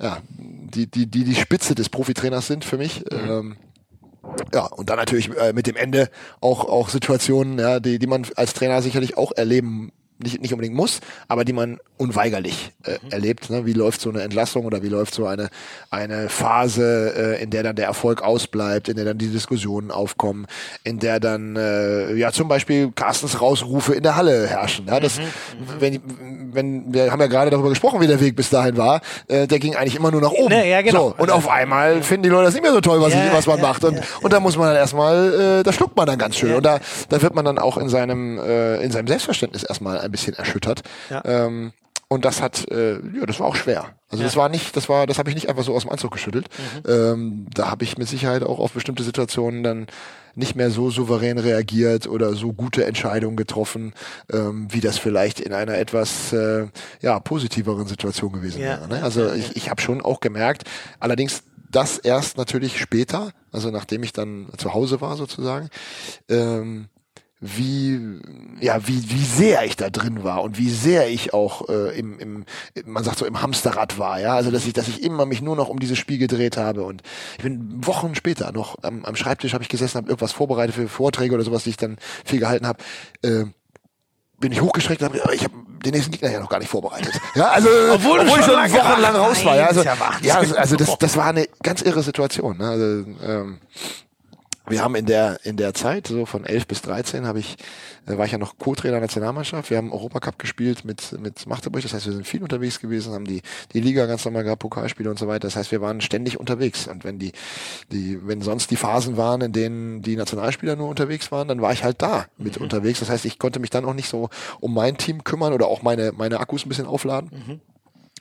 ja, die die die die Spitze des Profitrainers sind für mich. Mhm. Ähm, ja, und dann natürlich äh, mit dem Ende auch auch Situationen, ja, die die man als Trainer sicherlich auch erleben nicht, nicht unbedingt muss, aber die man unweigerlich äh, mhm. erlebt. Ne? Wie läuft so eine Entlassung oder wie läuft so eine, eine Phase, äh, in der dann der Erfolg ausbleibt, in der dann die Diskussionen aufkommen, in der dann äh, ja zum Beispiel Carstens Rausrufe in der Halle herrschen. Ja? Das, mhm. mhm. wenn, wenn, wir haben ja gerade darüber gesprochen, wie der Weg bis dahin war, äh, der ging eigentlich immer nur nach oben. Ne, ja, genau. so, und auf einmal finden die Leute das nicht mehr so toll, was, ja, ich, was man ja, macht. Und, und da muss man dann erstmal, äh, da schluckt man dann ganz schön. Und da, da wird man dann auch in seinem, äh, in seinem Selbstverständnis erstmal ein bisschen erschüttert. Ja. Ähm, und das hat, äh, ja, das war auch schwer. Also ja. das war nicht, das war, das habe ich nicht einfach so aus dem Anzug geschüttelt. Mhm. Ähm, da habe ich mit Sicherheit auch auf bestimmte Situationen dann nicht mehr so souverän reagiert oder so gute Entscheidungen getroffen, ähm, wie das vielleicht in einer etwas äh, ja positiveren Situation gewesen ja. wäre. Ne? Also ich, ich habe schon auch gemerkt, allerdings das erst natürlich später, also nachdem ich dann zu Hause war sozusagen. Ähm, wie ja wie wie sehr ich da drin war und wie sehr ich auch äh, im, im man sagt so im Hamsterrad war ja also dass ich dass ich immer mich nur noch um dieses Spiel gedreht habe und ich bin Wochen später noch am, am Schreibtisch habe ich gesessen habe irgendwas vorbereitet für Vorträge oder sowas die ich dann viel gehalten habe äh, bin ich hochgeschreckt und habe ich habe den nächsten Gegner ja noch gar nicht vorbereitet. Ja, also obwohl, obwohl ich schon wochenlang raus war. Ja, also, ja, also, also das, das war eine ganz irre Situation. Ne? Also, ähm, wir haben in der in der Zeit so von 11 bis 13 habe ich äh, war ich ja noch Co-Trainer Nationalmannschaft. Wir haben Europacup gespielt mit mit Magdeburg, das heißt, wir sind viel unterwegs gewesen, haben die die Liga ganz normal gehabt, Pokalspiele und so weiter. Das heißt, wir waren ständig unterwegs und wenn die die wenn sonst die Phasen waren, in denen die Nationalspieler nur unterwegs waren, dann war ich halt da mit mhm. unterwegs. Das heißt, ich konnte mich dann auch nicht so um mein Team kümmern oder auch meine meine Akkus ein bisschen aufladen. Mhm.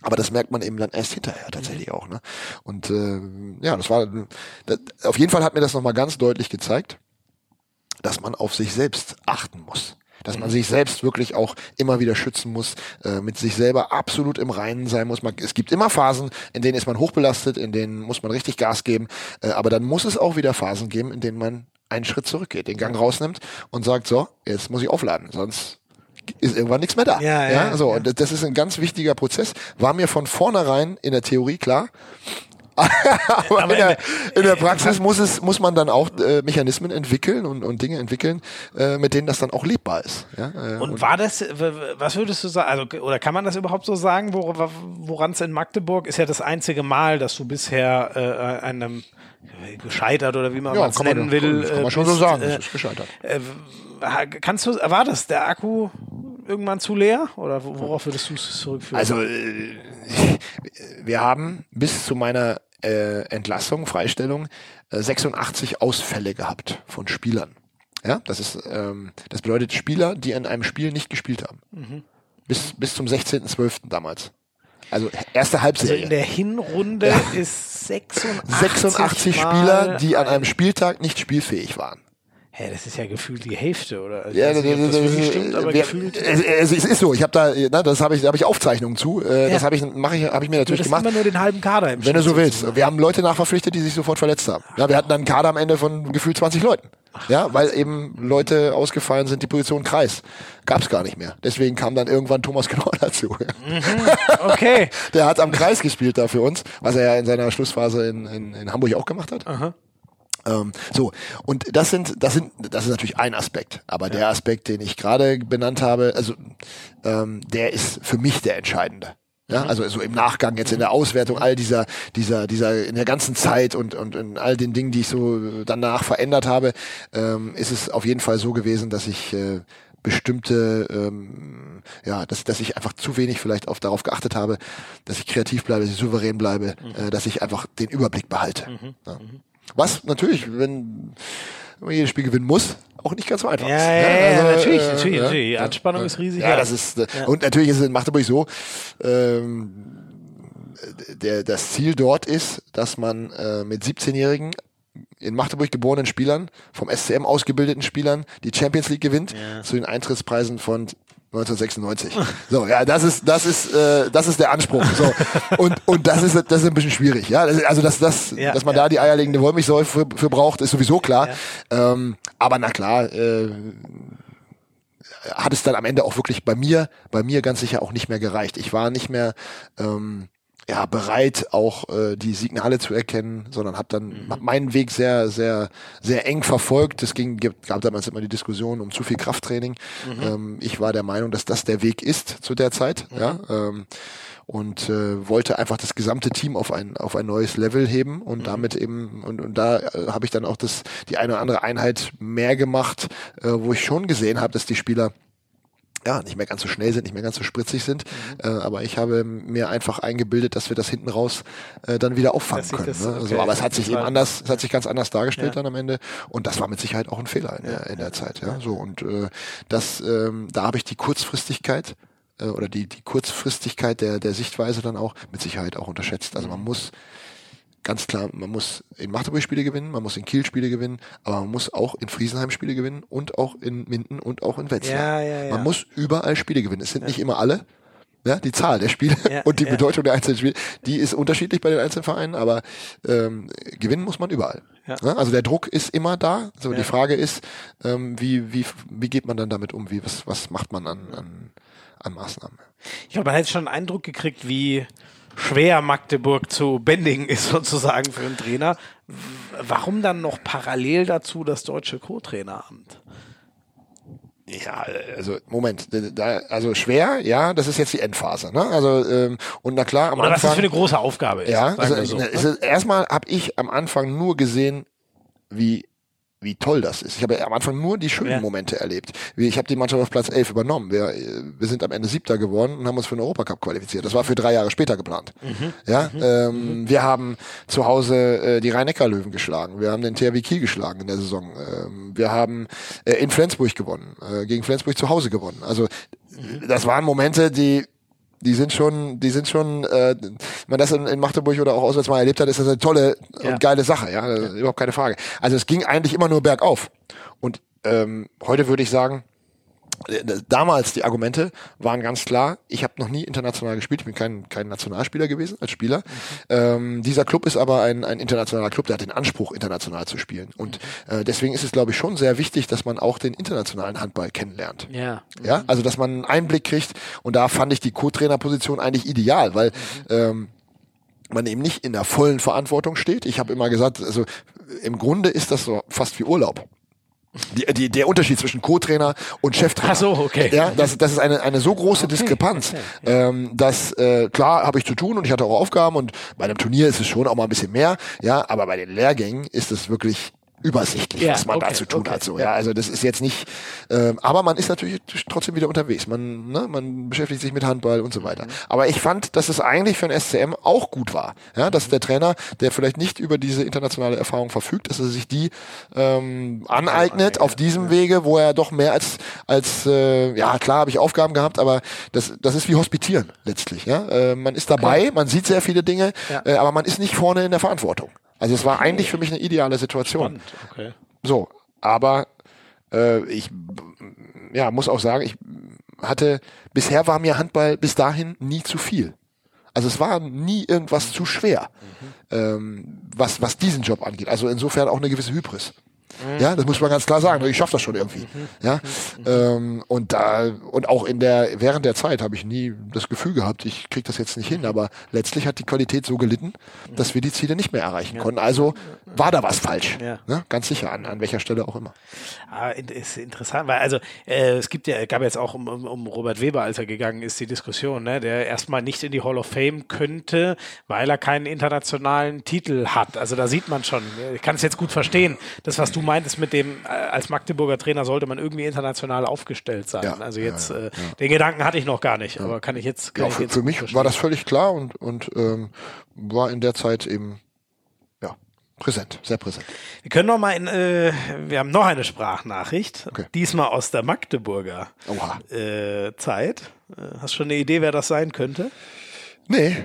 Aber das merkt man eben dann erst hinterher tatsächlich mhm. auch. Ne? Und äh, ja, das war das, auf jeden Fall hat mir das nochmal ganz deutlich gezeigt, dass man auf sich selbst achten muss. Dass man mhm. sich selbst wirklich auch immer wieder schützen muss, äh, mit sich selber absolut im Reinen sein muss. Man, es gibt immer Phasen, in denen ist man hochbelastet, in denen muss man richtig Gas geben, äh, aber dann muss es auch wieder Phasen geben, in denen man einen Schritt zurückgeht, den Gang rausnimmt und sagt, so, jetzt muss ich aufladen, sonst ist irgendwann nichts mehr da. Ja, ja, so, ja. und das ist ein ganz wichtiger Prozess. War mir von vornherein in der Theorie klar. Aber, in, der, in der Praxis muss es muss man dann auch äh, Mechanismen entwickeln und, und Dinge entwickeln, äh, mit denen das dann auch lebbar ist. Ja? Äh, Und war das, was würdest du sagen, also, oder kann man das überhaupt so sagen, woran es in Magdeburg ist ja das einzige Mal, dass du bisher äh, einem gescheitert oder wie man ja, es kann nennen man, will. kann man äh, schon so bist, sagen, äh, es ist gescheitert. Äh, kannst du, war das der Akku irgendwann zu leer oder worauf würdest du es zurückführen? Also äh, wir haben bis zu meiner äh, Entlassung, Freistellung, äh, 86 Ausfälle gehabt von Spielern. Ja, das ist, ähm, das bedeutet Spieler, die in einem Spiel nicht gespielt haben. Mhm. Bis, bis zum 16.12. damals. Also erste Also Halbserie. in der Hinrunde ist 86, 86 Mal Spieler, die an ein- einem Spieltag nicht spielfähig waren. Hä, das ist ja gefühlt die Hälfte, oder? Also Ja, weiß nicht, ob das wirklich stimmt, aber gefühlt. es, es ist so. Ich habe da, na, das habe ich, da habe ich Aufzeichnungen zu. Äh, Ja. Das habe ich, mache ich, habe ich mir natürlich hast gemacht. immer nur den halben Kader im Wenn du so willst. Wir haben Leute nachverpflichtet, die sich sofort verletzt haben. Ja, wir hatten dann einen Kader am Ende von gefühlt 20 Leuten. Ja, weil eben Leute ausgefallen sind, die Position Kreis. Gab's gar nicht mehr. Deswegen kam dann irgendwann Thomas Knorr dazu. Okay. Der hat am Kreis gespielt da für uns, was er ja in seiner Schlussphase in, in, in Hamburg auch gemacht hat. Ähm, so, und das sind, das sind, das ist natürlich ein Aspekt. Aber der Aspekt, den ich gerade benannt habe, also ähm, der ist für mich der entscheidende. Ja, also so im Nachgang jetzt in der Auswertung all dieser, dieser, dieser, in der ganzen Zeit und, und in all den Dingen, die ich so danach verändert habe, ähm, ist es auf jeden Fall so gewesen, dass ich äh, bestimmte, ähm, ja, dass, dass ich einfach zu wenig vielleicht auf darauf geachtet habe, dass ich kreativ bleibe, dass ich souverän bleibe, äh, dass ich einfach den Überblick behalte. Ja. Was natürlich, wenn wenn man jedes Spiel gewinnen muss, auch nicht ganz so einfach Ja, ist. ja, ne? ja, natürlich, natürlich, ja, natürlich. Die ja, Anspannung ja. ist riesig, Ja, ja. das ist, äh, und natürlich ist es in Magdeburg so, ähm, der, das Ziel dort ist, dass man äh, mit 17-Jährigen in Magdeburg geborenen Spielern, vom SCM ausgebildeten Spielern, die Champions League gewinnt, zu den Eintrittspreisen von 1996. So, ja, das ist, das ist, äh, das ist der Anspruch. So. Und, und das ist, das ist ein bisschen schwierig. Ja, also, dass, das, Ja, dass man ja. da die eierlegende Wollmilchsäure für, für braucht, ist sowieso klar. Ähm, aber na klar, äh, hat es dann am Ende auch wirklich bei mir, bei mir ganz sicher auch nicht mehr gereicht. Ich war nicht mehr ähm, ja, bereit, auch äh, die Signale zu erkennen, sondern habe dann hab meinen Weg sehr, sehr, sehr eng verfolgt. Es ging, gab damals immer die Diskussion um zu viel Krafttraining. Ähm, ich war der Meinung, dass das der Weg ist zu der Zeit. Ja, ähm, und äh, wollte einfach das gesamte Team auf ein auf ein neues Level heben und damit eben und, und da äh, habe ich dann auch das die eine oder andere Einheit mehr gemacht, äh, wo ich schon gesehen habe, dass die Spieler ja, nicht mehr ganz so schnell sind, nicht mehr ganz so spritzig sind. Äh, aber ich habe mir einfach eingebildet, dass wir das hinten raus äh, dann wieder auffangen können. das- ne? okay, so, aber es hat sich eben anders, es hat sich ganz anders dargestellt Ja. dann am Ende. Und das war mit Sicherheit auch ein Fehler in der, in der Zeit. Ja, so und äh, das, ähm, da habe ich die Kurzfristigkeit äh, oder die die Kurzfristigkeit der der Sichtweise dann auch mit Sicherheit auch unterschätzt. Also man muss ganz klar, man muss in Magdeburg Spiele gewinnen, man muss in Kiel Spiele gewinnen, aber man muss auch in Friesenheim Spiele gewinnen und auch in Minden und auch in Wetzlar. Ja, ja, ja. Man muss überall Spiele gewinnen. Es sind nicht immer alle. Ja, die Zahl der Spiele und die. Bedeutung der einzelnen Spiele, die ist unterschiedlich bei den einzelnen Vereinen, aber ähm, gewinnen muss man überall. Ja. Also der Druck ist immer da. So die Frage ist, ähm, wie, wie, wie geht man dann damit um? Wie, was, was macht man an, an, an Maßnahmen? Ich glaube, man hat jetzt schon einen Eindruck gekriegt, wie schwer Magdeburg zu bändigen ist, sozusagen für einen Trainer. Warum dann noch parallel dazu das deutsche Co-Traineramt? Ja, also Moment, da, also schwer, ja, das ist jetzt die Endphase, ne? Also ähm, und na klar, am Oder was Anfang das für eine große Aufgabe ist. Ja, also, so, ne, ne? erstmal habe ich am Anfang nur gesehen, wie wie toll das ist. Ich habe am Anfang nur die schönen Ja. Momente erlebt. Ich habe die Mannschaft auf Platz 11 übernommen. Wir, äh, wir sind am Ende Siebter geworden und haben uns für den Europacup qualifiziert. Das war für drei Jahre später geplant. Mhm. Ja, ähm, wir haben zu Hause äh, die Rhein-Neckar-Löwen geschlagen. Wir haben den THW Kiel geschlagen in der Saison. Ähm, wir haben äh, in Flensburg gewonnen, äh, gegen Flensburg zu Hause gewonnen. Also Mhm. das waren Momente, die die sind schon, die sind schon, äh, wenn man das in, in Magdeburg oder auch auswärts mal erlebt hat, ist das eine tolle Ja. und geile Sache, ja, überhaupt keine Frage. Also es ging eigentlich immer nur bergauf. Und ähm, heute würde ich sagen, damals die Argumente waren ganz klar, ich habe noch nie international gespielt, ich bin kein, kein Nationalspieler gewesen als Spieler. Mhm. Ähm, dieser Club ist aber ein, ein internationaler Club, der hat den Anspruch, international zu spielen. Und mhm. äh, deswegen ist es, glaube ich, schon sehr wichtig, dass man auch den internationalen Handball kennenlernt. Ja. Ja, also dass man einen Einblick kriegt und da fand ich die Co-Trainer-Position eigentlich ideal, weil mhm. ähm, man eben nicht in der vollen Verantwortung steht. Ich habe immer gesagt, also im Grunde ist das so fast wie Urlaub. Die, die, der Unterschied zwischen Co-Trainer und Cheftrainer. Ach so, okay. Ja, das, das ist eine, eine so große okay, Diskrepanz, okay, ja. ähm, dass äh, klar habe ich zu tun und ich hatte auch Aufgaben und bei einem Turnier ist es schon auch mal ein bisschen mehr, ja, aber bei den Lehrgängen ist es wirklich übersichtlich, ja, was man okay, da zu tun okay, hat. So, ja. Also das ist jetzt nicht, ähm, aber man ist natürlich trotzdem wieder unterwegs. Man, ne, man beschäftigt sich mit Handball und so weiter. Mhm. Aber ich fand, dass es eigentlich für ein SCM auch gut war, ja, dass der Trainer, der vielleicht nicht über diese internationale Erfahrung verfügt, dass er sich die ähm, aneignet auf diesem Wege, wo er doch mehr als als äh, ja klar habe ich Aufgaben gehabt, aber das das ist wie Hospitieren letztlich. Ja, äh, man ist dabei, okay. man sieht sehr viele Dinge, ja. äh, aber man ist nicht vorne in der Verantwortung. Also es war eigentlich für mich eine ideale Situation. Okay. So, aber äh, ich ja, muss auch sagen, ich hatte, bisher war mir Handball bis dahin nie zu viel. Also es war nie irgendwas zu schwer, mhm. ähm, was, was diesen Job angeht. Also insofern auch eine gewisse Hybris. Ja, das muss man ganz klar sagen. Ich schaffe das schon irgendwie. Ja, ähm, und da und auch in der während der Zeit habe ich nie das Gefühl gehabt, ich kriege das jetzt nicht hin. Aber letztlich hat die Qualität so gelitten, dass wir die Ziele nicht mehr erreichen konnten. Also war da was falsch. Ja. Ne? Ganz sicher an an welcher Stelle auch immer. Ah, ist interessant, weil also äh, es gibt ja gab jetzt auch um, um, um Robert Weber, als er gegangen ist, die Diskussion, ne, der erstmal nicht in die Hall of Fame könnte, weil er keinen internationalen Titel hat. Also da sieht man schon. Ich kann es jetzt gut verstehen, das was du meintest mit dem, äh, als Magdeburger Trainer sollte man irgendwie international aufgestellt sein. Ja, also jetzt, ja, ja, äh, den Gedanken hatte ich noch gar nicht, aber kann ich jetzt. Kann ja, für, jetzt für mich verstehen. war das völlig klar und, und ähm, war in der Zeit eben ja, präsent, sehr präsent. Wir können noch mal in, äh, wir haben noch eine Sprachnachricht, okay. diesmal aus der Magdeburger äh, Zeit. Äh, hast du schon eine Idee, wer das sein könnte? Nee.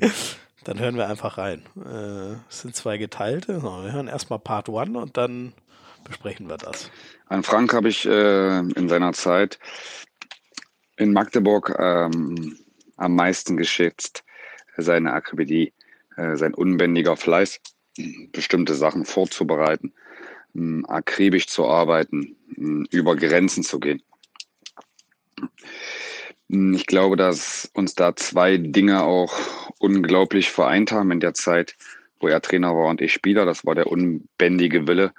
Dann hören wir einfach rein. Äh, es sind zwei geteilte. Wir hören erstmal Part 1 und dann besprechen wir das. An Frank habe ich äh, in seiner Zeit in Magdeburg ähm, am meisten geschätzt. Seine Akribie, äh, sein unbändiger Fleiß, bestimmte Sachen vorzubereiten, äh, akribisch zu arbeiten, äh, über Grenzen zu gehen. Ich glaube, dass uns da zwei Dinge auch unglaublich vereint haben in der Zeit, wo er Trainer war und ich Spieler. Das war der unbändige Wille,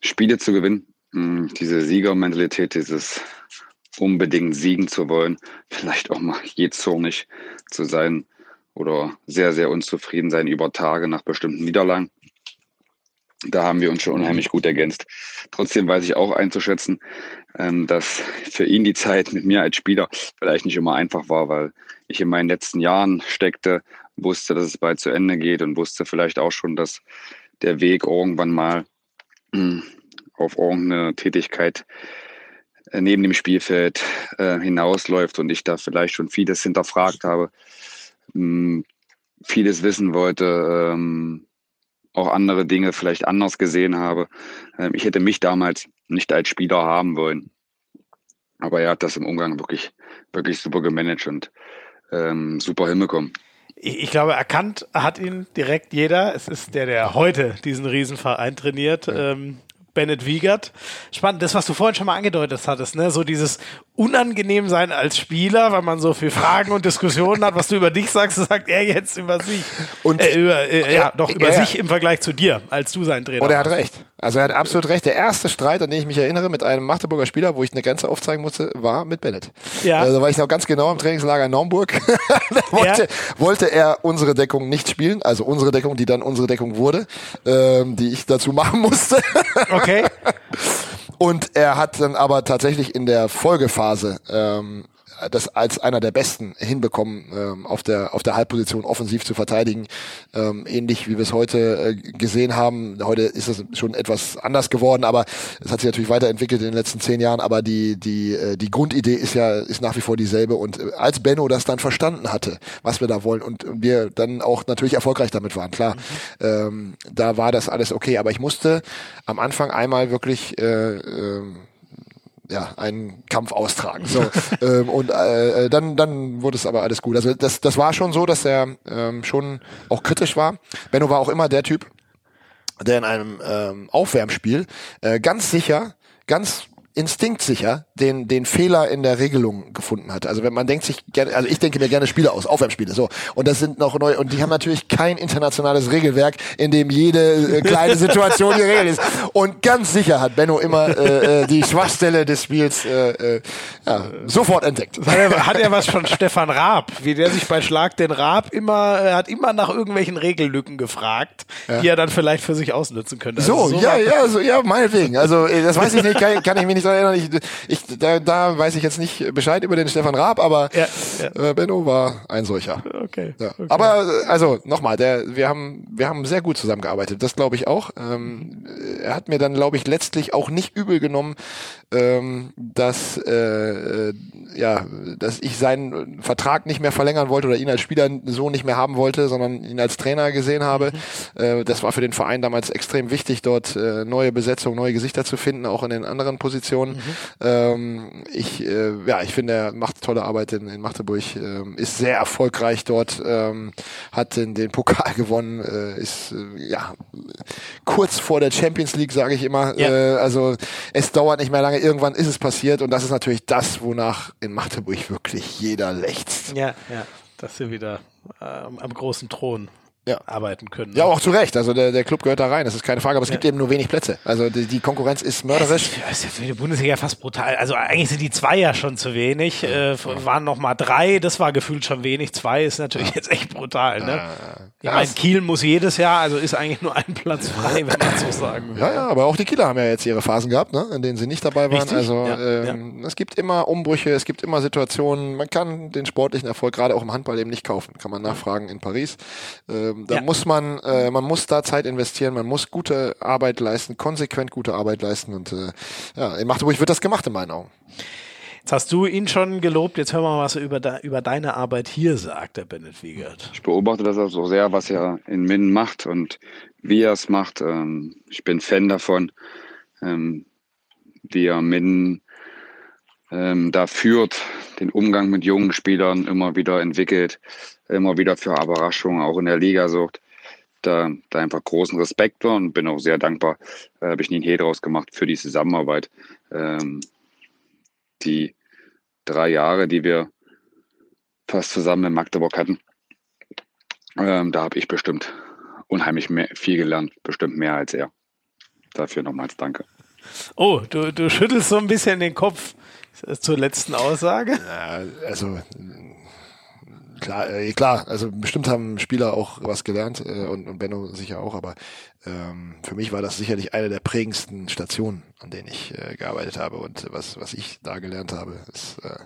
Spiele zu gewinnen. Hm, diese Siegermentalität, dieses unbedingt siegen zu wollen, vielleicht auch mal je zornig zu sein oder sehr, sehr unzufrieden sein über Tage nach bestimmten Niederlagen. Da haben wir uns schon unheimlich gut ergänzt. Trotzdem weiß ich auch einzuschätzen, ähm, dass für ihn die Zeit mit mir als Spieler vielleicht nicht immer einfach war, weil ich in meinen letzten Jahren steckte, wusste, dass es bald zu Ende geht und wusste vielleicht auch schon, dass der Weg irgendwann mal hm, auf irgendeine Tätigkeit äh, neben dem Spielfeld äh, hinausläuft und ich da vielleicht schon vieles hinterfragt habe, hm, vieles wissen wollte, ähm, auch andere Dinge vielleicht anders gesehen habe. Ähm, ich hätte mich damals nicht als Spieler haben wollen. Aber er hat das im Umgang wirklich, wirklich super gemanagt und ähm, super hinbekommen. Ich, ich, glaube, erkannt hat ihn direkt jeder. Es ist der, der heute diesen Riesenverein trainiert. Ja. Ähm, Bennett Wiegert. Spannend, das, was du vorhin schon mal angedeutet hattest, ne? so dieses unangenehm sein als Spieler, weil man so viel Fragen und Diskussionen hat, was du über dich sagst, sagt er jetzt über sich. Und äh, über, äh, ja, doch über sich im Vergleich zu dir, als du sein Trainer Und er hat recht. Also er hat absolut recht. Der erste Streit, an den ich mich erinnere, mit einem Magdeburger Spieler, wo ich eine Grenze aufzeigen musste, war mit Bennett. Ja. Also war ich noch ganz genau im Trainingslager in Naumburg. wollte, ja. wollte er unsere Deckung nicht spielen, also unsere Deckung, die dann unsere Deckung wurde, ähm, die ich dazu machen musste. okay. Und er hat dann aber tatsächlich in der Folgephase ähm, das als einer der besten hinbekommen, ähm, auf der auf der Halbposition offensiv zu verteidigen. Ähm, ähnlich wie wir es heute äh, gesehen haben. Heute ist es schon etwas anders geworden, aber es hat sich natürlich weiterentwickelt in den letzten zehn Jahren. Aber die die äh, die Grundidee ist ja ist nach wie vor dieselbe. Und äh, als Benno das dann verstanden hatte, was wir da wollen und wir dann auch natürlich erfolgreich damit waren, klar, mhm. ähm, da war das alles okay. Aber ich musste am Anfang einmal wirklich äh, äh, ja, einen Kampf austragen. So, ähm, und äh, dann, dann wurde es aber alles gut. Also das, das war schon so, dass er ähm, schon auch kritisch war. Benno war auch immer der Typ, der in einem ähm, Aufwärmspiel äh, ganz sicher, ganz instinktsicher den, den Fehler in der Regelung gefunden hat. Also wenn man denkt sich gerne, also ich denke mir gerne Spiele aus, Aufwärmspiele, so. Und das sind noch neu, und die haben natürlich kein internationales Regelwerk, in dem jede äh, kleine Situation geregelt ist. Und ganz sicher hat Benno immer äh, äh, die Schwachstelle des Spiels äh, äh, ja, sofort entdeckt. Hat er, hat er was von Stefan Raab, wie der sich bei Schlag den Raab immer, er hat immer nach irgendwelchen Regellücken gefragt, ja. die er dann vielleicht für sich ausnutzen könnte. Also so, so, ja, ja, so, ja, meinetwegen. Also äh, das weiß ich nicht, kann, kann ich mich nicht erinnern. Ich, ich, da, da weiß ich jetzt nicht Bescheid über den Stefan Raab, aber ja, ja. Äh, Benno war ein solcher. Okay. Ja. okay. Aber äh, also nochmal, der, wir haben, wir haben sehr gut zusammengearbeitet. Das glaube ich auch. Ähm, er hat mir dann, glaube ich, letztlich auch nicht übel genommen, ähm, dass äh, äh, ja, dass ich seinen Vertrag nicht mehr verlängern wollte oder ihn als Spieler so nicht mehr haben wollte, sondern ihn als Trainer gesehen habe. Mhm. Äh, das war für den Verein damals extrem wichtig, dort äh, neue Besetzung, neue Gesichter zu finden, auch in den anderen Positionen. Mhm. Ähm, ich, äh, ja, ich finde, er macht tolle Arbeit in, in Magdeburg, ähm, ist sehr erfolgreich dort, ähm, hat den, den Pokal gewonnen, äh, ist äh, ja kurz vor der Champions League, sage ich immer. Ja. Äh, also es dauert nicht mehr lange, irgendwann ist es passiert und das ist natürlich das, wonach in Magdeburg wirklich jeder lechzt. Ja, ja, dass wir wieder äh, am großen Thron ja. arbeiten können. Ja, auch zu Recht. Also der, der Club gehört da rein, das ist keine Frage, aber es ja. gibt eben nur wenig Plätze. Also die, die Konkurrenz ist mörderisch. Das ist für die Bundesliga fast brutal. Also eigentlich sind die zwei ja schon zu wenig. Äh, waren noch mal drei, das war gefühlt schon wenig. Zwei ist natürlich jetzt echt brutal. Ne? Ich meine, Kiel muss jedes Jahr, also ist eigentlich nur ein Platz frei, wenn man so sagen will. Ja, ja, aber auch die Kieler haben ja jetzt ihre Phasen gehabt, ne? in denen sie nicht dabei waren. Richtig? Also ähm, es gibt immer Umbrüche, es gibt immer Situationen. Man kann den sportlichen Erfolg gerade auch im Handball eben nicht kaufen. Kann man nachfragen in Paris. Ähm, da muss man äh, man muss da Zeit investieren, man muss gute Arbeit leisten, konsequent gute Arbeit leisten und äh, ja, in Magdeburg wird das gemacht in meinen Augen. Jetzt hast du ihn schon gelobt, jetzt hören wir mal, was er über, de, über deine Arbeit hier sagt, der Bennett Wiegert. Ich beobachte das auch so sehr, was er in Minden macht und wie er es macht. Ähm, ich bin Fan davon, ähm, wie er Minden ähm, da führt, den Umgang mit jungen Spielern immer wieder entwickelt, immer wieder für Überraschungen auch in der Liga sorgt da, da einfach großen Respekt war und bin auch sehr dankbar, äh, habe ich nie einen Hehl draus gemacht für die Zusammenarbeit. Ähm, die drei Jahre, die wir fast zusammen in Magdeburg hatten, ähm, da habe ich bestimmt unheimlich mehr, viel gelernt, bestimmt mehr als er. Dafür nochmals danke. Oh, du, du schüttelst so ein bisschen den Kopf zur letzten Aussage. Ja, also klar, äh, klar, also bestimmt haben Spieler auch was gelernt äh, und, und Benno sicher auch, aber ähm, für mich war das sicherlich eine der prägendsten Stationen, an denen ich äh, gearbeitet habe und was, was ich da gelernt habe, ist, äh,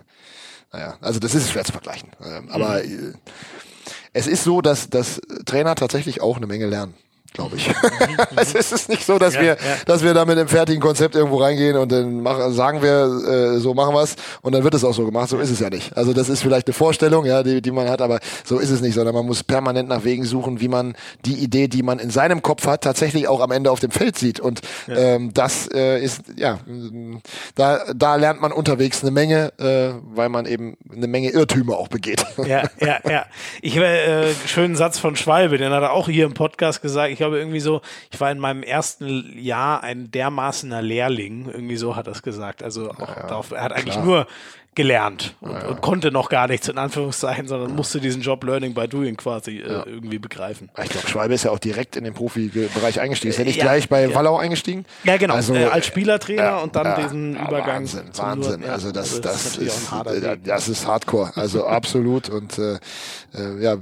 naja, also das ist schwer zu vergleichen. Ähm, aber mhm. äh, es ist so, dass, dass Trainer tatsächlich auch eine Menge lernen glaube ich. also es ist nicht so, dass ja, wir, ja. dass wir da mit dem fertigen Konzept irgendwo reingehen und dann machen, sagen wir, äh, so machen wir's und dann wird es auch so gemacht. So ist es ja nicht. Also das ist vielleicht eine Vorstellung, ja, die, die man hat, aber so ist es nicht, sondern man muss permanent nach Wegen suchen, wie man die Idee, die man in seinem Kopf hat, tatsächlich auch am Ende auf dem Feld sieht. Und ja. ähm, das äh, ist, ja, da, da lernt man unterwegs eine Menge, äh, weil man eben eine Menge Irrtümer auch begeht. Ja, ja, ja. Ich äh, schönen Satz von Schwalbe, den hat er auch hier im Podcast gesagt. Ich glaube irgendwie so, ich war in meinem ersten Jahr ein dermaßener Lehrling, irgendwie so hat er es gesagt. Also auch ja, darauf, er hat eigentlich klar. nur gelernt und, ja, und, konnte noch gar nichts in Anführungszeichen, sondern musste diesen Job Learning by Doing quasi äh, irgendwie begreifen. Ich glaube, Schwalbe ist ja auch direkt in den Profibereich eingestiegen. Ist er nicht gleich bei Wallau eingestiegen? Ja, genau. Also, äh, als Spielertrainer und dann diesen Übergang. Wahnsinn, Wahnsinn. Nur, also das, also das, das, ist, ist das ist Hardcore. Also absolut und äh, äh ja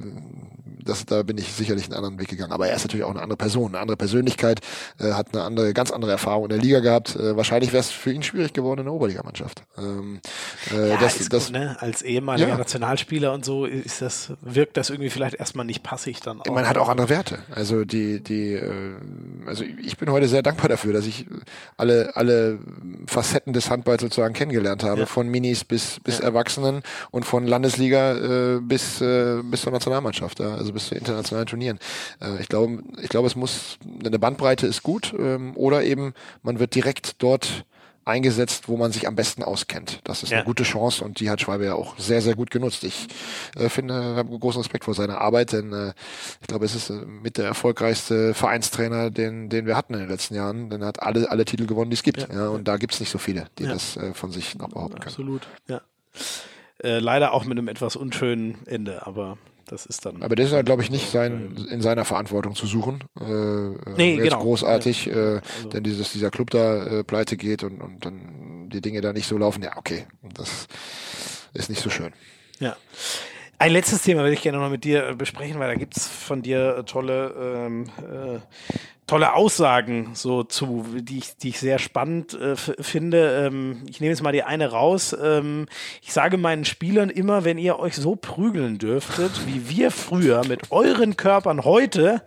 das, da bin ich sicherlich einen anderen Weg gegangen. Aber er ist natürlich auch eine andere Person, eine andere Persönlichkeit, äh, hat eine andere, ganz andere Erfahrung in der Liga gehabt. Äh, wahrscheinlich wäre es für ihn schwierig geworden in der Oberligamannschaft. Ähm, äh, ja, das, das, gut, ne? Als ehemaliger ja. Nationalspieler und so ist das, wirkt das irgendwie vielleicht erstmal nicht passig dann auch. Man hat auch andere Werte. Also die, die, äh, also ich bin heute sehr dankbar dafür, dass ich alle, alle Facetten des Handballs sozusagen kennengelernt habe, ja. von Minis bis, bis. Erwachsenen und von Landesliga äh, bis, äh, bis zur Nationalmannschaft. Ja. Also also bis zu internationalen Turnieren. Äh, ich glaube, ich glaube, es muss eine Bandbreite ist gut ähm, oder eben man wird direkt dort eingesetzt, wo man sich am besten auskennt. Das ist ja. eine gute Chance und die hat Schwalbe ja auch sehr, sehr gut genutzt. Ich äh, finde, habe großen Respekt vor seiner Arbeit, denn äh, ich glaube, es ist äh, mit der erfolgreichste Vereinstrainer, den, den wir hatten in den letzten Jahren. Denn er hat alle, alle Titel gewonnen, die es gibt. Ja. ja und da gibt es nicht so viele, die das äh, von sich noch behaupten können. Absolut, ja. Äh, leider auch mit einem etwas unschönen Ende, aber das ist dann. Aber das ist ja, glaube ich, nicht sein, in seiner Verantwortung zu suchen. Äh, nee, genau. großartig, ja. äh, also. denn dieses, dieser Club da äh, pleite geht und, und dann die Dinge da nicht so laufen. Ja, okay. Das ist nicht so schön. Ja. Ein letztes Thema würde ich gerne noch mit dir besprechen, weil da gibt es von dir tolle ähm, äh, tolle Aussagen so zu, die ich, die ich sehr spannend äh, finde. Ähm, ich nehme jetzt mal die eine raus. Ähm, ich sage meinen Spielern immer, wenn ihr euch so prügeln dürftet, wie wir früher mit euren Körpern heute,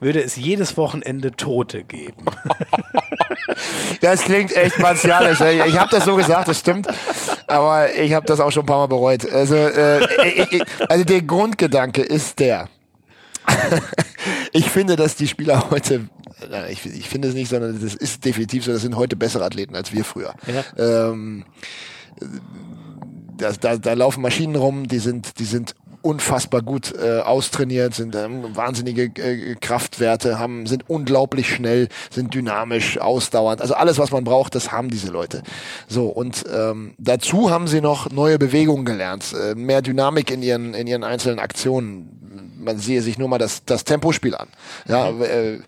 würde es jedes Wochenende Tote geben. Das klingt echt martialisch. Ich habe das so gesagt, das stimmt. Aber ich habe das auch schon ein paar Mal bereut. Also, äh, ich, ich, also der Grundgedanke ist der. ich finde, dass die Spieler heute ich, ich finde es nicht, sondern das ist definitiv so, das sind heute bessere Athleten als wir früher. Ja. Ähm, da, da, da laufen Maschinen rum, die sind, die sind unfassbar gut äh, austrainiert, sind ähm, wahnsinnige äh, Kraftwerte, haben, sind unglaublich schnell, sind dynamisch, ausdauernd. Also alles, was man braucht, das haben diese Leute. So und ähm, dazu haben sie noch neue Bewegungen gelernt, äh, mehr Dynamik in ihren in ihren einzelnen Aktionen. Man sehe sich nur mal das das Tempospiel an. Ja. Mhm. Äh,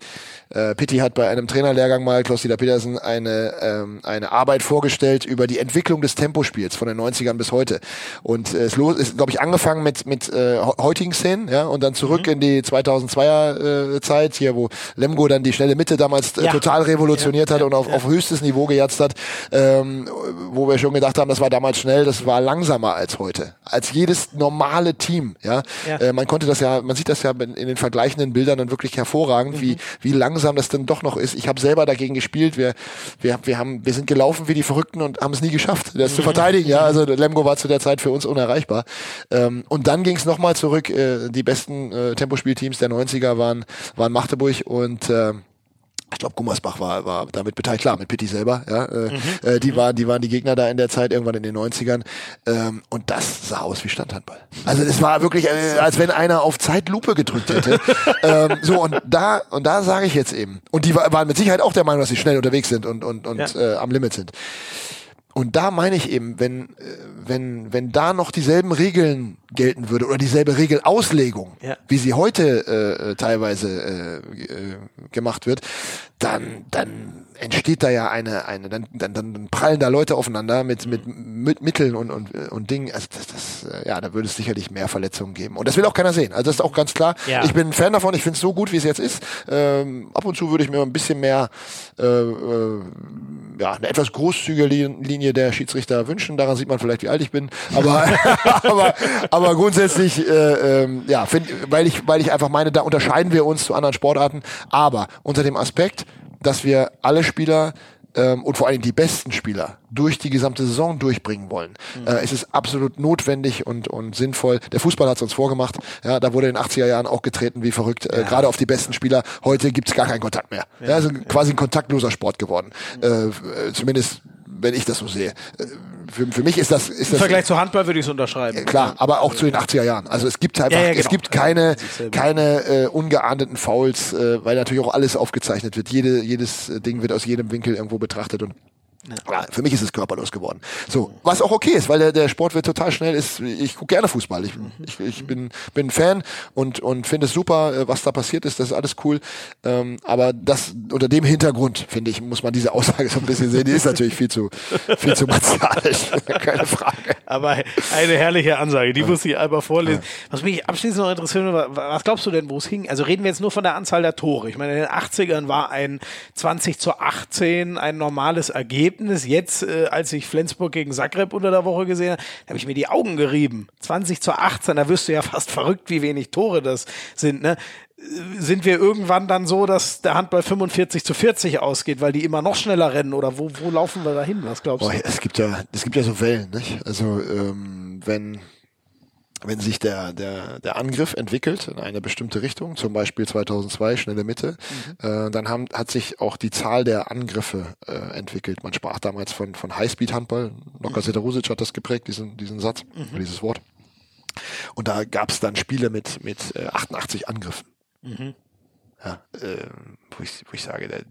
äh, Pitti hat bei einem Trainerlehrgang mal, Klaus-Dieter Petersen, eine, ähm, eine Arbeit vorgestellt über die Entwicklung des Tempospiels von den 90ern bis heute. Und äh, es los, ist, glaube ich, angefangen mit, mit äh, heutigen Szenen, ja, und dann zurück mhm. in die 2002er äh, Zeit, hier, wo Lemgo dann die schnelle Mitte damals äh, ja. total revolutioniert ja. hat und auf, ja. auf höchstes Niveau gejatzt hat, ähm, wo wir schon gedacht haben, das war damals schnell, das war langsamer als heute. Als jedes normale Team, ja. Äh, man konnte das ja, man sieht das ja in den vergleichenden Bildern dann wirklich hervorragend, mhm. wie, wie langsam langsam das dann doch noch ist. Ich habe selber dagegen gespielt. Wir, wir, wir, haben, wir sind gelaufen wie die Verrückten und haben es nie geschafft, das zu mhm. verteidigen. Ja, also Lemgo war zu der Zeit für uns unerreichbar. Ähm, und dann ging es nochmal zurück. Äh, die besten äh, Tempospielteams der 90er waren, waren Magdeburg und äh, ich glaube, Gummersbach war, war damit beteiligt, klar, mit Pitti selber, ja. Äh, mhm. äh, die, waren, die waren die Gegner da in der Zeit, irgendwann in den 90ern. Ähm, und das sah aus wie Standhandball. Also es war wirklich, äh, als wenn einer auf Zeitlupe gedrückt hätte. ähm, so, und da, und da sage ich jetzt eben. Und die waren mit Sicherheit auch der Meinung, dass sie schnell unterwegs sind und, und, und ja. äh, am Limit sind. Und da meine ich eben, wenn, äh, wenn, wenn da noch dieselben Regeln gelten würde oder dieselbe Regelauslegung, ja. wie sie heute äh, äh teilweise äh, äh, gemacht wird, dann, dann entsteht da ja eine, eine dann, dann, dann prallen da Leute aufeinander mit, mit, mit Mitteln und, und, und Dingen. Also das, das, äh, ja, da würde es sicherlich mehr Verletzungen geben. Und das will auch keiner sehen. Also das ist auch ganz klar. Ja. Ich bin ein Fan davon, ich finde es so gut, wie es jetzt ist. Ähm, ab und zu würde ich mir ein bisschen mehr äh, äh, ja, eine etwas großzügige Linie der Schiedsrichter wünschen. Daran sieht man vielleicht, wie alt ich bin. Aber, aber, aber grundsätzlich, äh, ähm, ja, find, weil ich, weil ich einfach meine, da unterscheiden wir uns zu anderen Sportarten. Aber unter dem Aspekt, dass wir alle Spieler ähm, und vor allem die besten Spieler durch die gesamte Saison durchbringen wollen. Mhm. Äh, es ist absolut notwendig und, und sinnvoll. Der Fußball hat es uns vorgemacht. Ja, da wurde in den 80er Jahren auch getreten wie verrückt, äh, ja. gerade auf die besten Spieler. Heute gibt's gar keinen Kontakt mehr. Ja, ja also quasi ein kontaktloser Sport geworden. Mhm. Äh, zumindest wenn ich das so sehe. Äh, für, für mich ist das ist Im das, Vergleich zu Handball würde ich es unterschreiben. Klar, aber auch zu den 80er Jahren. Also es gibt einfach, ja, ja, genau. es gibt keine keine äh, ungeahndeten Fouls, äh, weil natürlich auch alles aufgezeichnet wird. Jede, jedes Ding wird aus jedem Winkel irgendwo betrachtet und ja. für mich ist es körperlos geworden. So, was auch okay ist, weil der, der Sport wird total schnell. Ist, ich gucke gerne Fußball. Ich, ich, ich bin, bin Fan und, und finde es super, äh, was da passiert ist. Das ist alles cool. Ähm, aber das unter dem Hintergrund, finde ich, muss man diese Aussage so ein bisschen sehen. Die ist natürlich viel zu, viel zu martialisch. Keine Frage. Aber eine herrliche Ansage, die muss ich einmal vorlesen. Was mich abschließend noch interessiert, was glaubst du denn, wo es hing? Also reden wir jetzt nur von der Anzahl der Tore. Ich meine, in den 80ern war ein 20 zu 18 ein normales Ergebnis. Ergebnis. Jetzt, äh, als ich Flensburg gegen Zagreb unter der Woche gesehen habe, habe ich mir die Augen gerieben. 20 zu 18, da wirst du ja fast verrückt, wie wenig Tore das sind. Ne? Äh, sind wir irgendwann dann so, dass der Handball 45 zu 40 ausgeht, weil die immer noch schneller rennen? Oder wo, wo laufen wir da hin? Was glaubst du? Oh, es gibt ja, es gibt ja so Wellen, nicht? Also ähm, wenn wenn sich der, der, der Angriff entwickelt in eine bestimmte Richtung, zum Beispiel 2002 schnelle Mitte, mhm. äh, dann haben, hat sich auch die Zahl der Angriffe äh, entwickelt. Man sprach damals von, von Highspeed-Handball. Noka mhm. Hat das geprägt, diesen, diesen Satz, mhm. dieses Wort. Und da gab es dann Spiele mit, mit äh, 88 Angriffen. Mhm. Ja, äh, wo, ich, wo ich sage, äh,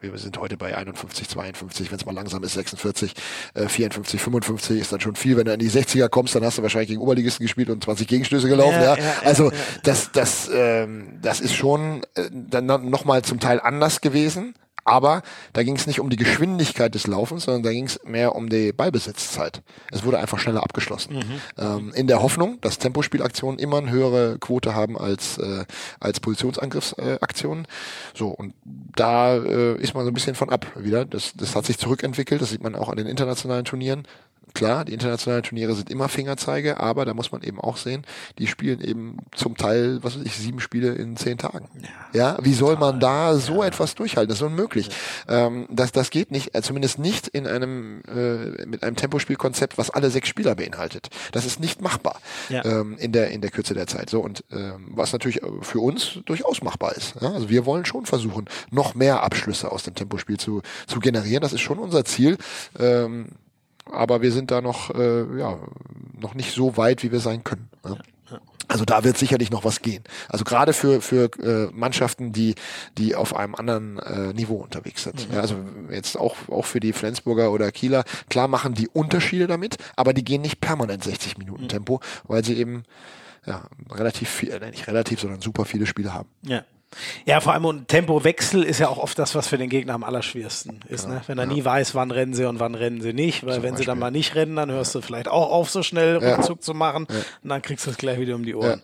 wir sind heute bei 51, 52, wenn es mal langsam ist, 46, äh, 54, 55 ist dann schon viel. Wenn du in die 60er kommst, dann hast du wahrscheinlich gegen Oberligisten gespielt und 20 Gegenstöße gelaufen. Ja, ja. ja also ja, das, das, ähm, das ist schon äh, dann nochmal zum Teil anders gewesen. Aber da ging es nicht um die Geschwindigkeit des Laufens, sondern da ging es mehr um die Ballbesitzzeit. Es wurde einfach schneller abgeschlossen. Mhm. Ähm, in der Hoffnung, dass Tempospielaktionen immer eine höhere Quote haben als, äh, als Positionsangriffsaktionen. so, und da äh, ist man so ein bisschen von ab wieder. Das, das hat sich zurückentwickelt, das sieht man auch an den internationalen Turnieren klar, die internationalen Turniere sind immer Fingerzeige, aber da muss man eben auch sehen, die spielen eben zum Teil, was weiß ich, sieben Spiele in zehn Tagen. Ja, ja wie soll man da so ja. etwas durchhalten? Das ist unmöglich. Ja. Ähm, das, das geht nicht, äh, zumindest nicht in einem, äh, mit einem Tempospielkonzept, was alle sechs Spieler beinhaltet. Das ist nicht machbar ja. ähm, in, der, in der Kürze der Zeit. So, und ähm, was natürlich für uns durchaus machbar ist. Ja? Also wir wollen schon versuchen, noch mehr Abschlüsse aus dem Tempospiel zu, zu generieren. Das ist schon unser Ziel. Ähm, aber wir sind da noch, äh, ja, noch nicht so weit, wie wir sein können. Ne? Also da wird sicherlich noch was gehen. Also gerade für für äh, Mannschaften, die die auf einem anderen äh, Niveau unterwegs sind. Mhm. Ja, also jetzt auch auch für die Flensburger oder Kieler klar machen die Unterschiede damit, aber die gehen nicht permanent 60 Minuten mhm. Tempo, weil sie eben ja relativ viel, äh, nicht relativ, sondern super viele Spiele haben. Ja. Ja, vor allem und Tempowechsel ist ja auch oft das, was für den Gegner am allerschwersten ist. Ja, ne? Wenn er ja. nie weiß, wann rennen sie und wann rennen sie nicht. Weil Zum wenn Beispiel. sie dann mal nicht rennen, dann hörst du vielleicht auch auf, so schnell Rückzug zu machen. Und dann kriegst du es gleich wieder um die Ohren.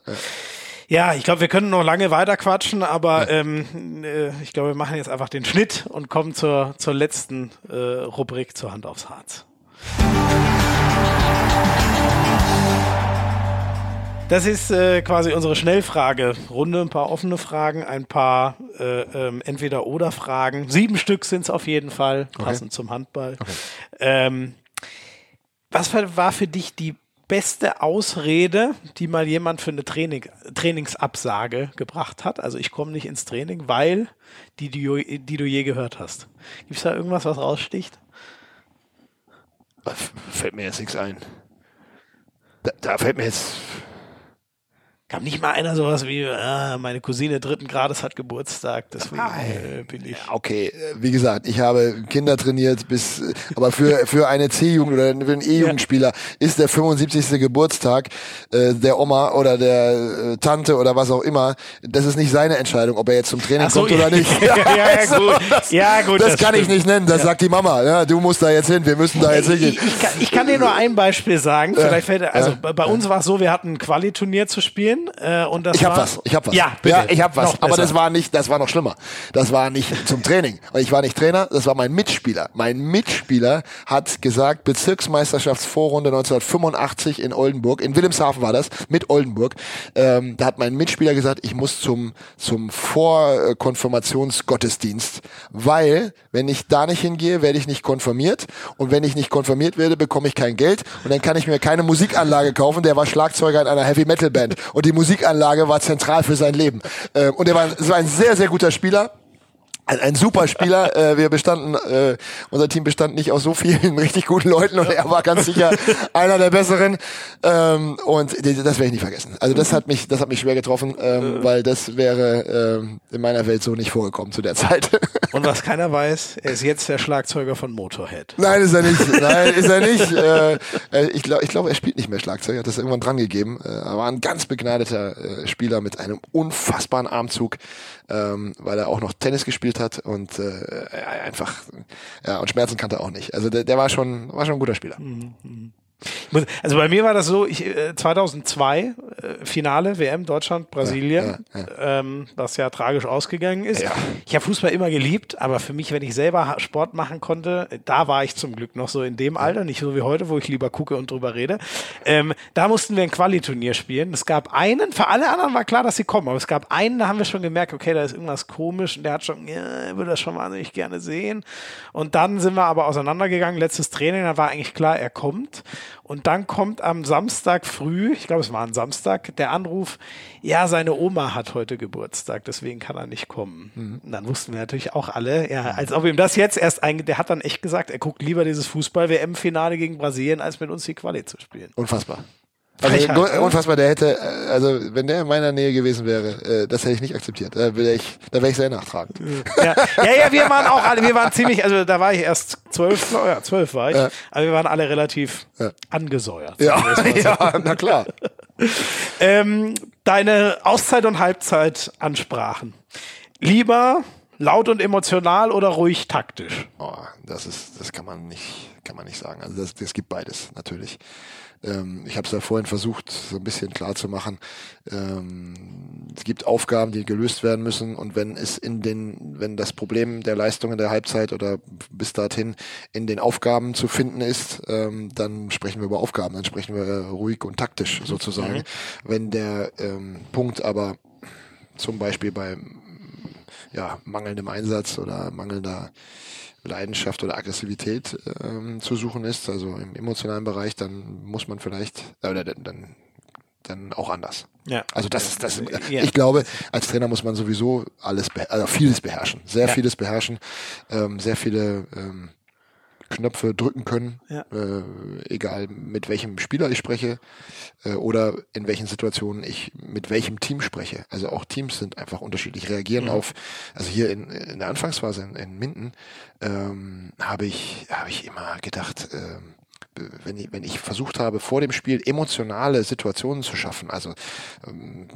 Ja, ich glaube, wir können noch lange weiter quatschen, aber ähm, äh, ich glaube, wir machen jetzt einfach den Schnitt und kommen zur, zur letzten äh, Rubrik zur Hand aufs Harz. Das ist äh, quasi unsere Schnellfrage-Runde. Ein paar offene Fragen, ein paar äh, ähm, Entweder-Oder-Fragen. Sieben Stück sind es auf jeden Fall, passend okay. zum Handball. Okay. Ähm, was war für dich die beste Ausrede, die mal jemand für eine Training, Trainingsabsage gebracht hat? Also ich komme nicht ins Training, weil die, die, die du je gehört hast. Gibt es da irgendwas, was raussticht? Fällt mir jetzt nichts ein. Da, da fällt mir jetzt Kam nicht mal einer sowas wie, ah, meine Cousine dritten Grades hat Geburtstag, deswegen äh, bin ich. Okay, äh, wie gesagt, ich habe Kinder trainiert bis, aber für, für eine C-Jugend oder für einen E-Jugendspieler ja. ist der 75. Geburtstag äh, der Oma oder der äh, Tante oder was auch immer, das ist nicht seine Entscheidung, ob er jetzt zum Training so, kommt oder nicht. ja, ja, ja, gut. Das, ja, gut. Das, das kann stimmt. ich nicht nennen, das sagt die Mama. Ja, du musst da jetzt hin, wir müssen da jetzt hingehen. Ich, ich, kann, ich kann dir nur ein Beispiel sagen. Vielleicht fällt, also bei uns war es so, wir hatten ein Quali-Turnier zu spielen äh, und das ich habe was, ich habe was. Ja, bitte. ja ich habe was. Aber das war nicht, das war noch schlimmer. Das war nicht zum Training. Ich war nicht Trainer, das war mein Mitspieler. Mein Mitspieler hat gesagt, Bezirksmeisterschaftsvorrunde 1985 in Oldenburg, in Wilhelmshaven war das, mit Oldenburg. Ähm, da hat mein Mitspieler gesagt, ich muss zum zum Vorkonfirmationsgottesdienst, weil wenn ich da nicht hingehe, werde ich nicht konfirmiert und wenn ich nicht konfirmiert werde, bekomme ich kein Geld und dann kann ich mir keine Musikanlage kaufen. Der war Schlagzeuger in einer Heavy Metal Band und die Musikanlage war zentral für sein Leben. Ähm, und er war, war ein sehr, sehr guter Spieler ein, ein super Spieler. Äh, wir bestanden, äh, unser Team bestand nicht aus so vielen richtig guten Leuten und er war ganz sicher einer der besseren. Ähm, und das werde ich nicht vergessen. Also das hat mich, das hat mich schwer getroffen, ähm, weil das wäre ähm, in meiner Welt so nicht vorgekommen zu der Zeit. Und was keiner weiß, er ist jetzt der Schlagzeuger von Motorhead. Nein, ist er nicht. Nein, ist er nicht. Äh, äh ich glaube, ich glaub, er spielt nicht mehr Schlagzeug. Er hat das irgendwann dran gegeben. Äh, er war ein ganz begnadeter äh, Spieler mit einem unfassbaren Armzug ähm, weil er auch noch Tennis gespielt hat und äh, einfach ja und Schmerzen kannte er auch nicht. Also der, der war schon war schon ein guter Spieler. Mhm. Also bei mir war das so, ich, 2002 äh, äh, Finale WM Deutschland Brasilien, ja, ja, ja. Ähm, was ja tragisch ausgegangen ist. Ich habe Fußball immer geliebt, aber für mich, wenn ich selber Sport machen konnte, da war ich zum Glück noch so in dem Alter, nicht so wie heute, wo ich lieber gucke und drüber rede. Ähm, da mussten wir ein Qualiturnier spielen. Es gab einen, für alle anderen war klar, dass sie kommen, aber es gab einen, da haben wir schon gemerkt, okay, da ist irgendwas komisch und der hat schon, ja, würde das schon wahnsinnig gerne sehen. Und dann sind wir aber auseinandergegangen, letztes Training, da war eigentlich klar, er kommt. Und dann kommt am Samstag früh, ich glaube, es war ein Samstag, der Anruf, ja, seine Oma hat heute Geburtstag, deswegen kann er nicht kommen. Mhm. Und dann wussten wir natürlich auch alle, ja, als ob ihm das jetzt erst einge, der hat dann echt gesagt, er guckt lieber dieses Fußball-WM-Finale gegen Brasilien, als mit uns die Quali zu spielen. Unfassbar. Also unfassbar, der hätte, äh, also wenn der in meiner Nähe gewesen wäre, äh, das hätte ich nicht akzeptiert. Da wäre ich, da wäre ich sehr nachtragend. Ja. ja, ja, wir waren auch alle, wir waren ziemlich, also da war ich erst zwölf, ja, zwölf war ich, ja. aber wir waren alle relativ ja. angesäuert. Ja, ja, na klar. ähm, deine Auszeit- und Halbzeitansprachen. Lieber laut und emotional oder ruhig taktisch? Oh, das ist, das kann man nicht, kann man nicht sagen. Also das, das gibt beides natürlich. Ähm, ich habe es ja vorhin versucht, so ein bisschen klar zu machen. Ähm, es gibt Aufgaben, die gelöst werden müssen und wenn es in den, wenn das Problem der Leistung in der Halbzeit oder bis dahin in den Aufgaben zu finden ist, ähm, dann sprechen wir über Aufgaben, dann sprechen wir ruhig und taktisch sozusagen. Mhm. Wenn der ähm, Punkt aber zum Beispiel bei ja, mangelndem Einsatz oder mangelnder Leidenschaft oder Aggressivität ähm, zu suchen ist, also im emotionalen Bereich, dann muss man vielleicht, äh, oder dann, dann auch anders. Ja. Also das ist das. Ja. Ich glaube, als Trainer muss man sowieso alles, also vieles beherrschen, sehr ja. vieles beherrschen, ähm, sehr viele ähm, Knöpfe drücken können, ja. äh, egal mit welchem Spieler ich spreche äh, oder in welchen Situationen ich mit welchem Team spreche. Also auch Teams sind einfach unterschiedlich, reagieren mhm. auf, also hier in, in der Anfangsphase in, in Minden ähm, habe ich, habe ich immer gedacht, ähm, wenn ich, wenn ich versucht habe, vor dem Spiel emotionale Situationen zu schaffen, also ähm,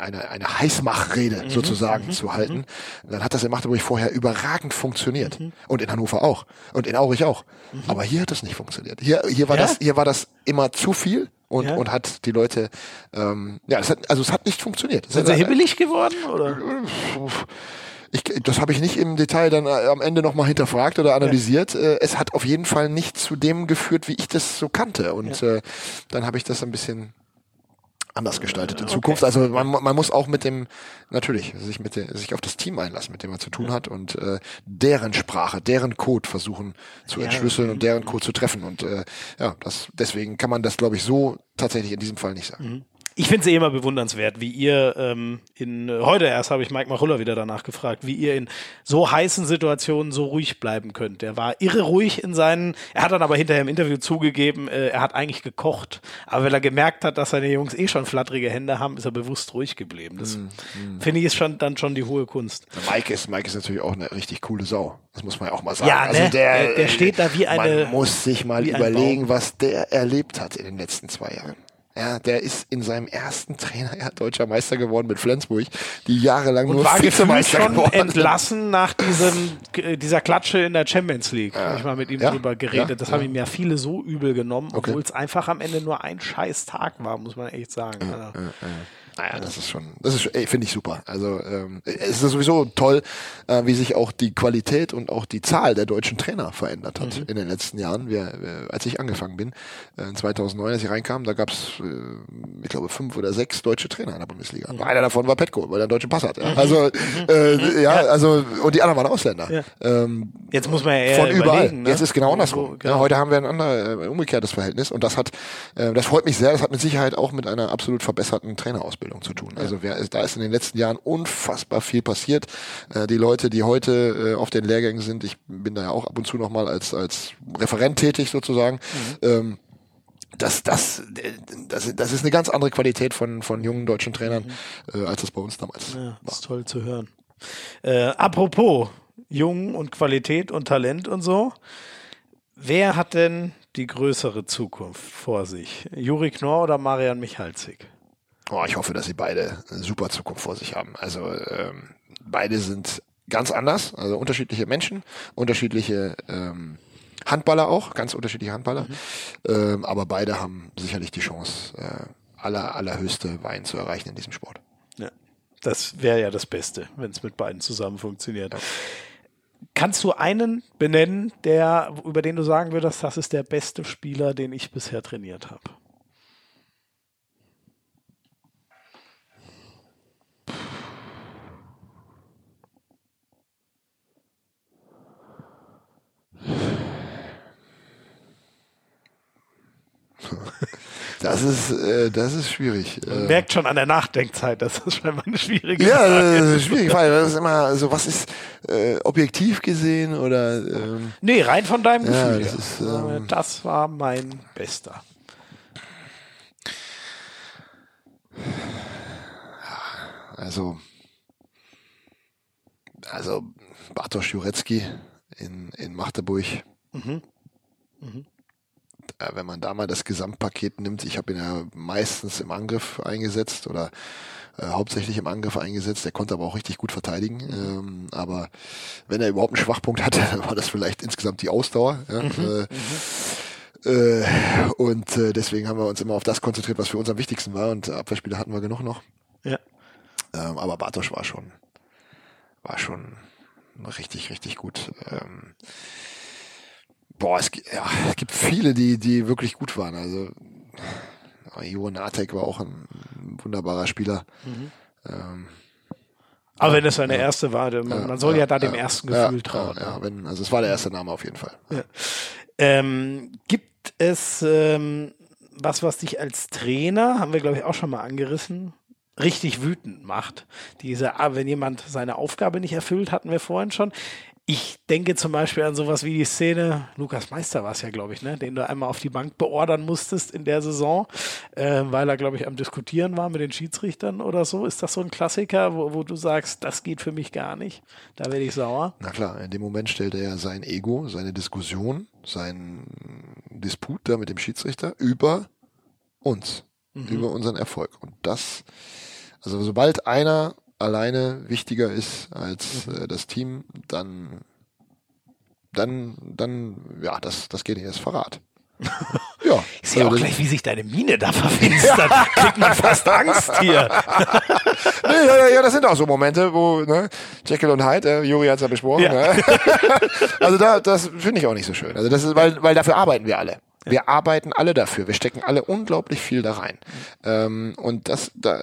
eine, eine Heißmachrede mhm, sozusagen mhm, zu halten, mhm. dann hat das in Magdeburg vorher überragend funktioniert. Mhm. Und in Hannover auch. Und in Aurich auch. Mhm. Aber hier hat das nicht funktioniert. Hier, hier war ja? das, hier war das immer zu viel und, ja? und hat die Leute, ähm, ja, es hat, also es hat nicht funktioniert. Sind sie hibbelig geworden, oder? Ich, das habe ich nicht im Detail dann äh, am Ende nochmal hinterfragt oder analysiert. Ja. Äh, es hat auf jeden Fall nicht zu dem geführt, wie ich das so kannte. Und ja. äh, dann habe ich das ein bisschen anders gestaltet in okay. Zukunft. Also man, man muss auch mit dem, natürlich, sich mit dem, sich auf das Team einlassen, mit dem man zu tun hat und äh, deren Sprache, deren Code versuchen zu entschlüsseln ja. und deren Code zu treffen. Und äh, ja, das deswegen kann man das, glaube ich, so tatsächlich in diesem Fall nicht sagen. Mhm ich finde es eh immer bewundernswert, wie ihr ähm, in heute erst habe ich Mike Machulla wieder danach gefragt, wie ihr in so heißen Situationen so ruhig bleiben könnt. Er war irre ruhig in seinen, er hat dann aber hinterher im Interview zugegeben, äh, er hat eigentlich gekocht, aber weil er gemerkt hat, dass seine Jungs eh schon flatterige Hände haben, ist er bewusst ruhig geblieben. Das mm, mm. finde ich ist schon dann schon die hohe Kunst. Mike ist Mike ist natürlich auch eine richtig coole Sau. Das muss man ja auch mal sagen. Ja, also ne? also der, der steht da wie eine. Man muss sich mal überlegen, was der erlebt hat in den letzten zwei Jahren. Ja, der ist in seinem ersten Trainerjahr deutscher Meister geworden mit Flensburg, die jahrelang und nur war Vizemeister schon geworden. entlassen nach diesem, dieser Klatsche in der Champions League. Ja. Habe ich mal mit ihm ja? drüber geredet. Ja? Das haben ihm ja viele so übel genommen, obwohl es einfach am Ende nur ein scheiß Tag war, muss man echt sagen. Naja, das ist schon, das ist, finde ich super. Also ähm, es ist sowieso toll, äh, wie sich auch die Qualität und auch die Zahl der deutschen Trainer verändert hat mhm. in den letzten Jahren. Wir, wir, als ich angefangen bin, äh, 2009, als ich reinkam, da gab es, äh, ich glaube, fünf oder sechs deutsche Trainer in der Bundesliga. Mhm. Einer davon war Petko, weil er einen deutschen Pass hat. Ja. Mhm. Also äh, mhm. ja, also und die anderen waren Ausländer. Ja. Ähm, Jetzt muss man ja eher von überall. Ne? Jetzt ist genau andersrum. Genau. Ja, heute haben wir ein anderes, äh, umgekehrtes Verhältnis und das hat, äh, das freut mich sehr. Das hat mit Sicherheit auch mit einer absolut verbesserten Trainerausbildung Ausbildung zu tun. Also wer, da ist in den letzten Jahren unfassbar viel passiert. Äh, die Leute, die heute äh, auf den Lehrgängen sind, ich bin da ja auch ab und zu nochmal als, als Referent tätig sozusagen, mhm. ähm, das, das, das, das ist eine ganz andere Qualität von, von jungen deutschen Trainern, mhm. äh, als das bei uns damals ja, war. Das ist toll zu hören. Äh, apropos Jung und Qualität und Talent und so. Wer hat denn die größere Zukunft vor sich? Juri Knorr oder Marian Michalzig? Oh, ich hoffe, dass sie beide eine super Zukunft vor sich haben. Also ähm, beide sind ganz anders, also unterschiedliche Menschen, unterschiedliche ähm, Handballer auch, ganz unterschiedliche Handballer. Mhm. Ähm, aber beide haben sicherlich die Chance, äh, aller, allerhöchste Wein zu erreichen in diesem Sport. Ja, das wäre ja das Beste, wenn es mit beiden zusammen funktioniert. Ja. Kannst du einen benennen, der, über den du sagen würdest, das ist der beste Spieler, den ich bisher trainiert habe? Das ist, äh, das ist schwierig. Man Äh, merkt schon an der Nachdenkzeit, dass das scheinbar eine schwierige ja, Frage das ist schwierige Frage. Das ist immer so, was ist äh, objektiv gesehen oder ähm, Nee, rein von deinem Ja, Gefühl. das ist, ähm, das war mein Bester. also also Bartosz Jurecki in, in Magdeburg. Mhm. Äh, wenn man da mal das Gesamtpaket nimmt, ich habe ihn ja meistens im Angriff eingesetzt oder äh, hauptsächlich im Angriff eingesetzt. Der konnte aber auch richtig gut verteidigen. Ähm, aber wenn er überhaupt einen Schwachpunkt hatte, war das vielleicht insgesamt die Ausdauer. Ja? Äh, äh, und äh, deswegen haben wir uns immer auf das konzentriert, was für uns am wichtigsten war. Und Abwehrspieler hatten wir genug noch. Ja. Ähm, aber Bartosch war schon, war schon richtig, richtig gut. Ähm, boah, es, ja, es gibt viele, die, die wirklich gut waren. Also Jo Natek war auch ein wunderbarer Spieler. Ähm, Aber wenn es seine erste war, dann- man soll ja, da dem ersten Gefühl ja, trauen. Ja, ja, wenn, also es war der erste Name auf jeden Fall. Ähm, gibt es ähm, was, was dich als Trainer, haben wir glaube ich auch schon mal angerissen, richtig wütend macht? Diese, ah, wenn jemand seine Aufgabe nicht erfüllt, hatten wir vorhin schon. Ich denke zum Beispiel an sowas wie die Szene, Lukas Meister war es ja, glaube ich, ne, den du einmal auf die Bank beordern musstest in der Saison, äh, weil er, glaube ich, am Diskutieren war mit den Schiedsrichtern oder so. Ist das so ein Klassiker, wo, wo du sagst, das geht für mich gar nicht? Da werde ich sauer. Na klar, in dem Moment stellt er ja sein Ego, seine Diskussion, seinen Disput da mit dem Schiedsrichter über uns, über unseren Erfolg. Und das, also sobald einer alleine wichtiger ist als äh, das Team, dann, dann, dann, ja, das, das geht nicht, ist Verrat. ja. Ich sehe auch also das- gleich, wie sich deine Miene da verfinstert. Kriegt man fast Angst hier. Nee, ja, ja, ja, das sind auch so Momente, wo, ne, Jekyll und Hyde, äh, Juri hat's ja besprochen, Ja. Ne? Also da, das finde ich auch nicht so schön. Also das ist, weil, weil dafür arbeiten wir alle. Wir arbeiten alle dafür. Wir stecken alle unglaublich viel da rein. Ähm, und das, da,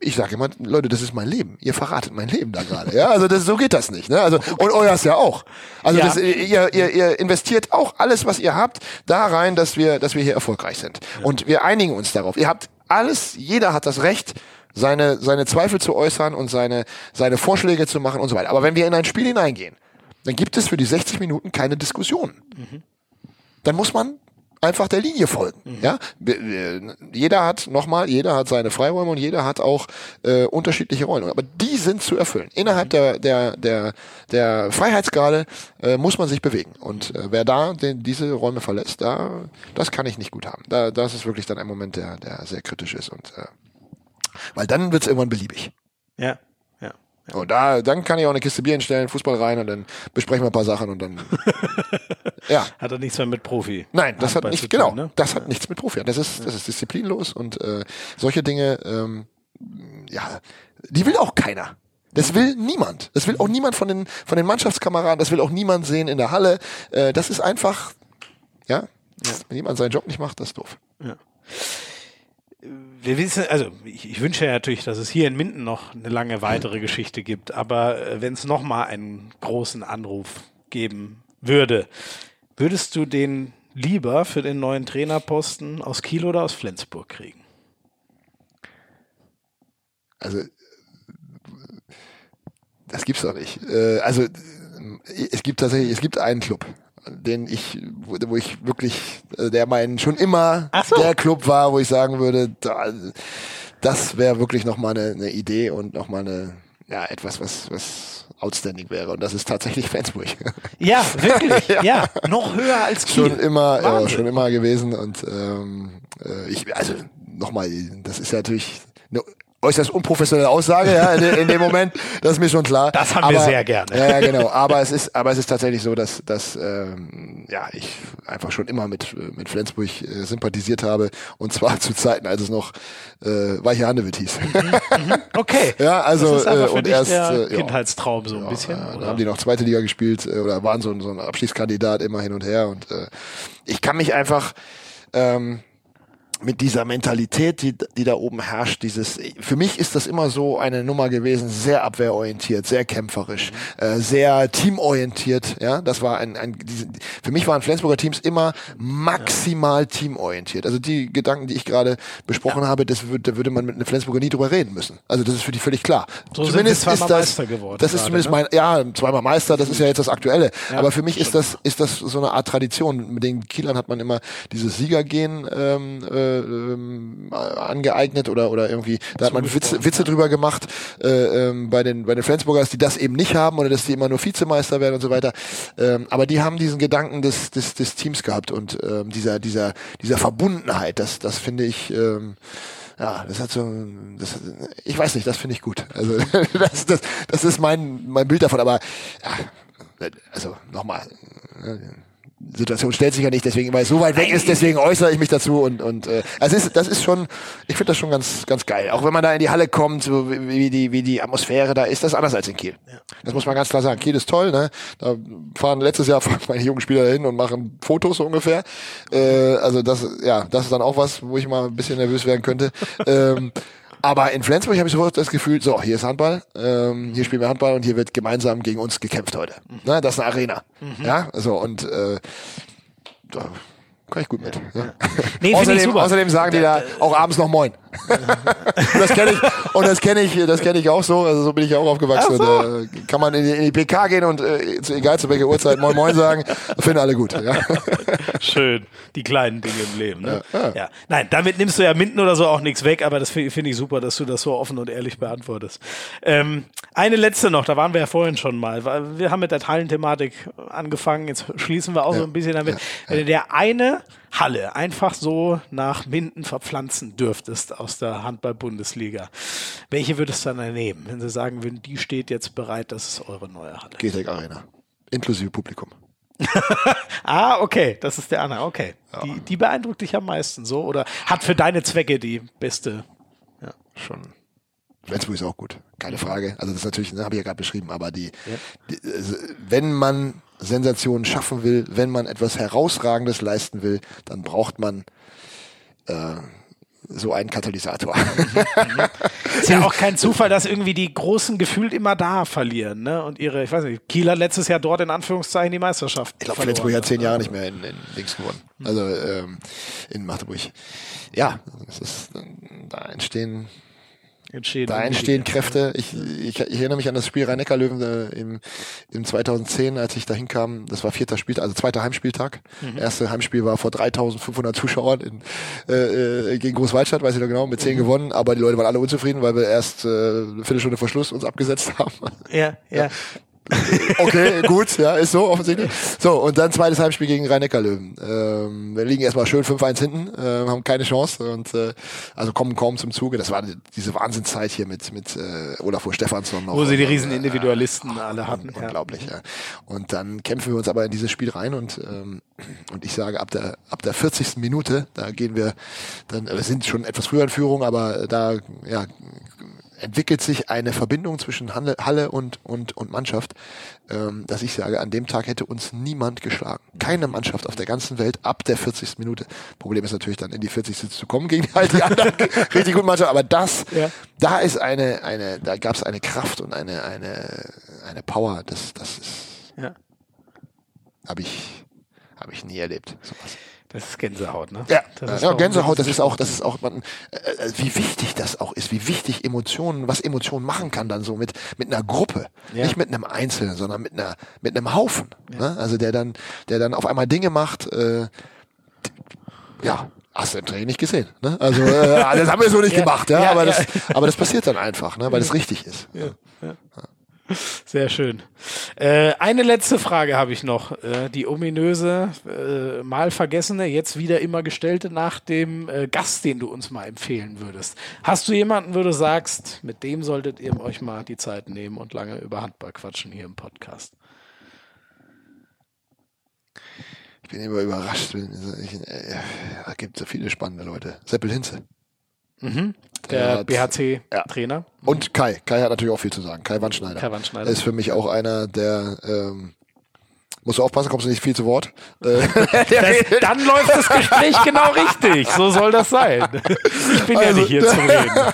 ich sage immer, Leute, das ist mein Leben. Ihr verratet mein Leben da gerade. Ja, also das, so geht das nicht. Ne? Also und euers ja auch. Also Ja. das, ihr, ihr, ihr investiert auch alles, was ihr habt, da rein, dass wir, dass wir hier erfolgreich sind. Und wir einigen uns darauf. Ihr habt alles, jeder hat das Recht, seine, seine Zweifel zu äußern und seine, seine Vorschläge zu machen und so weiter. Aber wenn wir in ein Spiel hineingehen, dann gibt es für die 60 Minuten keine Diskussion. Dann muss man einfach der Linie folgen. Ja, Wir- wir- jeder hat nochmal, jeder hat seine Freiräume und jeder hat auch äh, unterschiedliche Rollen. Aber die sind zu erfüllen. Innerhalb der der der der Freiheitsgrade äh, muss man sich bewegen. Und äh, wer da den, diese Räume verlässt, da das kann ich nicht gut haben. Da das ist wirklich dann ein Moment, der der sehr kritisch ist und äh, weil dann wird es irgendwann beliebig. Ja, ja. Und da, dann kann ich auch eine Kiste Bier hinstellen, Fußball rein und dann besprechen wir ein paar Sachen und dann. ja. Hat er nichts mehr mit Profi. Nein, das hat Handball nicht, zu tun, genau, ne? das hat nichts mit Profi. Das ist, das ist disziplinlos und äh, solche Dinge, ähm, ja, die will auch keiner. Das will niemand. Das will auch niemand von den von den Mannschaftskameraden. Das will auch niemand sehen in der Halle. Äh, das ist einfach, ja, wenn jemand seinen Job nicht macht, das ist doof. Wir wissen, also ich, ich wünsche ja natürlich, dass es hier in Minden noch eine lange weitere Geschichte gibt, aber äh, wenn es nochmal einen großen Anruf geben würde, würdest du den lieber für den neuen Trainerposten aus Kiel oder aus Flensburg kriegen? Also das gibt's doch nicht. Äh, also es gibt tatsächlich, es gibt einen Club, den ich, wo, wo ich wirklich, äh, der mein schon immer so. der Club war, wo ich sagen würde, da, das wäre wirklich noch mal eine, eine Idee und noch mal eine, ja etwas, was was outstanding wäre. Und das ist tatsächlich Flensburg. Ja, wirklich. ja. noch höher als Kiel. schon immer, ja, schon immer gewesen und ähm, äh, ich, also nochmal, das ist ja natürlich eine äußerst unprofessionelle Aussage, ja, in, in dem Moment, das ist mir schon klar. Das haben wir sehr gerne. Ja, genau. Aber es ist, aber es ist tatsächlich so, dass, dass ähm, ja, ich einfach schon immer mit, mit Flensburg äh, sympathisiert habe und zwar zu Zeiten, als es noch äh, Weiche Handewitt hieß. Okay. Ja, also, das ist einfach äh, für und dich erst, der äh, ja. Kindheitstraum so ein bisschen. Ja, da haben die noch zweite Liga gespielt äh, oder waren so, ein- so ein Abschiedskandidat immer hin und her. Und äh, ich kann mich einfach ähm, mit dieser Mentalität, die, die da oben herrscht, dieses, für mich ist das immer so eine Nummer gewesen, sehr abwehrorientiert, sehr kämpferisch, äh, sehr teamorientiert, ja, das war ein, ein diese, Für mich waren Flensburger Teams immer maximal teamorientiert. Also die Gedanken, die ich gerade besprochen ja. habe, das würde, da würde man mit einem Flensburger nie drüber reden müssen. Also das ist für die völlig klar. So zumindest sind ist das, Meister geworden. Das ist gerade, zumindest ne? mein, ja, zweimal Meister, das ist ja jetzt das Aktuelle. Ja, Aber für mich ist das, ist das so eine Art Tradition. Mit den Kielern hat man immer dieses Siegergehen ähm, äh, ähm, angeeignet oder, oder irgendwie, da hat man Witze, Witze drüber gemacht äh, ähm, bei den bei den Flensburgers, die das eben nicht haben oder dass die immer nur Vizemeister werden und so weiter. Ähm, aber die haben diesen Gedanken des, des, des Teams gehabt und ähm, dieser dieser dieser Verbundenheit. Das das finde ich ähm, ja, das hat so, das, ich weiß nicht, das finde ich gut. Also das, das, das ist mein mein Bild davon. Aber ja, also nochmal, Situation stellt sich ja nicht, deswegen, weil es so weit weg ist, deswegen äußere ich mich dazu und und äh, also ist, das ist schon, ich finde das schon ganz ganz geil. Auch wenn man da in die Halle kommt, so wie die wie die Atmosphäre da ist, das anders als in Kiel. Ja. Das muss man ganz klar sagen. Kiel ist toll, ne? Da fahren letztes Jahr fahren meine jungen Spieler hin und machen Fotos so ungefähr. Äh, also das ja, das ist dann auch was, wo ich mal ein bisschen nervös werden könnte. ähm, aber in Flensburg habe ich sofort das Gefühl, so, hier ist Handball, ähm, hier spielen wir Handball und hier wird gemeinsam gegen uns gekämpft heute. Mhm. Na, das ist eine Arena. Mhm. Ja, so und äh, da kann ich gut mit. Ja. Nee, außerdem, außerdem sagen die da auch abends noch Moin. Das kenne ich und das kenne ich, das kenne ich auch so. Also so bin ich auch aufgewachsen. So. Da kann man in die, in die, PK gehen und äh, egal zu welcher Uhrzeit Moin Moin sagen, finden alle gut. Ja. Schön, die kleinen Dinge im Leben. Ne? Ja, ja. Nein, damit nimmst du ja Minden oder so auch nichts weg, aber das finde ich super, dass du das so offen und ehrlich beantwortest. Ähm, eine letzte noch, da waren wir ja vorhin schon mal. Wir haben mit der Hallenthematik angefangen, jetzt schließen wir auch so ein bisschen damit. Der eine Halle einfach so nach Minden verpflanzen dürftest aus der Handball-Bundesliga, welche würdest du dann nehmen, wenn sie sagen würden, die steht jetzt bereit, das ist eure neue Halle? GTEC Arena. Inklusive Publikum. ah, okay, das ist der andere. Okay. Ja. Die, die beeindruckt dich am meisten so oder hat für deine Zwecke die beste. Ja. Schon. Flensburg ist auch gut, keine Frage. Also das ist natürlich, ne, habe ich ja gerade beschrieben, aber die, ja. die, also wenn man Sensationen schaffen will, wenn man etwas Herausragendes leisten will, dann braucht man äh, so einen Katalysator. ist ja auch kein Zufall, dass irgendwie die Großen gefühlt immer da verlieren, ne? Und ihre, ich weiß nicht, Kiel hat letztes Jahr dort in Anführungszeichen die Meisterschaft. Ich glaube, Flensburg hat zehn Jahre nicht mehr in, in Links gewonnen. Also ähm, in Magdeburg. Ja, es ist, da entstehen entstehen. Da entstehen Kräfte. Ich, ich, ich, erinnere mich an das Spiel Rhein-Neckar-Löwen äh, im, im 2010, als ich da hinkam. Das war vierter Spieltag, also zweiter Heimspieltag. Mhm. Erste Heimspiel war vor 3500 Zuschauern in, äh, äh, gegen Großwaldstadt, weiß ich noch genau, mit zehn mhm. gewonnen. Aber die Leute waren alle unzufrieden, weil wir erst äh, eine Viertelstunde vor Schluss uns abgesetzt haben. Ja, ja. Okay, gut, ja, ist so offensichtlich. So, und dann zweites Heimspiel gegen Rhein-Neckar-Löwen. Ähm, wir liegen erstmal schön 5-1 hinten, äh, haben keine Chance und äh, also kommen kaum zum Zuge. Das war diese Wahnsinnszeit hier mit mit äh, Olafur Stefansson noch. Wo sie die riesen Individualisten äh, alle hatten. Unglaublich, ja. ja. Und dann kämpfen wir uns aber in dieses Spiel rein und ähm, und ich sage, ab der ab der 40. Minute, da gehen wir dann, wir sind schon etwas früher in Führung, aber da ja entwickelt sich eine Verbindung zwischen Halle und, und, und Mannschaft, ähm, dass ich sage, an dem Tag hätte uns niemand geschlagen. Keine Mannschaft auf der ganzen Welt ab der 40. Minute. Problem ist natürlich dann in die 40. zu kommen gegen halt die anderen richtig guten Mannschaft. Aber das, ja. da ist eine, eine, da gab es eine Kraft und eine, eine, eine Power. Das, das ist, ja. habe ich, habe ich nie erlebt. Sowas. Das ist Gänsehaut, ne? Ja, das ja Gänsehaut, das ist auch, das ist auch, man, äh, äh, wie wichtig das auch ist, wie wichtig Emotionen, was Emotionen machen kann dann so mit, mit einer Gruppe. Ja. Nicht mit einem Einzelnen, sondern mit einer, mit einem Haufen. Ja. Ne? Also der dann, der dann auf einmal Dinge macht, äh, ja, Hast du im Training nicht gesehen. Ne? Also äh, das haben wir so nicht gemacht, ja, aber. Das, aber das passiert dann einfach, ne? weil es richtig ist. Ja. Sehr schön. Äh, eine letzte Frage habe ich noch. Äh, die ominöse, äh, mal vergessene, jetzt wieder immer gestellte nach dem äh, Gast, den du uns mal empfehlen würdest. Hast du jemanden, wo du sagst, mit dem solltet ihr euch mal die Zeit nehmen und lange über Handball quatschen hier im Podcast? Ich bin immer überrascht. Äh, da gibt es so viele spannende Leute. Seppel Hinze. Mhm. Der, BHC-Trainer. Ja. Und Kai. Kai hat natürlich auch viel zu sagen. Kai Wandschneider. Kai Wandschneider. Ist für mich auch einer, der ähm, Musst du aufpassen, kommst du nicht viel zu Wort. Äh, das, dann läuft das Gespräch genau richtig. So soll das sein. Ich bin also, ja nicht hier zum Reden.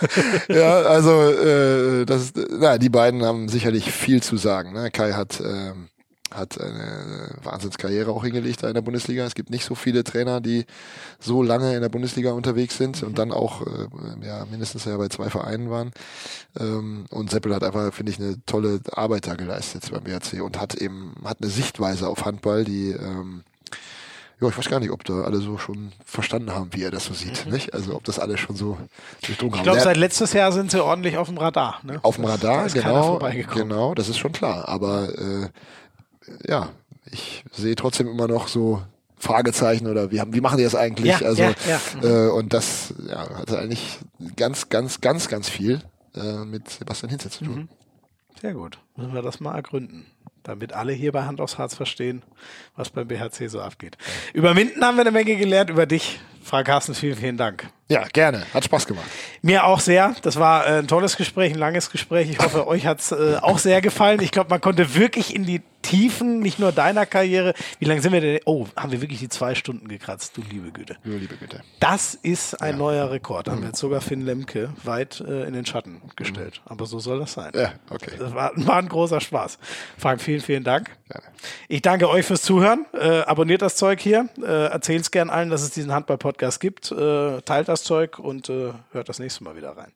ja, also äh, das na, die beiden haben sicherlich viel zu sagen. Ne? Kai hat ähm, hat eine Wahnsinnskarriere auch hingelegt da in der Bundesliga. Es gibt nicht so viele Trainer, die so lange in der Bundesliga unterwegs sind und dann auch äh, ja, mindestens ja bei zwei Vereinen waren. Ähm, und Seppel hat einfach, finde ich, eine tolle Arbeit da geleistet beim BHC und hat eben, hat eine Sichtweise auf Handball, die ähm, ja, ich weiß gar nicht, ob da alle so schon verstanden haben, wie er das so sieht. Mhm. Nicht? Also ob das alle schon so durchdrungen haben. Ich glaube, seit letztes Jahr sind sie ordentlich auf dem Radar. Ne? Auf dem Radar, genau. Genau, das ist schon klar. Aber äh, ja, ich sehe trotzdem immer noch so Fragezeichen oder wie, haben, wie machen die das eigentlich? Ja, also ja, ja. Äh, und das ja, hatte eigentlich ganz, ganz, ganz, ganz viel äh, mit Sebastian Hinze zu tun. Mhm. Sehr gut. Müssen wir das mal ergründen damit alle hier bei Hand aufs Harz verstehen, was beim BHC so abgeht. Über Minden haben wir eine Menge gelernt, über dich, Frau Carsten, vielen, vielen Dank. Ja, gerne. Hat Spaß gemacht. Mir auch sehr. Das war äh, ein tolles Gespräch, ein langes Gespräch. Ich hoffe, euch hat es äh, auch sehr gefallen. Ich glaube, man konnte wirklich in die Tiefen, nicht nur deiner Karriere. Wie lange sind wir denn? Oh, haben wir wirklich die zwei Stunden gekratzt, du liebe Güte. Du liebe Güte. Das ist ein ja. neuer Rekord. Haben mhm. jetzt sogar Finn Lemke weit äh, in den Schatten gestellt. Mhm. Aber so soll das sein. Ja, okay. Das war, war ein großer Spaß. Frank, vielen, vielen Dank. Gerne. Ich danke euch fürs Zuhören. Äh, abonniert das Zeug hier. Äh, Erzählt es gern allen, dass es diesen Handball-Podcast gibt. Äh, teilt das Zeug und äh, hört das nächste Mal wieder rein.